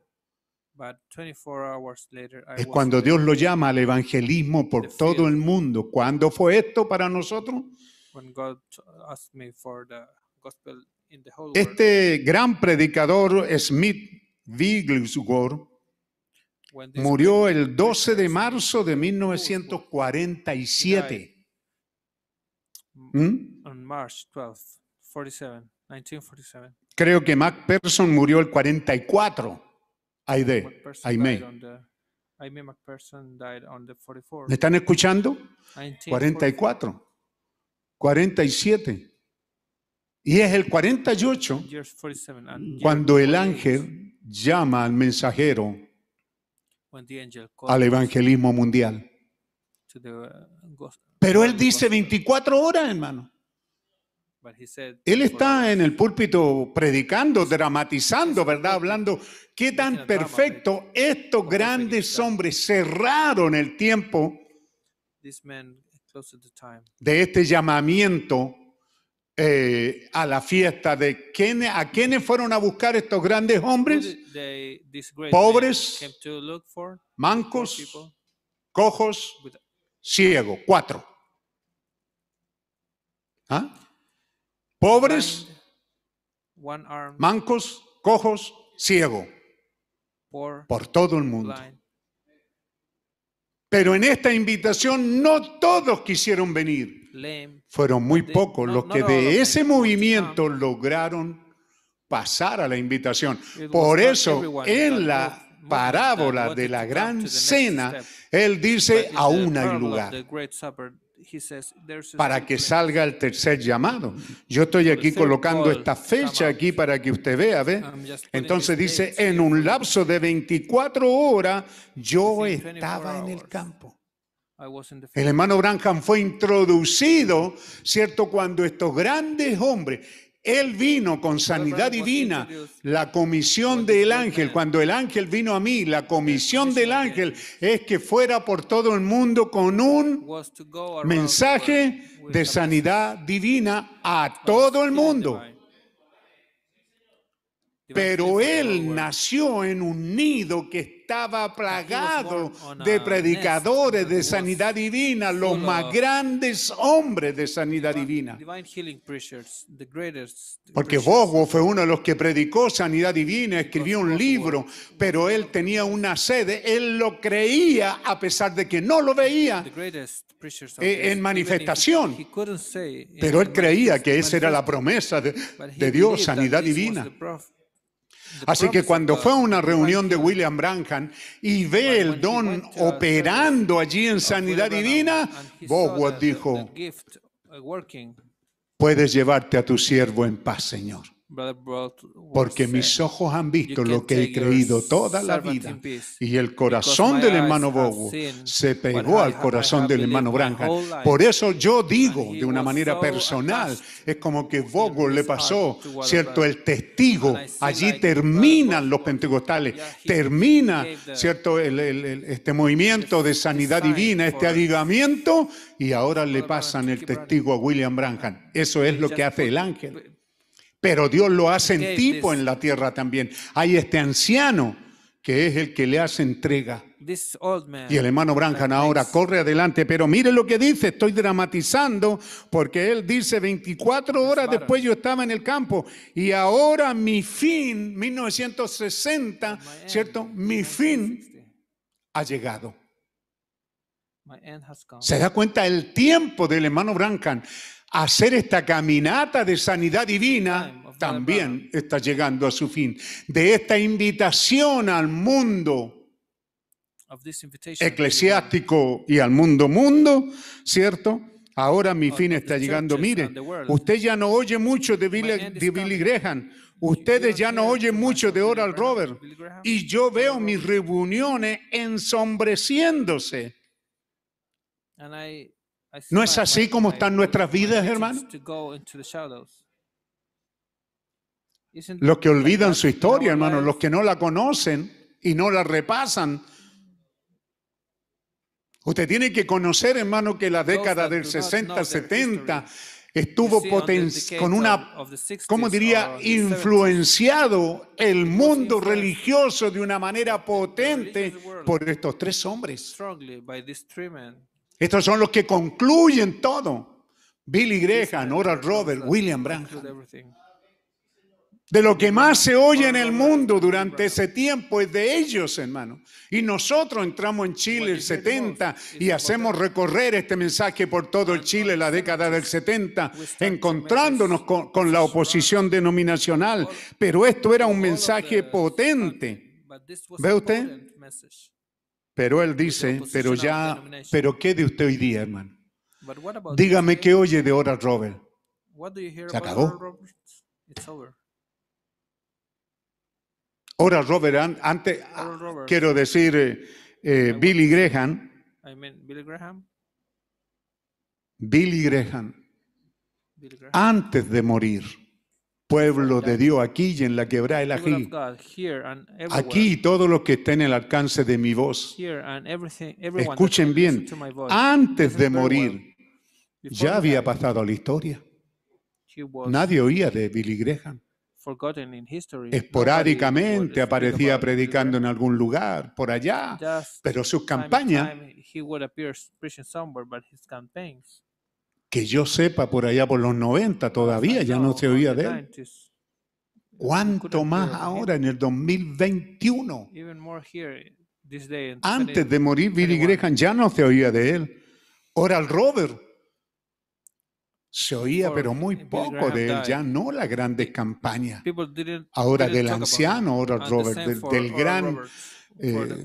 But 24 hours later, I Es cuando. Dios lo llama al evangelismo por todo el mundo. ¿Cuándo fue esto para nosotros? when God t- asked me for the gospel in the whole world. Este gran predicador Smith Wigglesworth murió el 12 de marzo de 1947. ¿Mm? on March 12th, 47, 1947. Creo que McPherson murió el 44. Aide, McPherson Aimee. died on the, Aimee McPherson died on the 44. ¿Me están escuchando? 1944. 44, 47. Y es el 48 Years 47, and year cuando el 48, ángel llama al mensajero al evangelismo mundial. Pero él dice gospel. 24 horas, hermano. But he said Él 24 está en el púlpito predicando, dramatizando, ¿verdad? Hablando qué tan perfecto estos grandes hombres cerraron el tiempo de este llamamiento eh, a la fiesta de quiénes, a quiénes fueron a buscar estos grandes hombres, Pobres, mancos, cojos, with ciegos, cuatro. ¿Ah? Pobres, blind, one arm, mancos, cojos, ciegos, poor, por todo el mundo. blind. Pero en esta invitación no todos quisieron venir. lame. Fueron muy They- pocos no- los que de ese movimiento lograron pasar a la invitación. Por eso, en la parábola de la gran cena, él dice, aún hay lugar. para que salga el tercer llamado. Yo estoy aquí colocando esta fecha aquí para que usted vea, ¿ve? Entonces dice, en un lapso de 24 horas yo Within 24 estaba en el campo. El hermano Branham fue introducido, ¿cierto? Cuando estos grandes hombres, él vino con sanidad divina, la comisión del ángel, cuando el ángel vino a mí, la comisión del ángel es que fuera por todo el mundo con un mensaje de sanidad divina a todo el mundo. Pero él nació en un nido que estaba plagado on de predicadores de sanidad divina, los más grandes hombres de sanidad divina. Porque. Bogo fue uno de los que predicó sanidad divina, escribió un libro, pero él tenía una sede, él lo creía a pesar de que no lo veía. Eh, en manifestación. Pero él creía que esa era la promesa de, Dios, sanidad divina. Así que cuando fue a una reunión de. William Branham y ve el don operando allí en sanidad divina, Bogwood dijo, uh, puedes llevarte a tu siervo en paz, Señor. Porque mis ojos han visto "You lo que he creído toda la vida. Y el corazón del hermano seen se pegó al corazón del hermano Branham. Por eso yo digo de una manera so personal, es como que Bogo le pasó, ¿cierto? El testigo. Allí terminan los pentecostales, termina, ¿cierto? El- el- el- este movimiento de sanidad divina, este avivamiento, y ahora le pasan el testigo a William Branham. Eso es lo que hace el ángel. Pero Dios lo hace en tipo en la tierra también. Hay este anciano que es el que le hace entrega. Y el hermano Branham ahora corre adelante, pero mire lo que dice, estoy dramatizando, porque él dice 24 horas después yo estaba en el campo y ahora mi fin, 1960, ¿cierto? Mi fin ha llegado. ¿Se da cuenta el tiempo del hermano Branham? Hacer esta caminata de sanidad divina también está llegando a su fin. De esta invitación al mundo eclesiástico y al mundo mundo, ¿cierto? Ahora mi fin está llegando. Mire, usted ya no oye mucho de Billy, de Billy. Graham. Ustedes ya no oyen mucho de Oral Robert. Y yo veo mis reuniones ensombreciéndose. ¿No es así como están nuestras vidas, hermano? Los que olvidan su historia, hermano, los que no la conocen y no la repasan. Usted tiene que conocer, hermano, que la década del do not know 60, their 70 You estuvo con una, of- of the 60s ¿cómo diría?, or the 70s, influenciado el mundo religioso de una manera potente por estos tres hombres. Estos son los que concluyen todo. Billy Graham, the Robert, William Branham. De lo que más se oye en el mundo durante ese tiempo es de ellos, hermano. Y nosotros entramos en Chile el 70 y hacemos recorrer este mensaje por todo el Chile la década del 70, encontrándonos con, con la oposición denominacional. Pero esto era un mensaje potente. ¿Ve usted? Pero él dice, pero ya, pero ¿qué de usted hoy día, hermano? Dígame qué oye de Oral Robert. Se acabó. Oral Robert, an- antes, Oral Roberts. quiero decir, eh, eh, Billy Graham, I mean, Billy Graham. Billy Graham, Billy Graham. antes de morir, pueblo de Dios aquí y en la quebrada el ají, aquí todos los que estén en el alcance de mi voz, escuchen bien, antes de morir, ya había pasado a la historia. Nadie oía de Billy Graham. Esporádicamente aparecía predicando en algún lugar, por allá, pero sus campañas, que yo sepa por allá por los 90 todavía, ya no se oía de él. 90s, ¿Cuánto más ahora en el 2021? Even more here this day. in Antes de morir, Billy 2021. Graham ya no se oía de él. Oral Robert se oía, pero muy poco de él, ya no las grandes campañas. Ahora del anciano Oral Robert, del, del gran eh,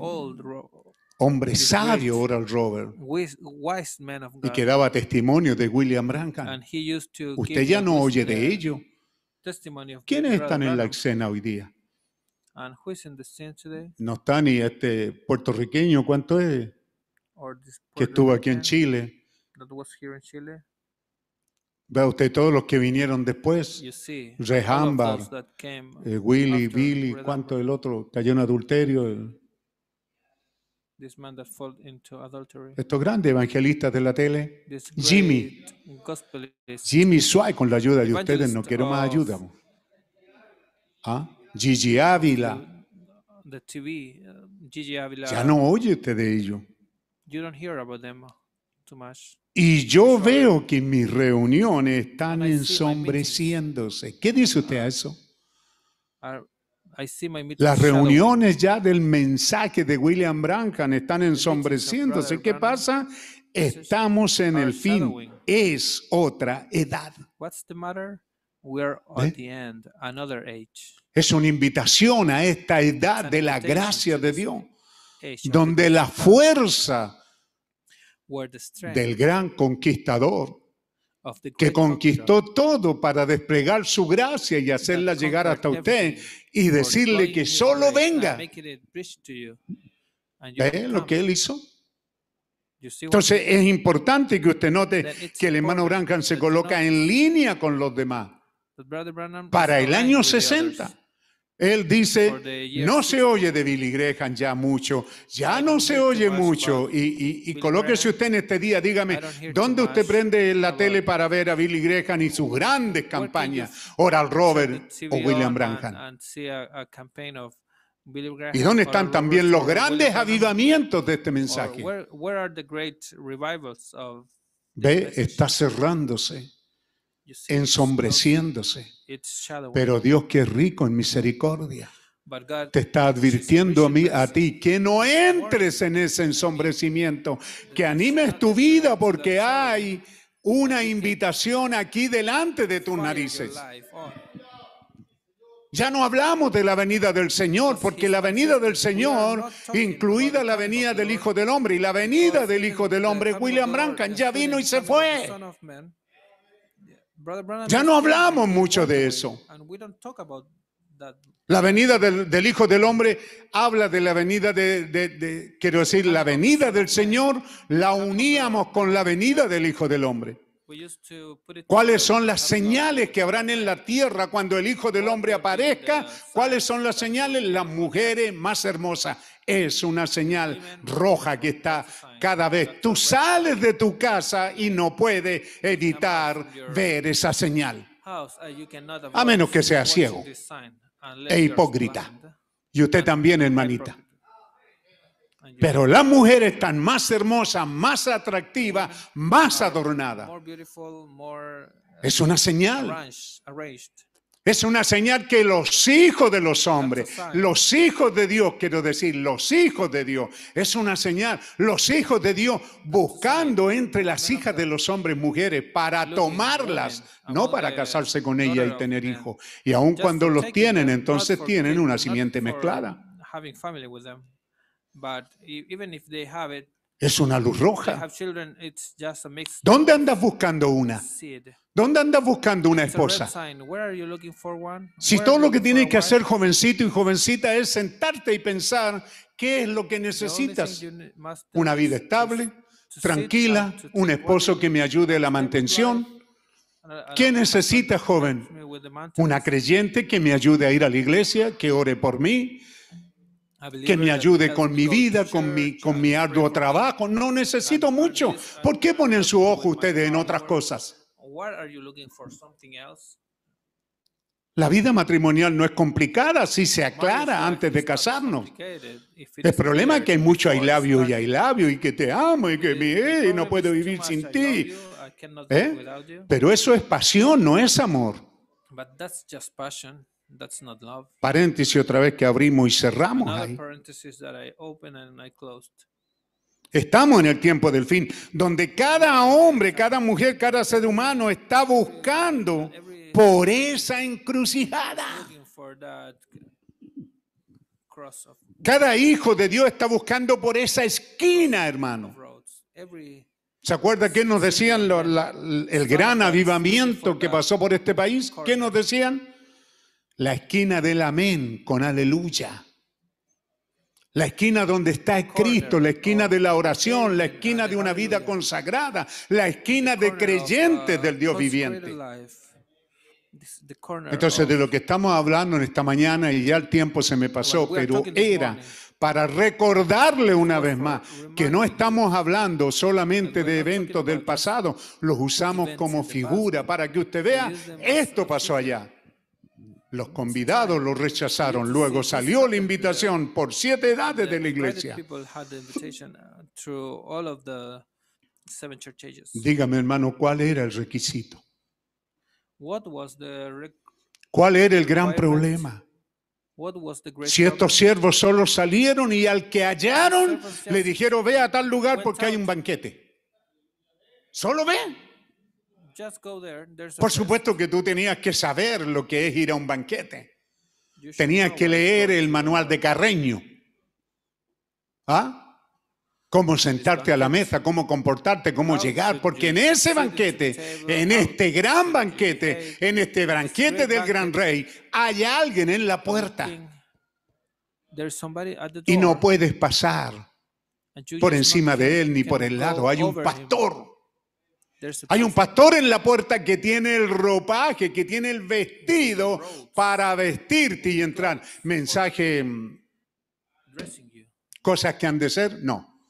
hombre sabio, great Oral Robert, y que daba testimonio de William Branham. and he used to Usted ya no oye de ello. ¿Quiénes están en la escena hoy día? And who is in the scene today? No está ni este puertorriqueño, ¿cuánto es? Que estuvo aquí en Chile. That was here in Chile. Vea usted todos los que vinieron después. You see, Ray all of Hambar, those that came eh, Willy, Billy, ¿cuánto el otro? Cayó en adulterio. Estos grandes evangelistas de la tele. This Jimmy, Jimmy Sway, con la ayuda de ustedes, no quiero más ayuda. ¿Ah? Gigi Ávila. the TV, uh, Gigi Avila. Ya no oye usted de ellos. You don't hear about them too much. Y yo veo que mis reuniones están ensombreciéndose. ¿Qué dice usted a eso? I, I see my meetings Las reuniones ya del mensaje de William Branham están ensombreciéndose. ¿Qué pasa? Estamos en are el fin. Es otra edad. What's the matter? We're ¿Ve? at the end, another age. Es una invitación a esta edad de la gracia de Dios, donde la fuerza del gran conquistador que conquistó todo para desplegar su gracia y hacerla llegar hasta usted y decirle que solo venga. ¿Ve lo que él hizo? Entonces es importante que usted note que el hermano Branham se coloca en línea con los demás. Para el año with the 60, others. Él dice, no se 60. oye de Billy Graham ya mucho, ya no se oye much mucho. Y, y- y Billy colóquese usted en este día, dígame, ¿dónde usted prende la tele para ver a Billy Graham y sus grandes campañas? Oral Robert o William Branham. ¿Y dónde están también los grandes avivamientos de este mensaje? Ve, está cerrándose, ensombreciéndose. Pero Dios que es rico en misericordia. But God te está advirtiendo a, mí, a ti que no entres en ese ensombrecimiento, que animes tu vida porque hay una invitación aquí delante de tus narices. Ya no hablamos de la venida del Señor, porque la venida del Señor, incluida la venida del Hijo del Hombre, y la venida del Hijo del Hombre, William Branham, ya vino y se fue. Ya no hablamos mucho de eso. La venida del, del Hijo del Hombre habla de la venida de, de- de- quiero decir, la venida del Señor la uníamos con la venida del Hijo del Hombre. ¿Cuáles son las señales que habrán en la tierra cuando el Hijo del Hombre aparezca? ¿Cuáles son las señales? Las mujeres más hermosas. Es una señal roja que está cada vez. Tú sales de tu casa y no puedes evitar ver esa señal. A menos que sea ciego e hipócrita. Y usted también, hermanita. Pero las mujeres están más hermosas, más atractivas, más adornadas. Es una señal. Es una señal que los hijos de los hombres, los hijos de Dios, quiero decir, los hijos de Dios, es una señal. Los hijos de Dios buscando entre las hijas de los hombres mujeres para tomarlas, no para casarse con ellas y tener hijos. Y aun cuando los tienen, entonces tienen una simiente mezclada. Es una luz roja. ¿Dónde andas buscando una? ¿Dónde andas buscando una esposa? Si todo lo que tienes que hacer, jovencito y jovencita, es sentarte y pensar qué es lo que necesitas. Una vida estable, tranquila, un esposo que me ayude a la mantención. ¿Qué a- necesita, joven? Una creyente que me ayude a ir a la iglesia, que ore por mí, que me ayude con mi vida, con mi, con mi arduo trabajo. No necesito mucho. ¿Por qué ponen su ojo ustedes en otras cosas? What are you looking for? Something else? La vida matrimonial no es complicada si se aclara antes de casarnos. El problema es que hay mucho I love you y. I love you y que te amo y que me eh, y no puedo vivir sin ti. ¿Eh? Pero eso es pasión, no es amor. That's not love. Paréntesis otra vez que abrimos y cerramos Another ahí. parenthesis that I opened and I closed. Estamos en el tiempo del fin, donde cada hombre, cada mujer, cada ser humano está buscando por esa encrucijada. Looking for that cross of Cada hijo de Dios está buscando por esa esquina, hermano. roads. Every ¿Se acuerda qué nos decían lo- la- el gran avivamiento que pasó por este país? ¿Qué nos decían? La esquina del amén con aleluya. La esquina donde está Cristo, la esquina de la oración, la esquina de una vida consagrada, la esquina de creyentes del Dios viviente. Entonces, de lo que estamos hablando en esta mañana, y ya el tiempo se me pasó, pero era para recordarle una vez más que no estamos hablando solamente de eventos del pasado, los usamos como figura para que usted vea, esto pasó allá. Los convidados lo rechazaron, luego salió la invitación por siete edades de la iglesia. uh. Dígame, hermano, ¿cuál era el requisito? What was the rec- ¿Cuál era el gran problema? Si estos siervos solo salieron y al que hallaron le dijeron, ve a tal lugar porque hay un banquete. Solo ve. Just go there. There's a Por supuesto que tú tenías que saber lo que es ir a un banquete. Tenías que leer el manual de Carreño. ¿Ah? Cómo sentarte a la mesa, cómo comportarte, cómo llegar, porque en ese banquete, en este gran banquete, en este banquete del gran rey, hay alguien en la puerta. Y no puedes pasar por encima de él ni por el lado. Hay un pastor. Hay un pastor en la puerta que tiene el ropaje, que tiene el vestido para vestirte y entrar. Mensaje, mm, cosas que han de ser, no.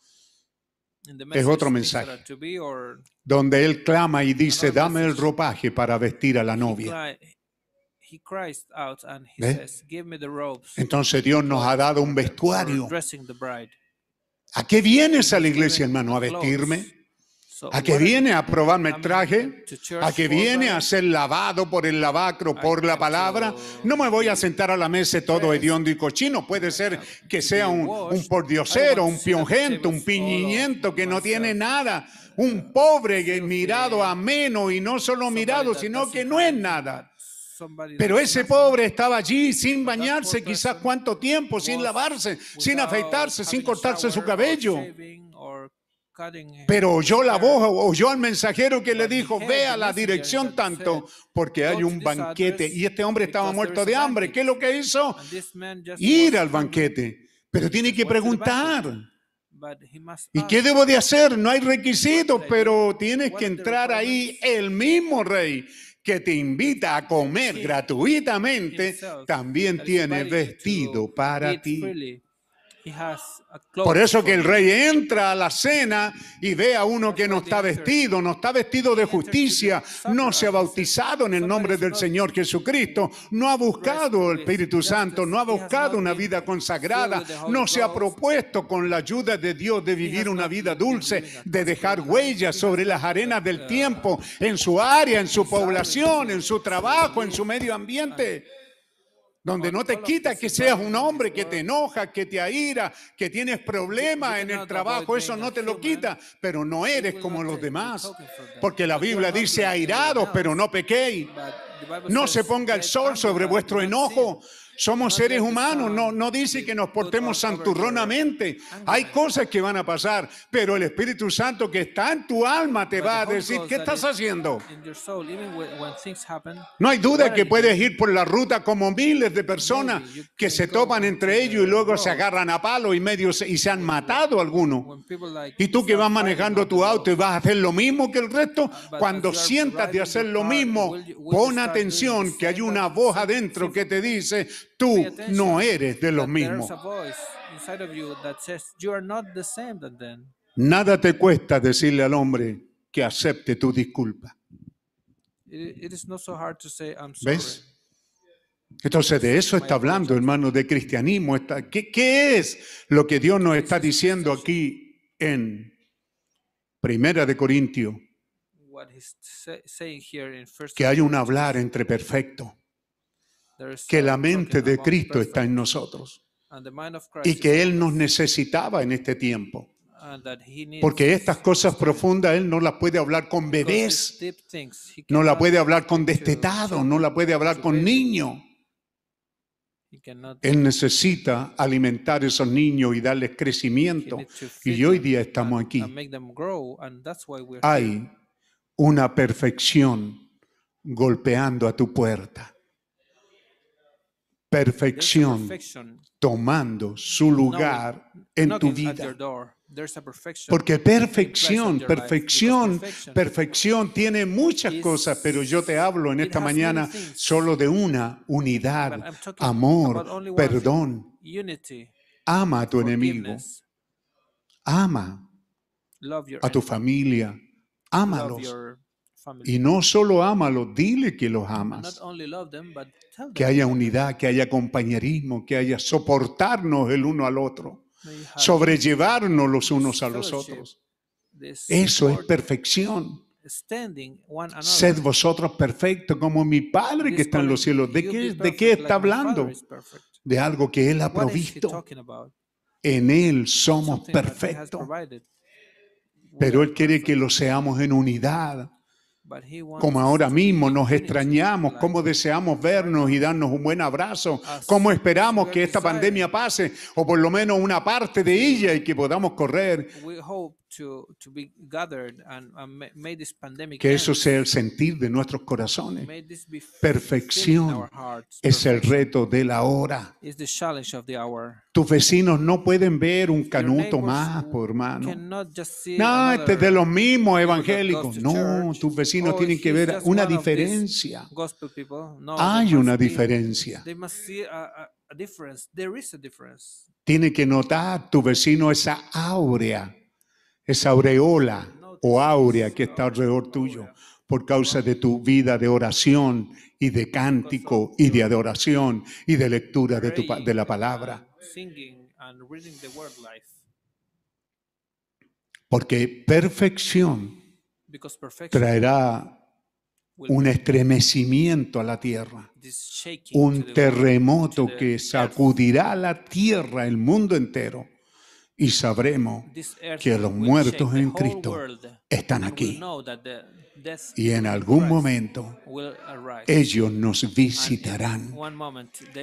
Es otro mensaje. Donde él clama y dice, dame el ropaje para vestir a la novia. cry, he cries out and he ¿Ve? says, "Give me the robes." Entonces Dios nos ha dado un vestuario. ¿A qué vienes a la iglesia, hermano? ¿A vestirme? ¿A qué what- viene a probarme el traje? ¿A qué for viene a ser lavado por el lavacro, por la palabra? No me voy a sentar a la mesa todo hediondo y cochino. Puede ser que sea un, un pordiosero, un piongento, un piñiñento que no tiene nada. Un pobre que mirado ameno y no solo mirado, sino que no es nada. Pero ese pobre estaba allí sin bañarse, quizás cuánto tiempo, sin lavarse, sin afeitarse, sin cortarse su cabello. shaving or cutting his Pero oyó la voz, oyó al mensajero que le dijo, ve the a la dirección tanto porque hay "Go to un banquete. Y este hombre estaba muerto de hambre. banquet." ¿Qué es lo que hizo? And this man just Ir al banquete. Pero tiene que preguntar. ¿Y qué debo de hacer? No hay requisitos, pero tienes que entrar ahí el mismo rey que te invita a comer gratuitamente, también tiene vestido para ti. freely. He has a Por eso que el rey entra a la cena y ve a uno que no está vestido, no está vestido de justicia, no se ha bautizado en el nombre del Señor Jesucristo, no ha buscado el Espíritu Santo, no ha buscado una vida consagrada, no se ha propuesto con la ayuda de Dios de vivir una vida dulce, de dejar huellas sobre las arenas del tiempo, en su área, en su población, en su trabajo, en su medio ambiente donde no te quita que seas un hombre que te enoja, que te aira, que tienes problemas en el trabajo, eso no te lo quita, pero no eres como los demás, porque la Biblia dice airados, pero no pequéis. No se ponga el "Get sol sobre vuestro enojo. Sin." Somos seres humanos, no, no dice que nos portemos santurronamente. Hay cosas que van a pasar, pero el Espíritu Santo que está en tu alma te va a decir, ¿qué estás is haciendo? in your soul, even when, when things happen, No hay duda que puedes ir por la ruta como miles de personas que se topan entre ellos y luego se agarran a palo y medio se- y se han matado algunos. Y tú que vas manejando tu auto y vas a hacer lo mismo que el resto, cuando sientas de hacer the lo mismo, pon atención que hay una voz adentro que te dice, tú no eres de los mismos. Nada te cuesta decirle al hombre que acepte tu disculpa. It, it is not so hard to say I'm sorry. ¿Ves? Entonces de eso está hablando, hermano, de cristianismo. Está- ¿Qué, qué es lo que Dios nos está diciendo aquí en Primera de first Que hay un hablar entre perfectos, que la mente de Cristo está en nosotros y que Él nos necesitaba en este tiempo. Porque estas cosas profundas Él no las puede hablar con bebés, no la puede hablar con destetados, no la puede hablar con niños. Él necesita alimentar a esos niños y darles crecimiento. Y hoy día estamos aquí. Hay una perfección golpeando a tu puerta. Perfección tomando su lugar en tu vida. Porque perfección, perfección, perfección tiene muchas cosas, pero yo te hablo en esta mañana solo de una unidad, amor, perdón. Ama a tu enemigo, ama a tu familia, ámalos. Family. Y no solo ámalos, dile que los Not amas. only love them, but tell Que haya unidad, que haya compañerismo, que haya soportarnos el uno al otro, sobrellevarnos los unos a los otros. Eso es perfección. Sed vosotros perfectos como mi Padre que está en los cielos. ¿De qué, de qué está hablando? De algo que Él ha provisto. En Él somos perfectos. Pero Él quiere que lo seamos en unidad. Como ahora mismo nos extrañamos, cómo deseamos vernos y darnos un buen abrazo, cómo esperamos que esta pandemia pase, o por lo menos una parte de ella y que podamos correr, we hope to, to be gathered and, and ma- may this pandemic que eso sea el sentir de nuestros corazones. Perfección. Es el reto de la hora. is the challenge of the hour. Tus vecinos no pueden ver un canuto más, por hermano. No, este es de los mismos evangélicos. No, tus vecinos Oh, tienen que ver una diferencia. Hay una diferencia. They must see a, a, a difference. There is a difference. Tiene que notar tu vecino esa áurea, esa aureola o áurea que está alrededor tuyo por causa de tu vida de oración y de cántico y de adoración y de lectura de, tu, de la palabra. Porque perfección traerá un estremecimiento a la tierra, un terremoto que sacudirá la tierra, el mundo entero, y sabremos que los muertos en Cristo están aquí. Y en algún momento ellos nos visitarán.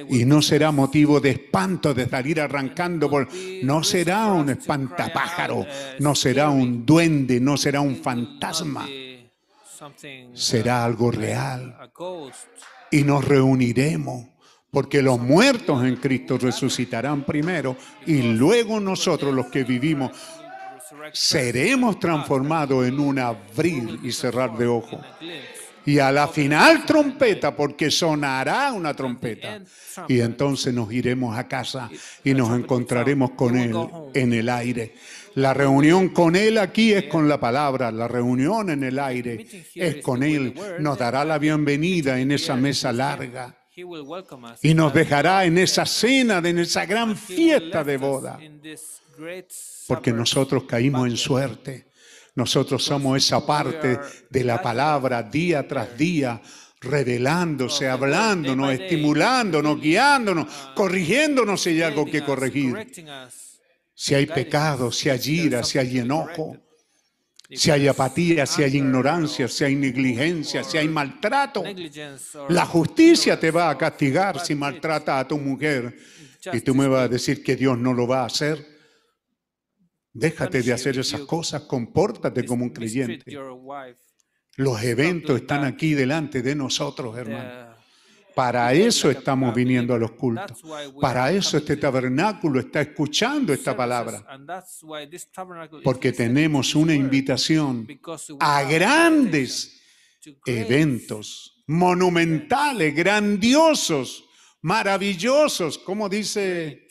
Y no será motivo de espanto de salir arrancando por... be No será un espantapájaro, uh, no será un duende, no será un fantasma. Será uh, algo real. Y nos reuniremos, porque los muertos en Cristo resucitarán primero y luego nosotros los que vivimos seremos transformados en un abrir y cerrar de ojos. Y a la final trompeta, porque sonará una trompeta. Y entonces nos iremos a casa y nos encontraremos con Él en el aire. La reunión con Él aquí es con la palabra, la reunión en el aire es con Él. Nos dará la bienvenida en esa mesa larga Y nos dejará en esa cena, en esa gran fiesta de boda. Porque nosotros caímos en suerte. Nosotros somos esa parte de la palabra día tras día, revelándose, hablándonos, estimulándonos, guiándonos, corrigiéndonos si hay algo que corregir. Si hay pecado, si hay ira, si hay enojo, si hay apatía, si hay ignorancia, or si hay negligencia, si hay maltrato. La justicia te va a castigar si maltrata a tu mujer. Y tú me vas a decir que Dios no lo va a hacer. Déjate de hacer esas cosas, compórtate como un creyente. Los eventos están aquí delante de nosotros, hermano. Para eso estamos viniendo a los cultos. Para eso este tabernáculo está escuchando esta palabra. Porque tenemos una invitación a grandes eventos monumentales, grandiosos, maravillosos, como dice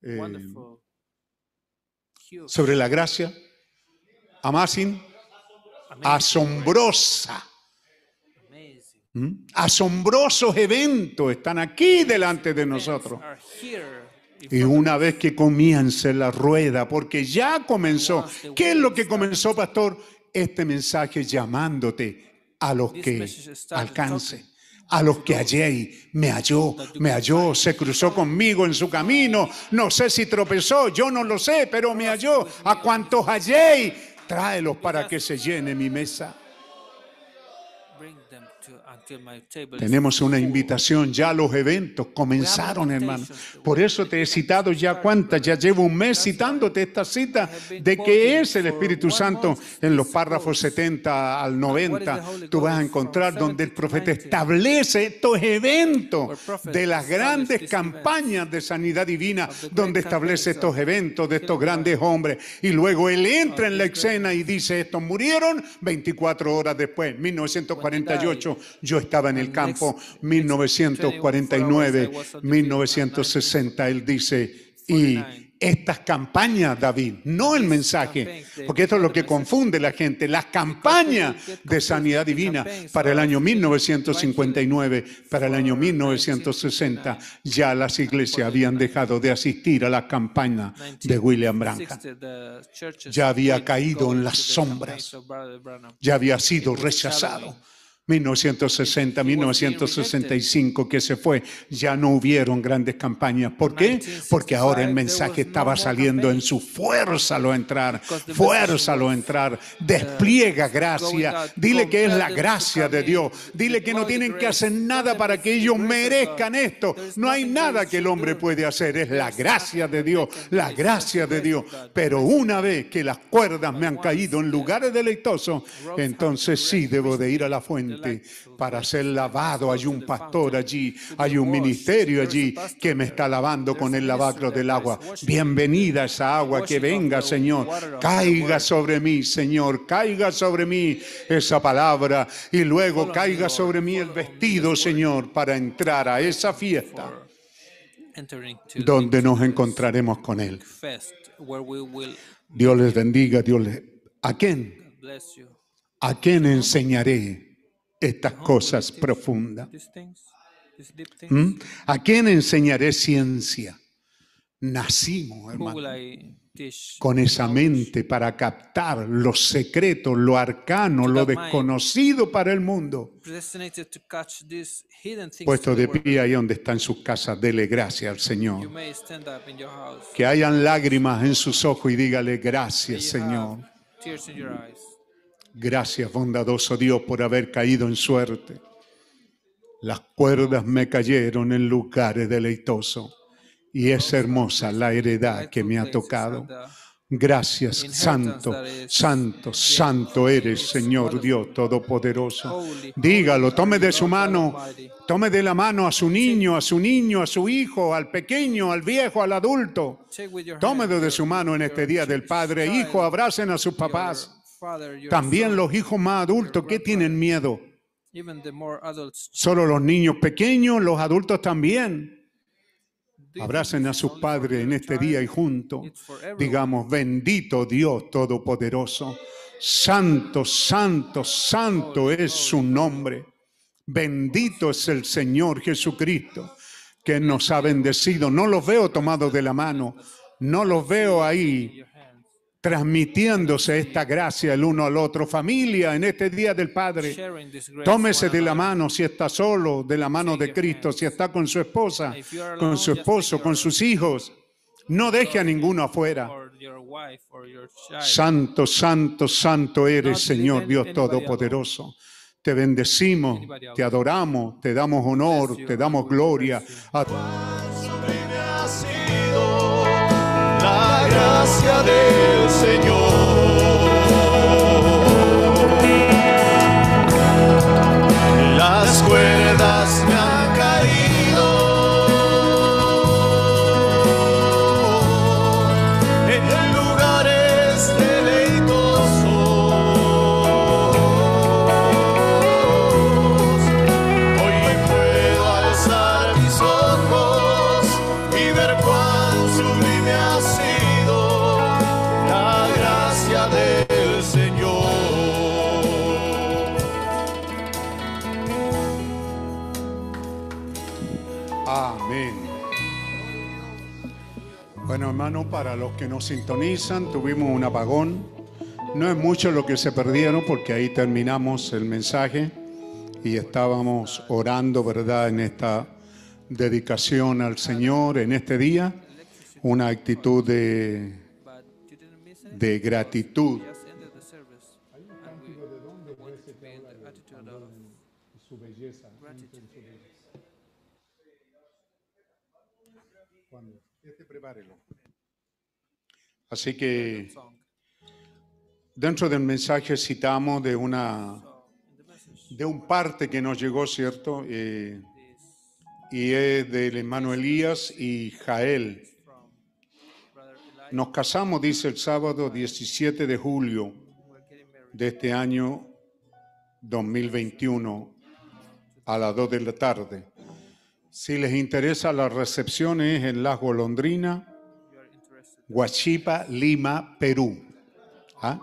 eh, sobre la gracia, amazing, asombrosa. ¿Mm? Asombrosos eventos están aquí delante de nosotros. Y una vez que comience la rueda, porque ya comenzó. ¿Qué es lo que comenzó, pastor? Este mensaje llamándote a los que alcance, a los que hallé, me halló, me halló, se cruzó conmigo en su camino. No sé si tropezó, yo no lo sé, pero me halló. A cuantos hallé, tráelos para que se llene mi mesa. Bring them to unto till my table is Tenemos una invitación, ya los eventos comenzaron, hermano. Por eso te he citado ya cuántas, ya llevo un mes citándote esta cita de qué es el Espíritu Santo en los párrafos 70 al 90. Tú vas a encontrar donde el profeta establece estos eventos de las grandes campañas de sanidad divina, donde establece estos eventos de estos grandes hombres. Y luego él entra en la escena y dice, estos murieron 24 horas después, 1948. Yo estaba en el campo, 1949, 1960. Él dice, y estas campañas, David, no el mensaje, porque esto es lo que confunde la gente, las campañas de sanidad divina para el año 1959, para el año 1960, ya las iglesias habían dejado de asistir a la campaña de William Branham. 60, the churches Ya había caído en las sombras. ya había sido rechazado. 1960, 1965 que se fue, ya no hubieron grandes campañas. ¿Por qué? Porque ahora el mensaje estaba saliendo en su fuérzalo a entrar, fuérzalo a entrar, despliega gracia, dile que es la gracia de Dios, dile que no tienen que hacer nada para que ellos merezcan esto. No hay nada que el hombre puede hacer, es la gracia de Dios, la gracia de Dios. Pero una vez que las cuerdas me han caído en lugares deleitosos, entonces sí debo de ir a la fuente para ser lavado. Hay un pastor allí, hay un ministerio allí que me está lavando con el lavacro del agua. Bienvenida esa agua, que venga, Señor. Caiga sobre mí, Señor, caiga sobre mí esa palabra y luego caiga sobre mí el vestido, Señor, para entrar a esa fiesta donde nos encontraremos con Él. Dios les bendiga, Dios les... ¿A quién? ¿A quién enseñaré estas cosas profundas? ¿Mm? ¿A quién enseñaré ciencia? Nacimos, hermano, con esa mente para captar los secretos, lo arcano, lo desconocido para el mundo. Puesto de pie ahí donde está en sus casas, dele gracias al Señor. Que hayan lágrimas en sus ojos y dígale gracias, Señor. Gracias, bondadoso Dios, por haber caído en suerte. Las cuerdas me cayeron en lugares deleitosos y es hermosa la heredad que me ha tocado. Gracias, Santo, Santo, Santo eres, Señor Dios Todopoderoso. Dígalo, tome de su mano, tome de la mano a su niño, a su niño, a su hijo, al pequeño, al viejo, al adulto. Tómelo de su mano en este día del Padre. Hijo, abracen a sus papás. También los hijos más adultos, ¿qué tienen miedo? Solo los niños pequeños, los adultos también. Abracen a sus padres en este día y juntos. Digamos, bendito Dios Todopoderoso. Santo, santo, santo es su nombre. Bendito es el Señor Jesucristo que nos ha bendecido. No los veo tomados de la mano. No los veo ahí transmitiéndose esta gracia el uno al otro. Familia, en este día del Padre, tómese de la mano si está solo, de la mano de Cristo, si está con su esposa, con su esposo, con sus hijos. No deje a ninguno afuera. Santo, santo, santo eres, Señor Dios. Todopoderoso. Te bendecimos, te adoramos, te damos honor, te damos gloria. A gracia del Señor. Las cuerdas me para los que nos sintonizan, tuvimos un apagón. No es mucho lo que se perdieron porque ahí terminamos el mensaje y estábamos orando, ¿verdad?, en esta dedicación al Señor en este día. Una actitud de gratitud. Así que dentro del mensaje citamos de una de un parte que nos llegó, ¿cierto? Eh, y es del hermano y Jael. Nos casamos, dice el sábado 17 de julio de este año 2021 a las 2 de la tarde. Si les interesa, la recepción es en Las Golondrinas, Huachipa, Lima, Perú. ¿Ah?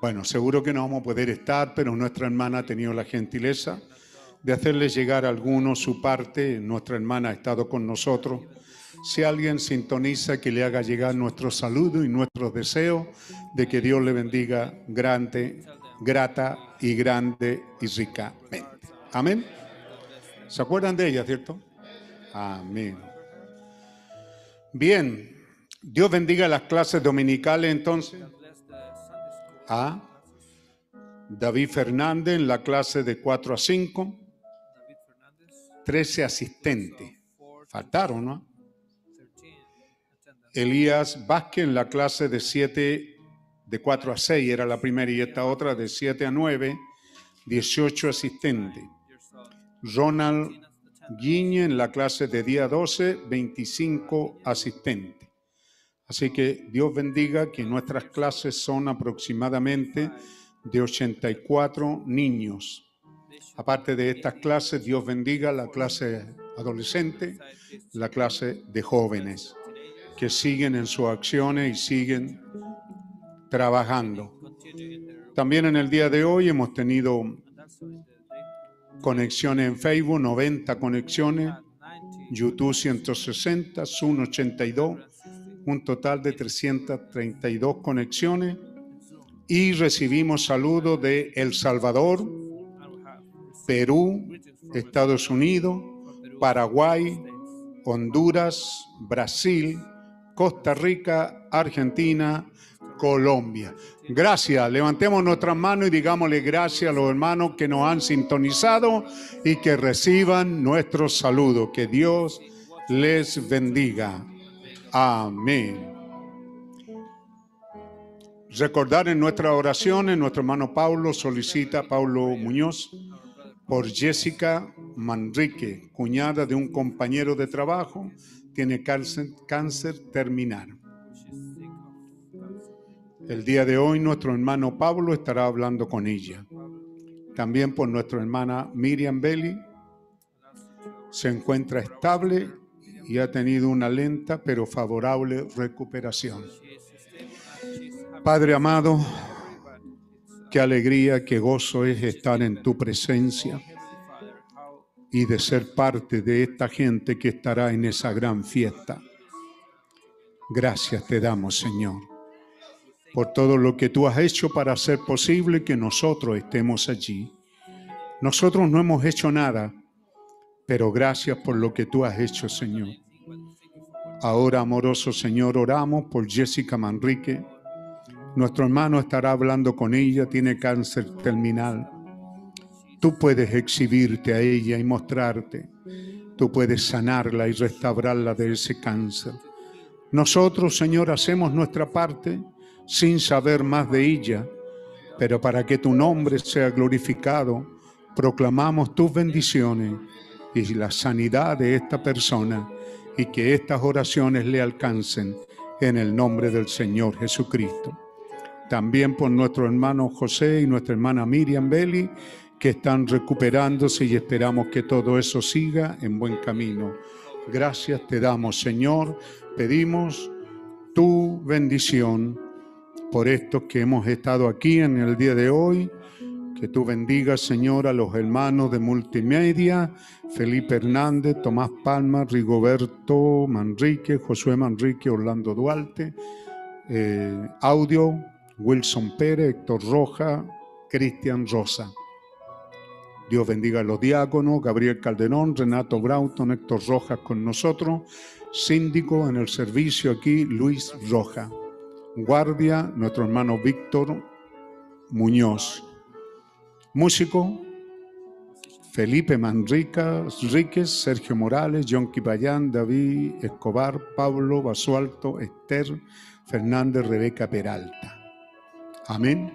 Bueno, seguro que no vamos a poder estar, pero nuestra hermana ha tenido la gentileza de hacerles llegar a algunos su parte. Nuestra hermana ha estado con nosotros. Si alguien sintoniza, que le haga llegar nuestro saludo y nuestros deseos de que Dios le bendiga grande, grata y grande y ricamente. Amén. ¿Se acuerdan de ella, cierto? Amén. Bien, Dios bendiga las clases dominicales entonces. A David Fernández en la clase de 4 a 5. 13 asistentes. Faltaron, ¿no? Elías Vázquez en la clase de 7, de 4 a 6, era la primera, y esta otra de 7 a 9, 18 asistentes. Ronald Guiñe en la clase de día 12, 25 asistentes. Así que Dios bendiga que nuestras clases son aproximadamente de 84 niños. Aparte de estas clases, Dios bendiga la clase adolescente, la clase de jóvenes que siguen en sus acciones y siguen trabajando. También en el día de hoy hemos tenido conexiones en Facebook, 90 conexiones, YouTube 160, Zoom 82, un total de 332 conexiones y recibimos saludos de El Salvador, Perú, Estados Unidos, Paraguay, Honduras, Brasil, Costa Rica, Argentina, Colombia. Gracias. Levantemos nuestras manos y digámosle gracias a los hermanos que nos han sintonizado y que reciban nuestro saludo. Que Dios les bendiga. Amén. Recordar en nuestras oraciones, nuestro hermano Pablo solicita, Pablo Muñoz, por Jessica Manrique, cuñada de un compañero de trabajo, tiene cáncer, cáncer terminal. El día de hoy nuestro hermano Pablo estará hablando con ella. También por nuestra hermana Miriam Belli. Se encuentra estable y ha tenido una lenta pero favorable recuperación. Padre amado, qué alegría, qué gozo es estar en tu presencia y de ser parte de esta gente que estará en esa gran fiesta. Gracias te damos, Señor por todo lo que tú has hecho para hacer posible que nosotros estemos allí. Nosotros no hemos hecho nada, pero gracias por lo que tú has hecho, Señor. Ahora, amoroso Señor, oramos por Jessica Manrique. Nuestro hermano estará hablando con ella, tiene cáncer terminal. Tú puedes exhibirte a ella y mostrarte. Tú puedes sanarla y restaurarla de ese cáncer. Nosotros, Señor, hacemos nuestra parte sin saber más de ella, pero para que tu nombre sea glorificado, proclamamos tus bendiciones y la sanidad de esta persona y que estas oraciones le alcancen en el nombre del Señor Jesucristo. También por nuestro hermano José y nuestra hermana Miriam Belli, que están recuperándose y esperamos que todo eso siga en buen camino. Gracias te damos, Señor. Pedimos tu bendición por estos que hemos estado aquí en el día de hoy. Que tú bendigas, Señor, a los hermanos de multimedia, Felipe Hernández, Tomás Palma, Rigoberto Manrique, Josué Manrique, Orlando Duarte, eh, audio, Wilson Pérez, Héctor Roja, Cristian Rosa. Dios bendiga a los diáconos, Gabriel Calderón, Renato Brauton, Héctor Rojas con nosotros, síndico en el servicio aquí, Luis Roja guardia, nuestro hermano Víctor Muñoz. Músico, Felipe Manrica, Ríquez, Sergio Morales, John Quipayán, David Escobar, Pablo Basualto, Esther Fernández, Rebeca Peralta. Amén.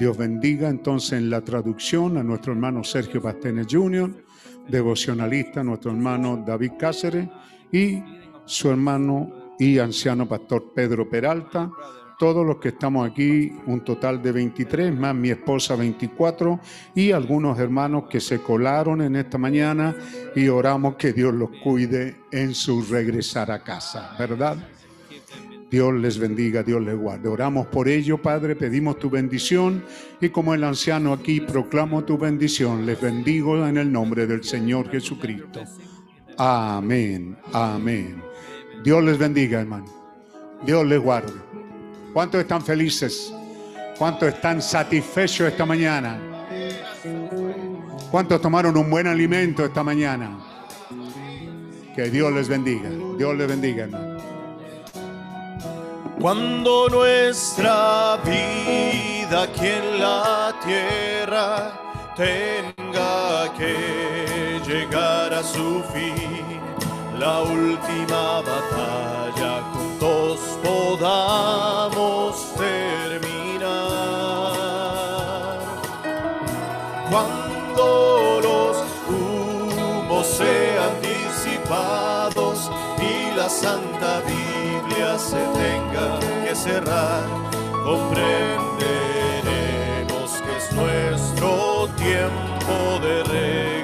Dios bendiga entonces en la traducción a nuestro hermano Sergio Pastenes Jr., devocionalista, nuestro hermano David Cáceres y su hermano y anciano pastor Pedro Peralta. Todos los que estamos aquí, un total de 23, más mi esposa 24 y algunos hermanos que se colaron en esta mañana y oramos que Dios los cuide en su regresar a casa, ¿verdad? Dios les bendiga, Dios les guarde. Oramos por ello, Padre, pedimos tu bendición y como el anciano aquí proclamo tu bendición, les bendigo en el nombre del Señor Jesucristo. Amén, amén. Dios les bendiga, hermano. Dios les guarde. ¿Cuántos están felices? ¿Cuántos están satisfechos esta mañana? ¿Cuántos tomaron un buen alimento esta mañana? Que Dios les bendiga. Dios les bendiga. Cuando nuestra vida aquí en la tierra tenga que llegar a su fin, la última batalla juntos podamos terminar. Cuando los humos sean disipados y la Santa Biblia se tenga que cerrar, comprenderemos que es nuestro tiempo de regresar.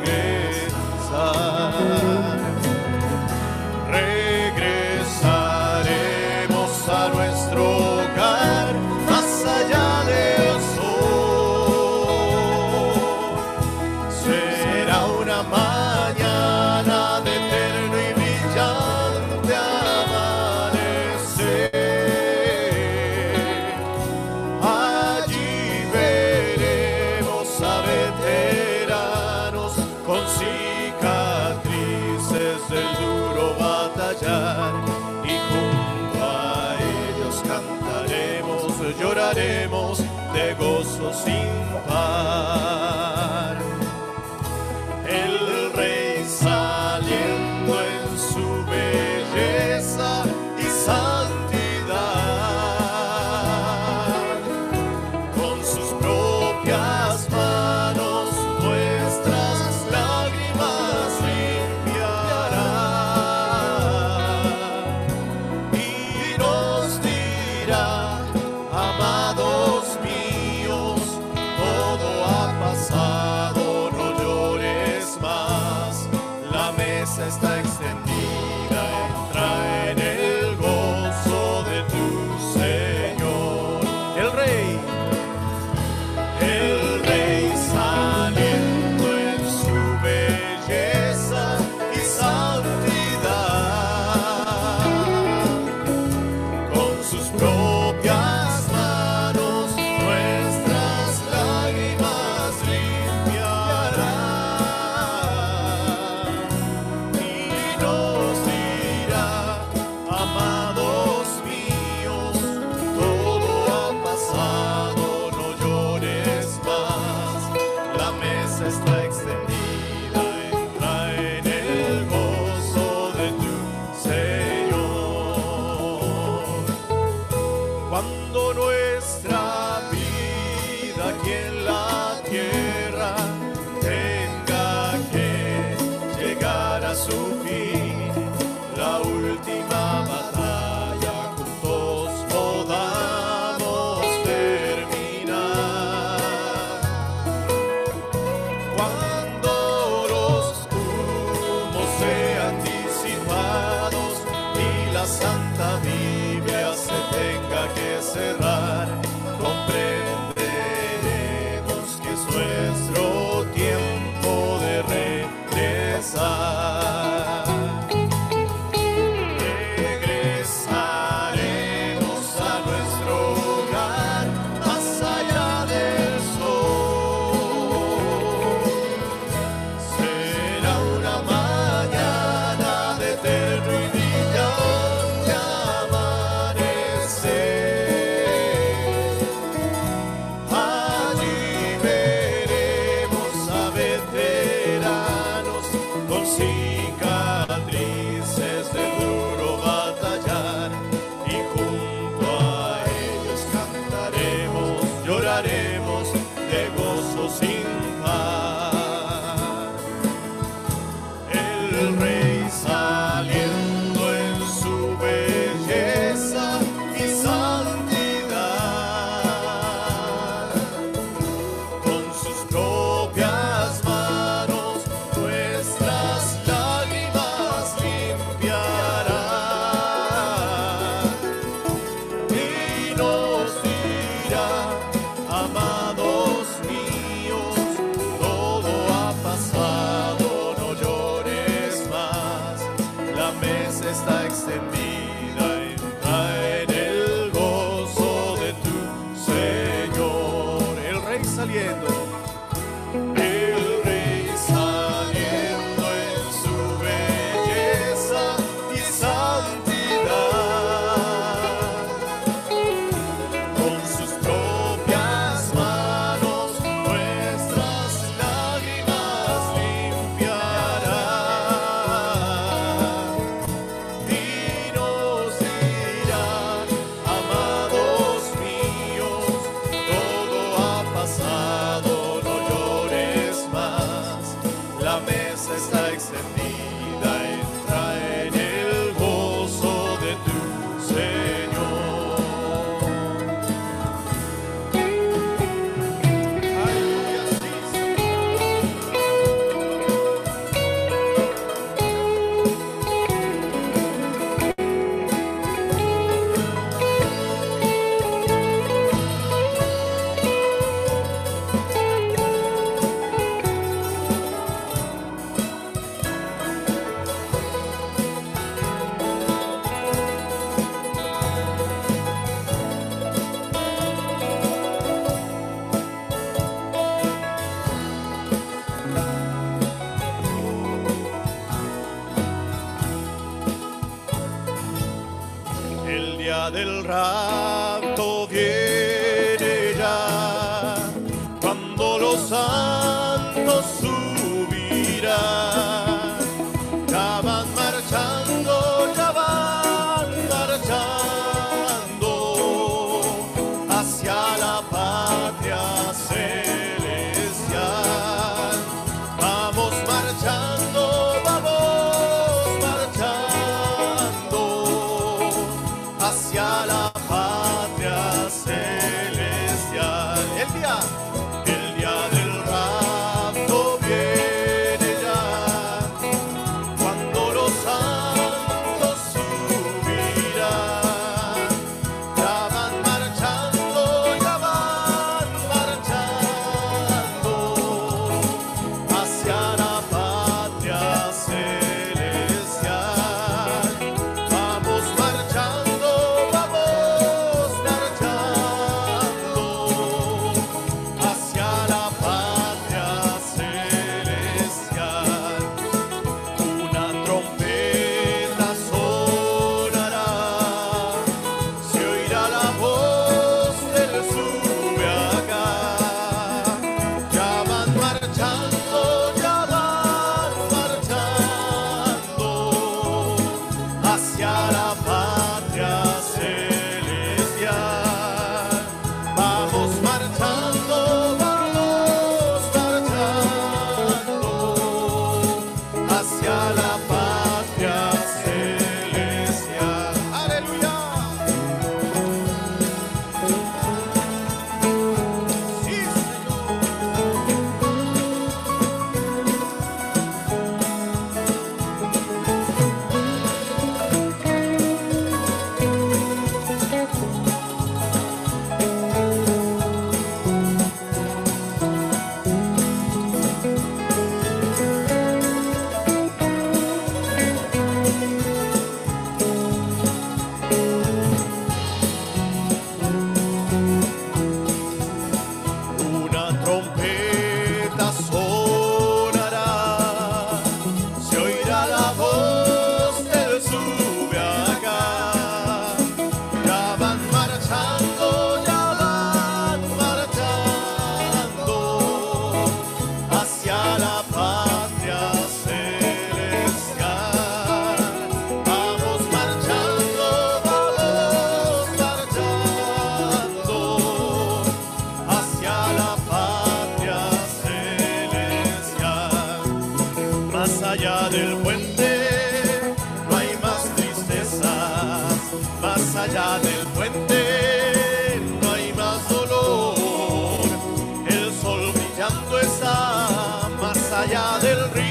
Del río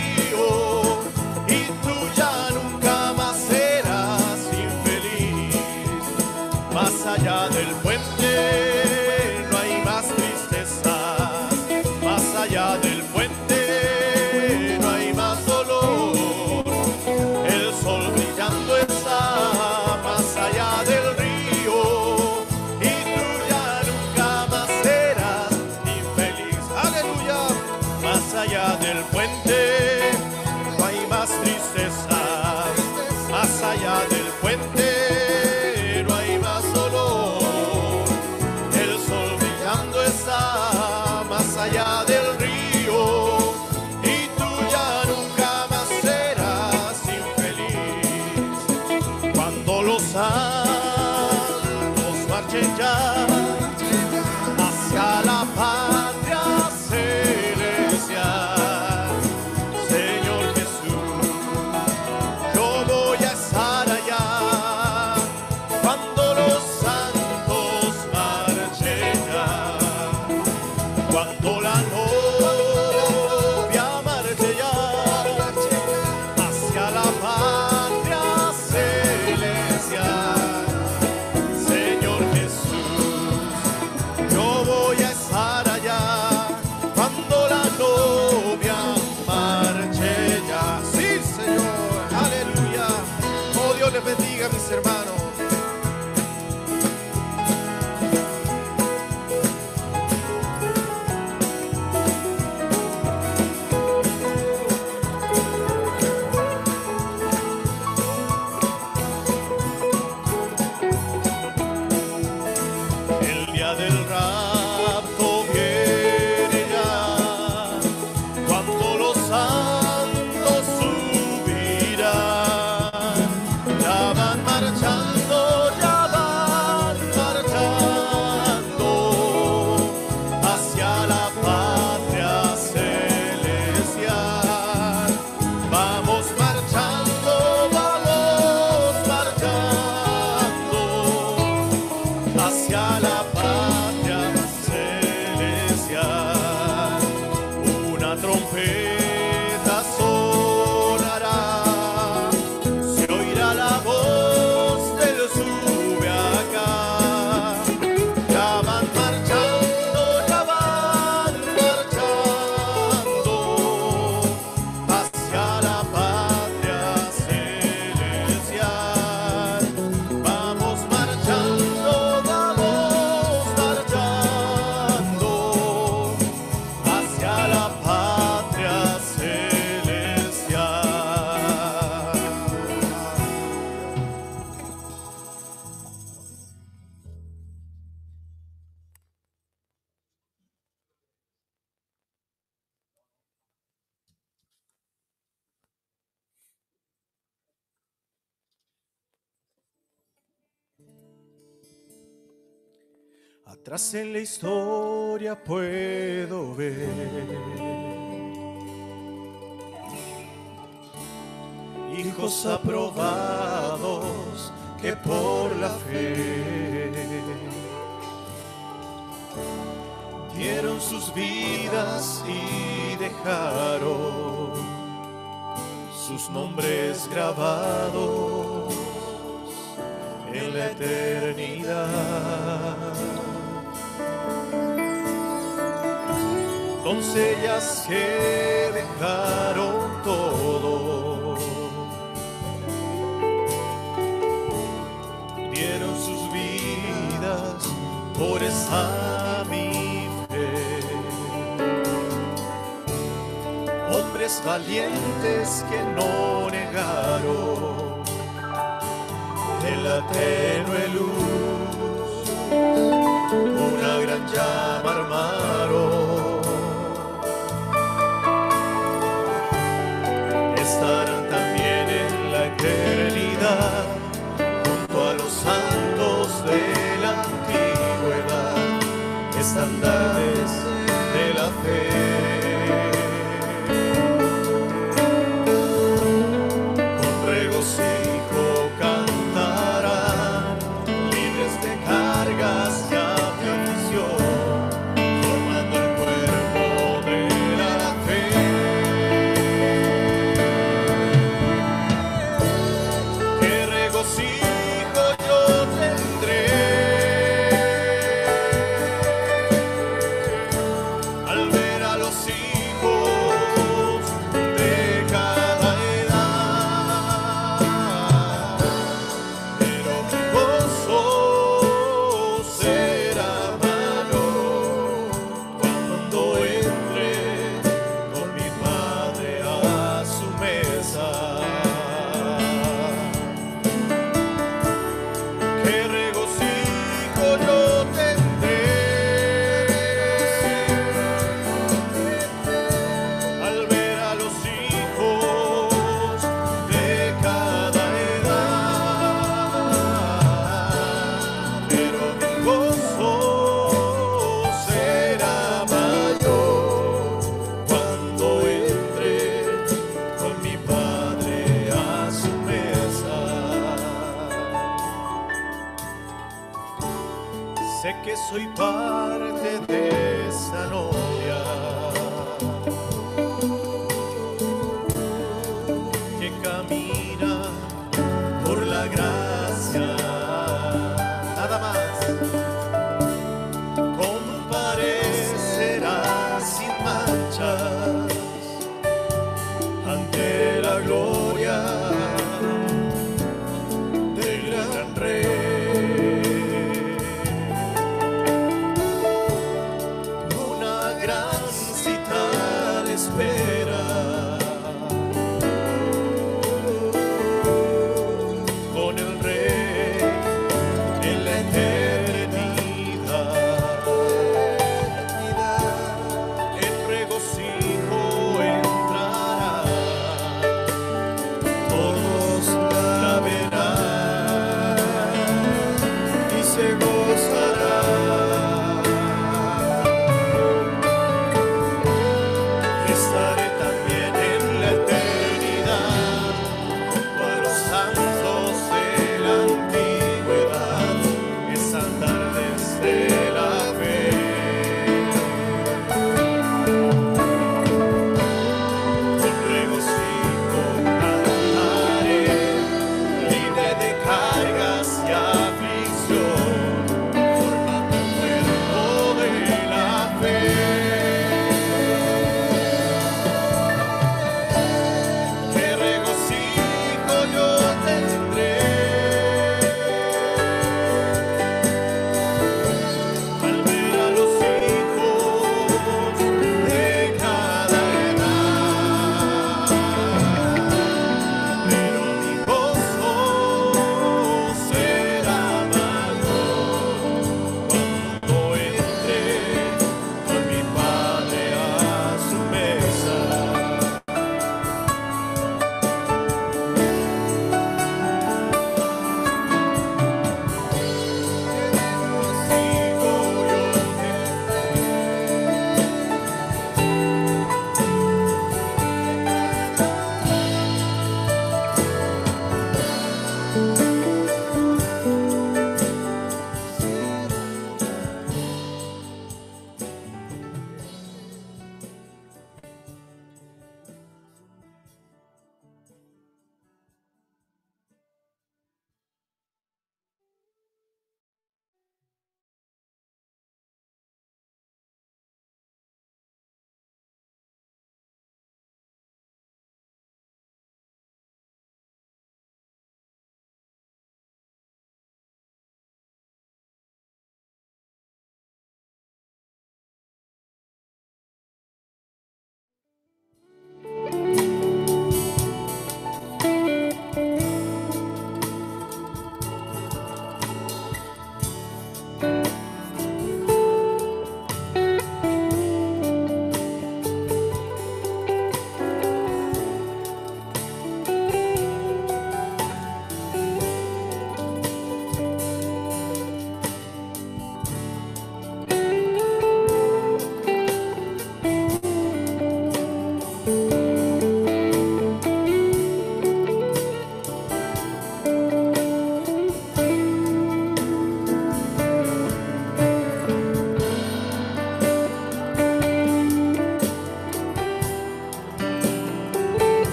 soy parte